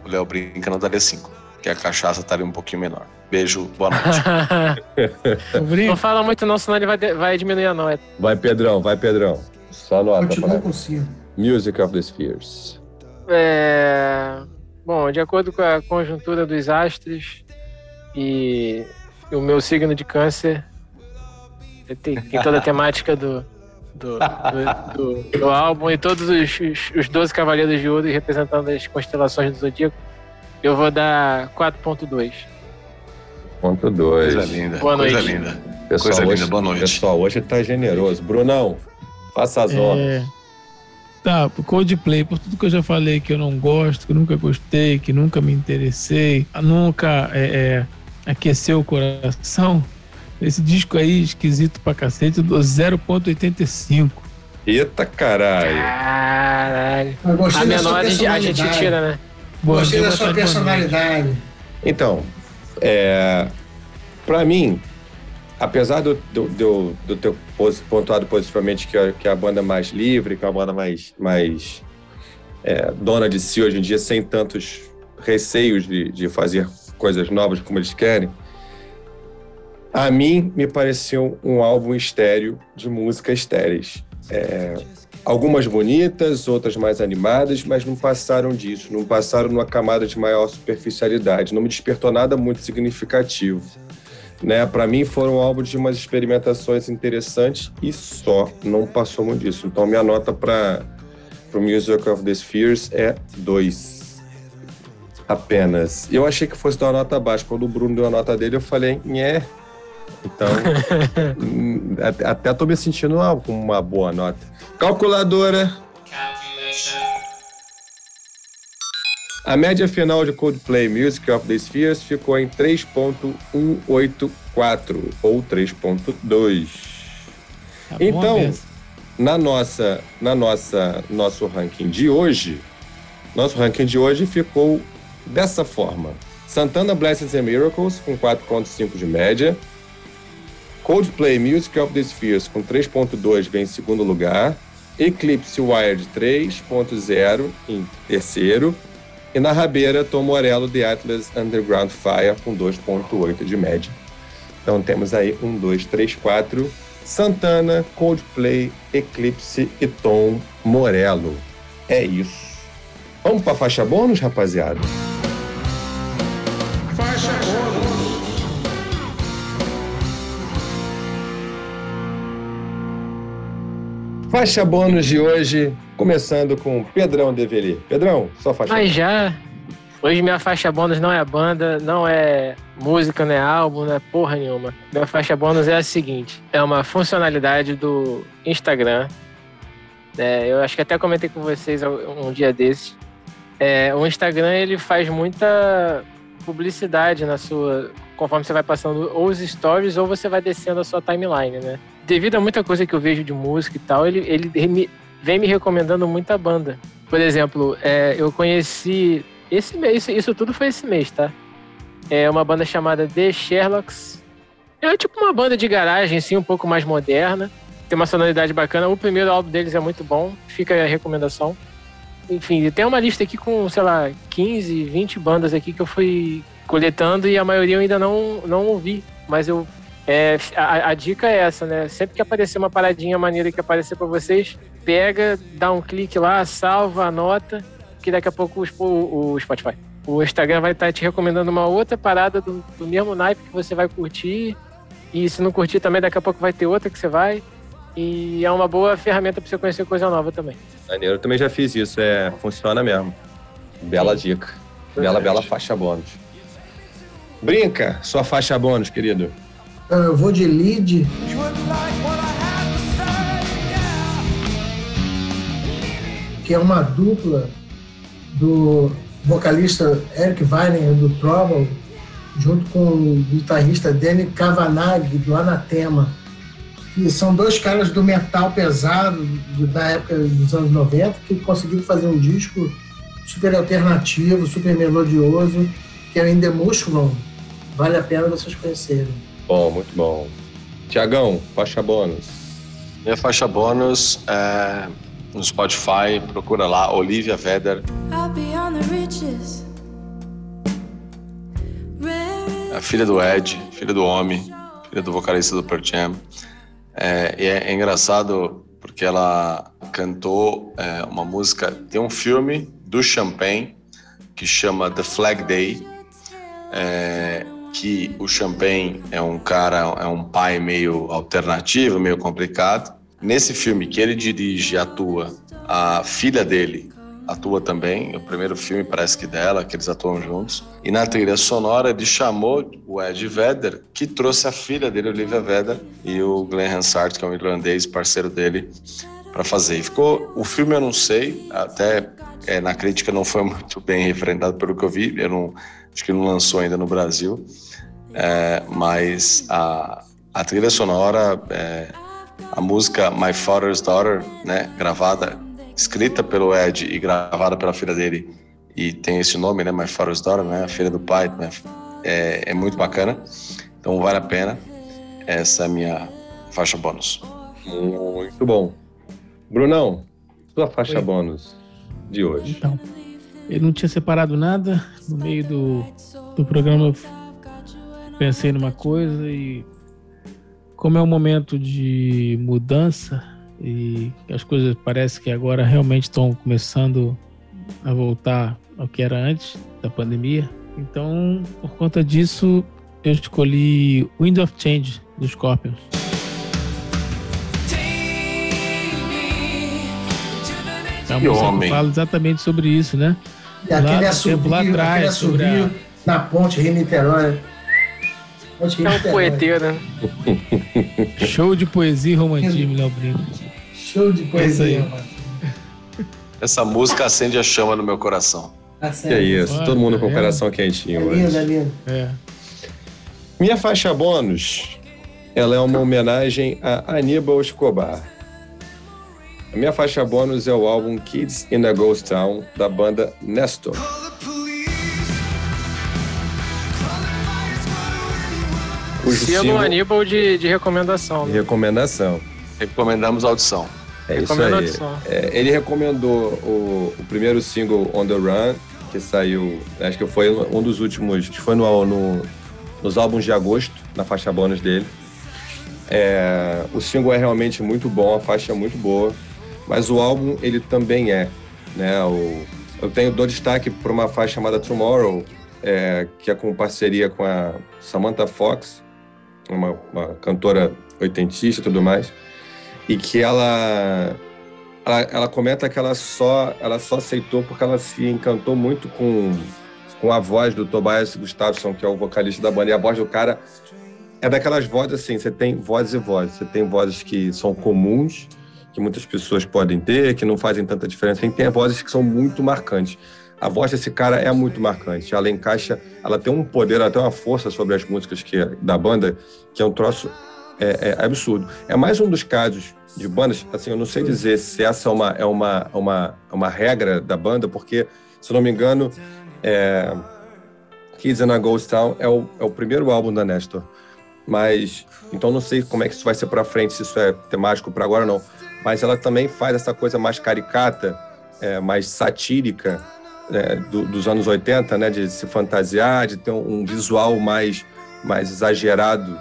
Léo Brinca não daria 5. Porque a cachaça estaria um pouquinho menor. Beijo, boa noite. não fala muito não, senão ele vai, vai diminuir a nota. Vai, Pedrão, vai, Pedrão. Só nota. Continua com 5. Music of the Spheres. É... Bom, de acordo com a conjuntura dos astros e o meu signo de câncer, tem, tem toda a temática do, do, do, do, do álbum e todos os, os, os 12 Cavaleiros de Ouro representando as constelações do Zodíaco, eu vou dar 4.2. Ponto 2. Coisa linda. Boa noite. Coisa linda. Pessoal, Coisa hoje, linda. Boa noite. Pessoal, hoje tá generoso. Brunão, faça as honras. Tá, Coldplay, por tudo que eu já falei que eu não gosto, que eu nunca gostei, que nunca me interessei, nunca é, é, aqueceu o coração, esse disco aí, esquisito pra cacete, eu dou 0.85. Eita caralho. Caralho. a menor a gente, a gente tira, né? Gostei da sua personalidade. Então, é, pra mim, apesar do, do, do, do ter pontuado positivamente que é, que a banda mais livre, que é a banda mais, mais é, dona de si hoje em dia, sem tantos receios de, de fazer coisas novas como eles querem, a mim me pareceu um álbum estéreo de músicas estéreis. É, algumas bonitas, outras mais animadas, mas não passaram disso, não passaram numa camada de maior superficialidade, não me despertou nada muito significativo. Né? Para mim foram álbuns de umas experimentações interessantes e só, não passou muito disso. Então minha nota para o Music of the Spheres é 2. Apenas. Eu achei que fosse dar uma nota baixa. Quando o Bruno deu a nota dele, eu falei, nhé. Então, hum, até tô me sentindo com uma boa nota. Calculadora. A média final de Coldplay Music of the Spheres ficou em 3.184 ou 3.2. Tá então, na nossa, na nossa, nosso ranking de hoje, nosso ranking de hoje ficou dessa forma: Santana Blessings and Miracles com 4.5 de média, Coldplay Music of the Spheres com 3.2 vem em segundo lugar, Eclipse Wired 3.0 em terceiro e na rabeira, Tom Morello, The Atlas Underground Fire, com 2,8 de média. Então temos aí um, dois, três, quatro. Santana, Coldplay, Eclipse e Tom Morello. É isso. Vamos para faixa bônus, rapaziada? Faixa Faixa bônus de hoje, começando com Pedrão Develi. Pedrão, só faixa Mas já, hoje minha faixa bônus não é banda, não é música, não é álbum, não é porra nenhuma. Minha faixa bônus é a seguinte, é uma funcionalidade do Instagram. É, eu acho que até comentei com vocês um dia desses. É, o Instagram ele faz muita publicidade na sua conforme você vai passando ou os stories ou você vai descendo a sua timeline, né? Devido a muita coisa que eu vejo de música e tal, ele, ele vem me recomendando muita banda. Por exemplo, é, eu conheci esse mês, isso, isso tudo foi esse mês, tá? É uma banda chamada The Sherlocks. É tipo uma banda de garagem, assim, um pouco mais moderna. Tem uma sonoridade bacana. O primeiro álbum deles é muito bom. Fica a recomendação. Enfim, tem uma lista aqui com, sei lá, 15, 20 bandas aqui que eu fui coletando e a maioria eu ainda não, não ouvi. Mas eu. É, a, a dica é essa, né? Sempre que aparecer uma paradinha maneira que aparecer para vocês, pega, dá um clique lá, salva, anota, que daqui a pouco o, o Spotify. O Instagram vai estar tá te recomendando uma outra parada do, do mesmo naipe que você vai curtir. E se não curtir também, daqui a pouco vai ter outra que você vai. E é uma boa ferramenta para você conhecer coisa nova também. Maneiro, eu também já fiz isso, é, funciona mesmo. Bela Sim. dica. Bela, bela faixa bônus. Brinca, sua faixa bônus, querido. Eu vou de lead. Que é uma dupla do vocalista Eric Weiner do Trouble, junto com o guitarrista Danny Kavanagh do Anatema que são dois caras do metal pesado da época dos anos 90 que conseguiram fazer um disco super alternativo, super melodioso, que é o In The Mushroom. Vale a pena vocês conhecerem. Bom, muito bom. Tiagão, faixa bônus. Minha faixa bônus é no Spotify, procura lá Olivia Vedder. A filha do Ed, filha do homem, filha do vocalista do Pearl Jam. É, e é, é, engraçado porque ela cantou é, uma música. Tem um filme do Champagne que chama The Flag Day, é, que o Champagne é um cara, é um pai meio alternativo, meio complicado. Nesse filme que ele dirige e atua, a filha dele atua também. O primeiro filme parece que dela, que eles atuam juntos. E na trilha sonora ele chamou o Ed Vedder, que trouxe a filha dele, Olivia Vedder, e o Glenn Hansard, que é um irlandês, parceiro dele, para fazer. E ficou. O filme eu não sei, até é, na crítica não foi muito bem referendado pelo que eu vi. Eu não, acho que não lançou ainda no Brasil. É, mas a, a trilha sonora, é, a música My Father's Daughter, né, gravada escrita pelo Ed e gravada pela filha dele, e tem esse nome, né? My Father's Daughter, né? A filha do pai, né? é, é muito bacana. Então vale a pena. Essa é a minha faixa bônus. Muito bom. Brunão, sua faixa Oi. bônus de hoje. Então, eu não tinha separado nada. No meio do, do programa eu pensei numa coisa e como é um momento de mudança, e as coisas parece que agora realmente estão começando a voltar ao que era antes da pandemia. Então, por conta disso, eu escolhi Wind of Change do Scorpions. É uma música que fala exatamente sobre isso, né? E aquele assovio, aquele assovio a... na ponte Rio-Niterói. É um poeteiro, né? Show de poesia e romantismo, Léo Brito. Show de poesia, mano. Essa música acende a chama no meu coração. Acende. Que é isso, todo mundo com o coração quentinho é hoje. Linda, linda. É. Minha faixa bônus, ela é uma homenagem a Aníbal Escobar. A minha faixa bônus é o álbum Kids in a Ghost Town, da banda Nestor. Selo Aníbal de, de recomendação. Né? Recomendação. Recomendamos a audição. É isso aí. É, ele recomendou o, o, primeiro single On The Run, que saiu, acho que foi um dos últimos, que foi no, no, nos álbuns de agosto, na faixa bônus dele. É, o single é realmente muito bom, a faixa é muito boa, mas o álbum ele também é. Né? O, eu tenho dou destaque para uma faixa chamada Tomorrow, é, que é com parceria com a Samantha Fox, uma, uma cantora oitentista e tudo mais e que ela, ela, ela comenta que ela só ela só aceitou porque ela se encantou muito com com a voz do Tobias Gustafsson, que é o vocalista da banda. E a voz do cara é daquelas vozes assim, você tem vozes e vozes. Você tem vozes que são comuns, que muitas pessoas podem ter, que não fazem tanta diferença. E tem vozes que são muito marcantes. a voz desse cara é muito marcante. Ela encaixa, ela tem um poder, ela tem uma força sobre as músicas que, da banda que é um troço é, é absurdo. É mais um dos casos de bandas, assim, eu não sei dizer se essa é uma, é uma, uma, uma regra da banda, porque, se não me engano, é, Kids in a Ghost Town é o, é o primeiro álbum da Nestor. Mas, então não sei como é que isso vai ser para frente, se isso é temático para agora não. Mas ela também faz essa coisa mais caricata, é, mais satírica é, do, dos anos 80, né? De se fantasiar, de ter um, visual mais, mais exagerado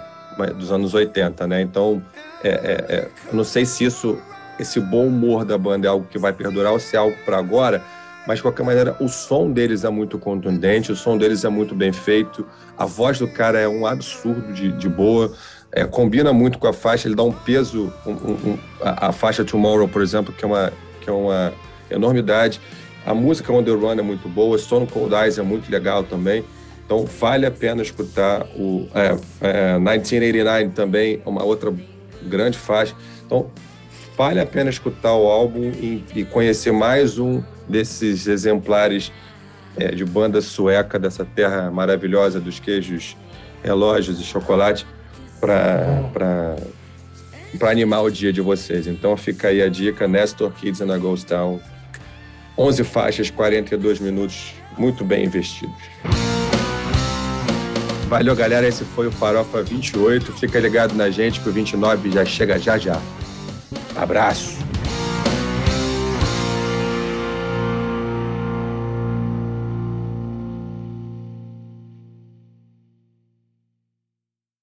dos anos 80, né? Então, é, é, é, eu não sei se isso, esse bom humor da banda é algo que vai perdurar ou se é algo para agora, mas de qualquer maneira o som deles é muito contundente, o som deles é muito bem feito, a voz do cara é um absurdo de, de boa, é, combina muito com a faixa, ele dá um peso, um, um, a, a, faixa Tomorrow, por exemplo, que é uma, que é uma enormidade. A música On The Run é muito boa, Stone Cold Eyes é muito legal também. Então, vale a pena escutar o é, é, 1989 também, uma outra grande faixa. Então, vale a pena escutar o álbum e, e conhecer mais um desses exemplares é, de banda sueca dessa terra maravilhosa dos queijos, relógios e chocolate para animar o dia de vocês. Então fica aí a dica, Nestor Kids and a Ghost Town. 11 faixas, 42 minutos, muito bem investidos. Valeu, galera. Esse foi o Farofa 28. Fica ligado na gente que o 29 já chega já já. Abraço.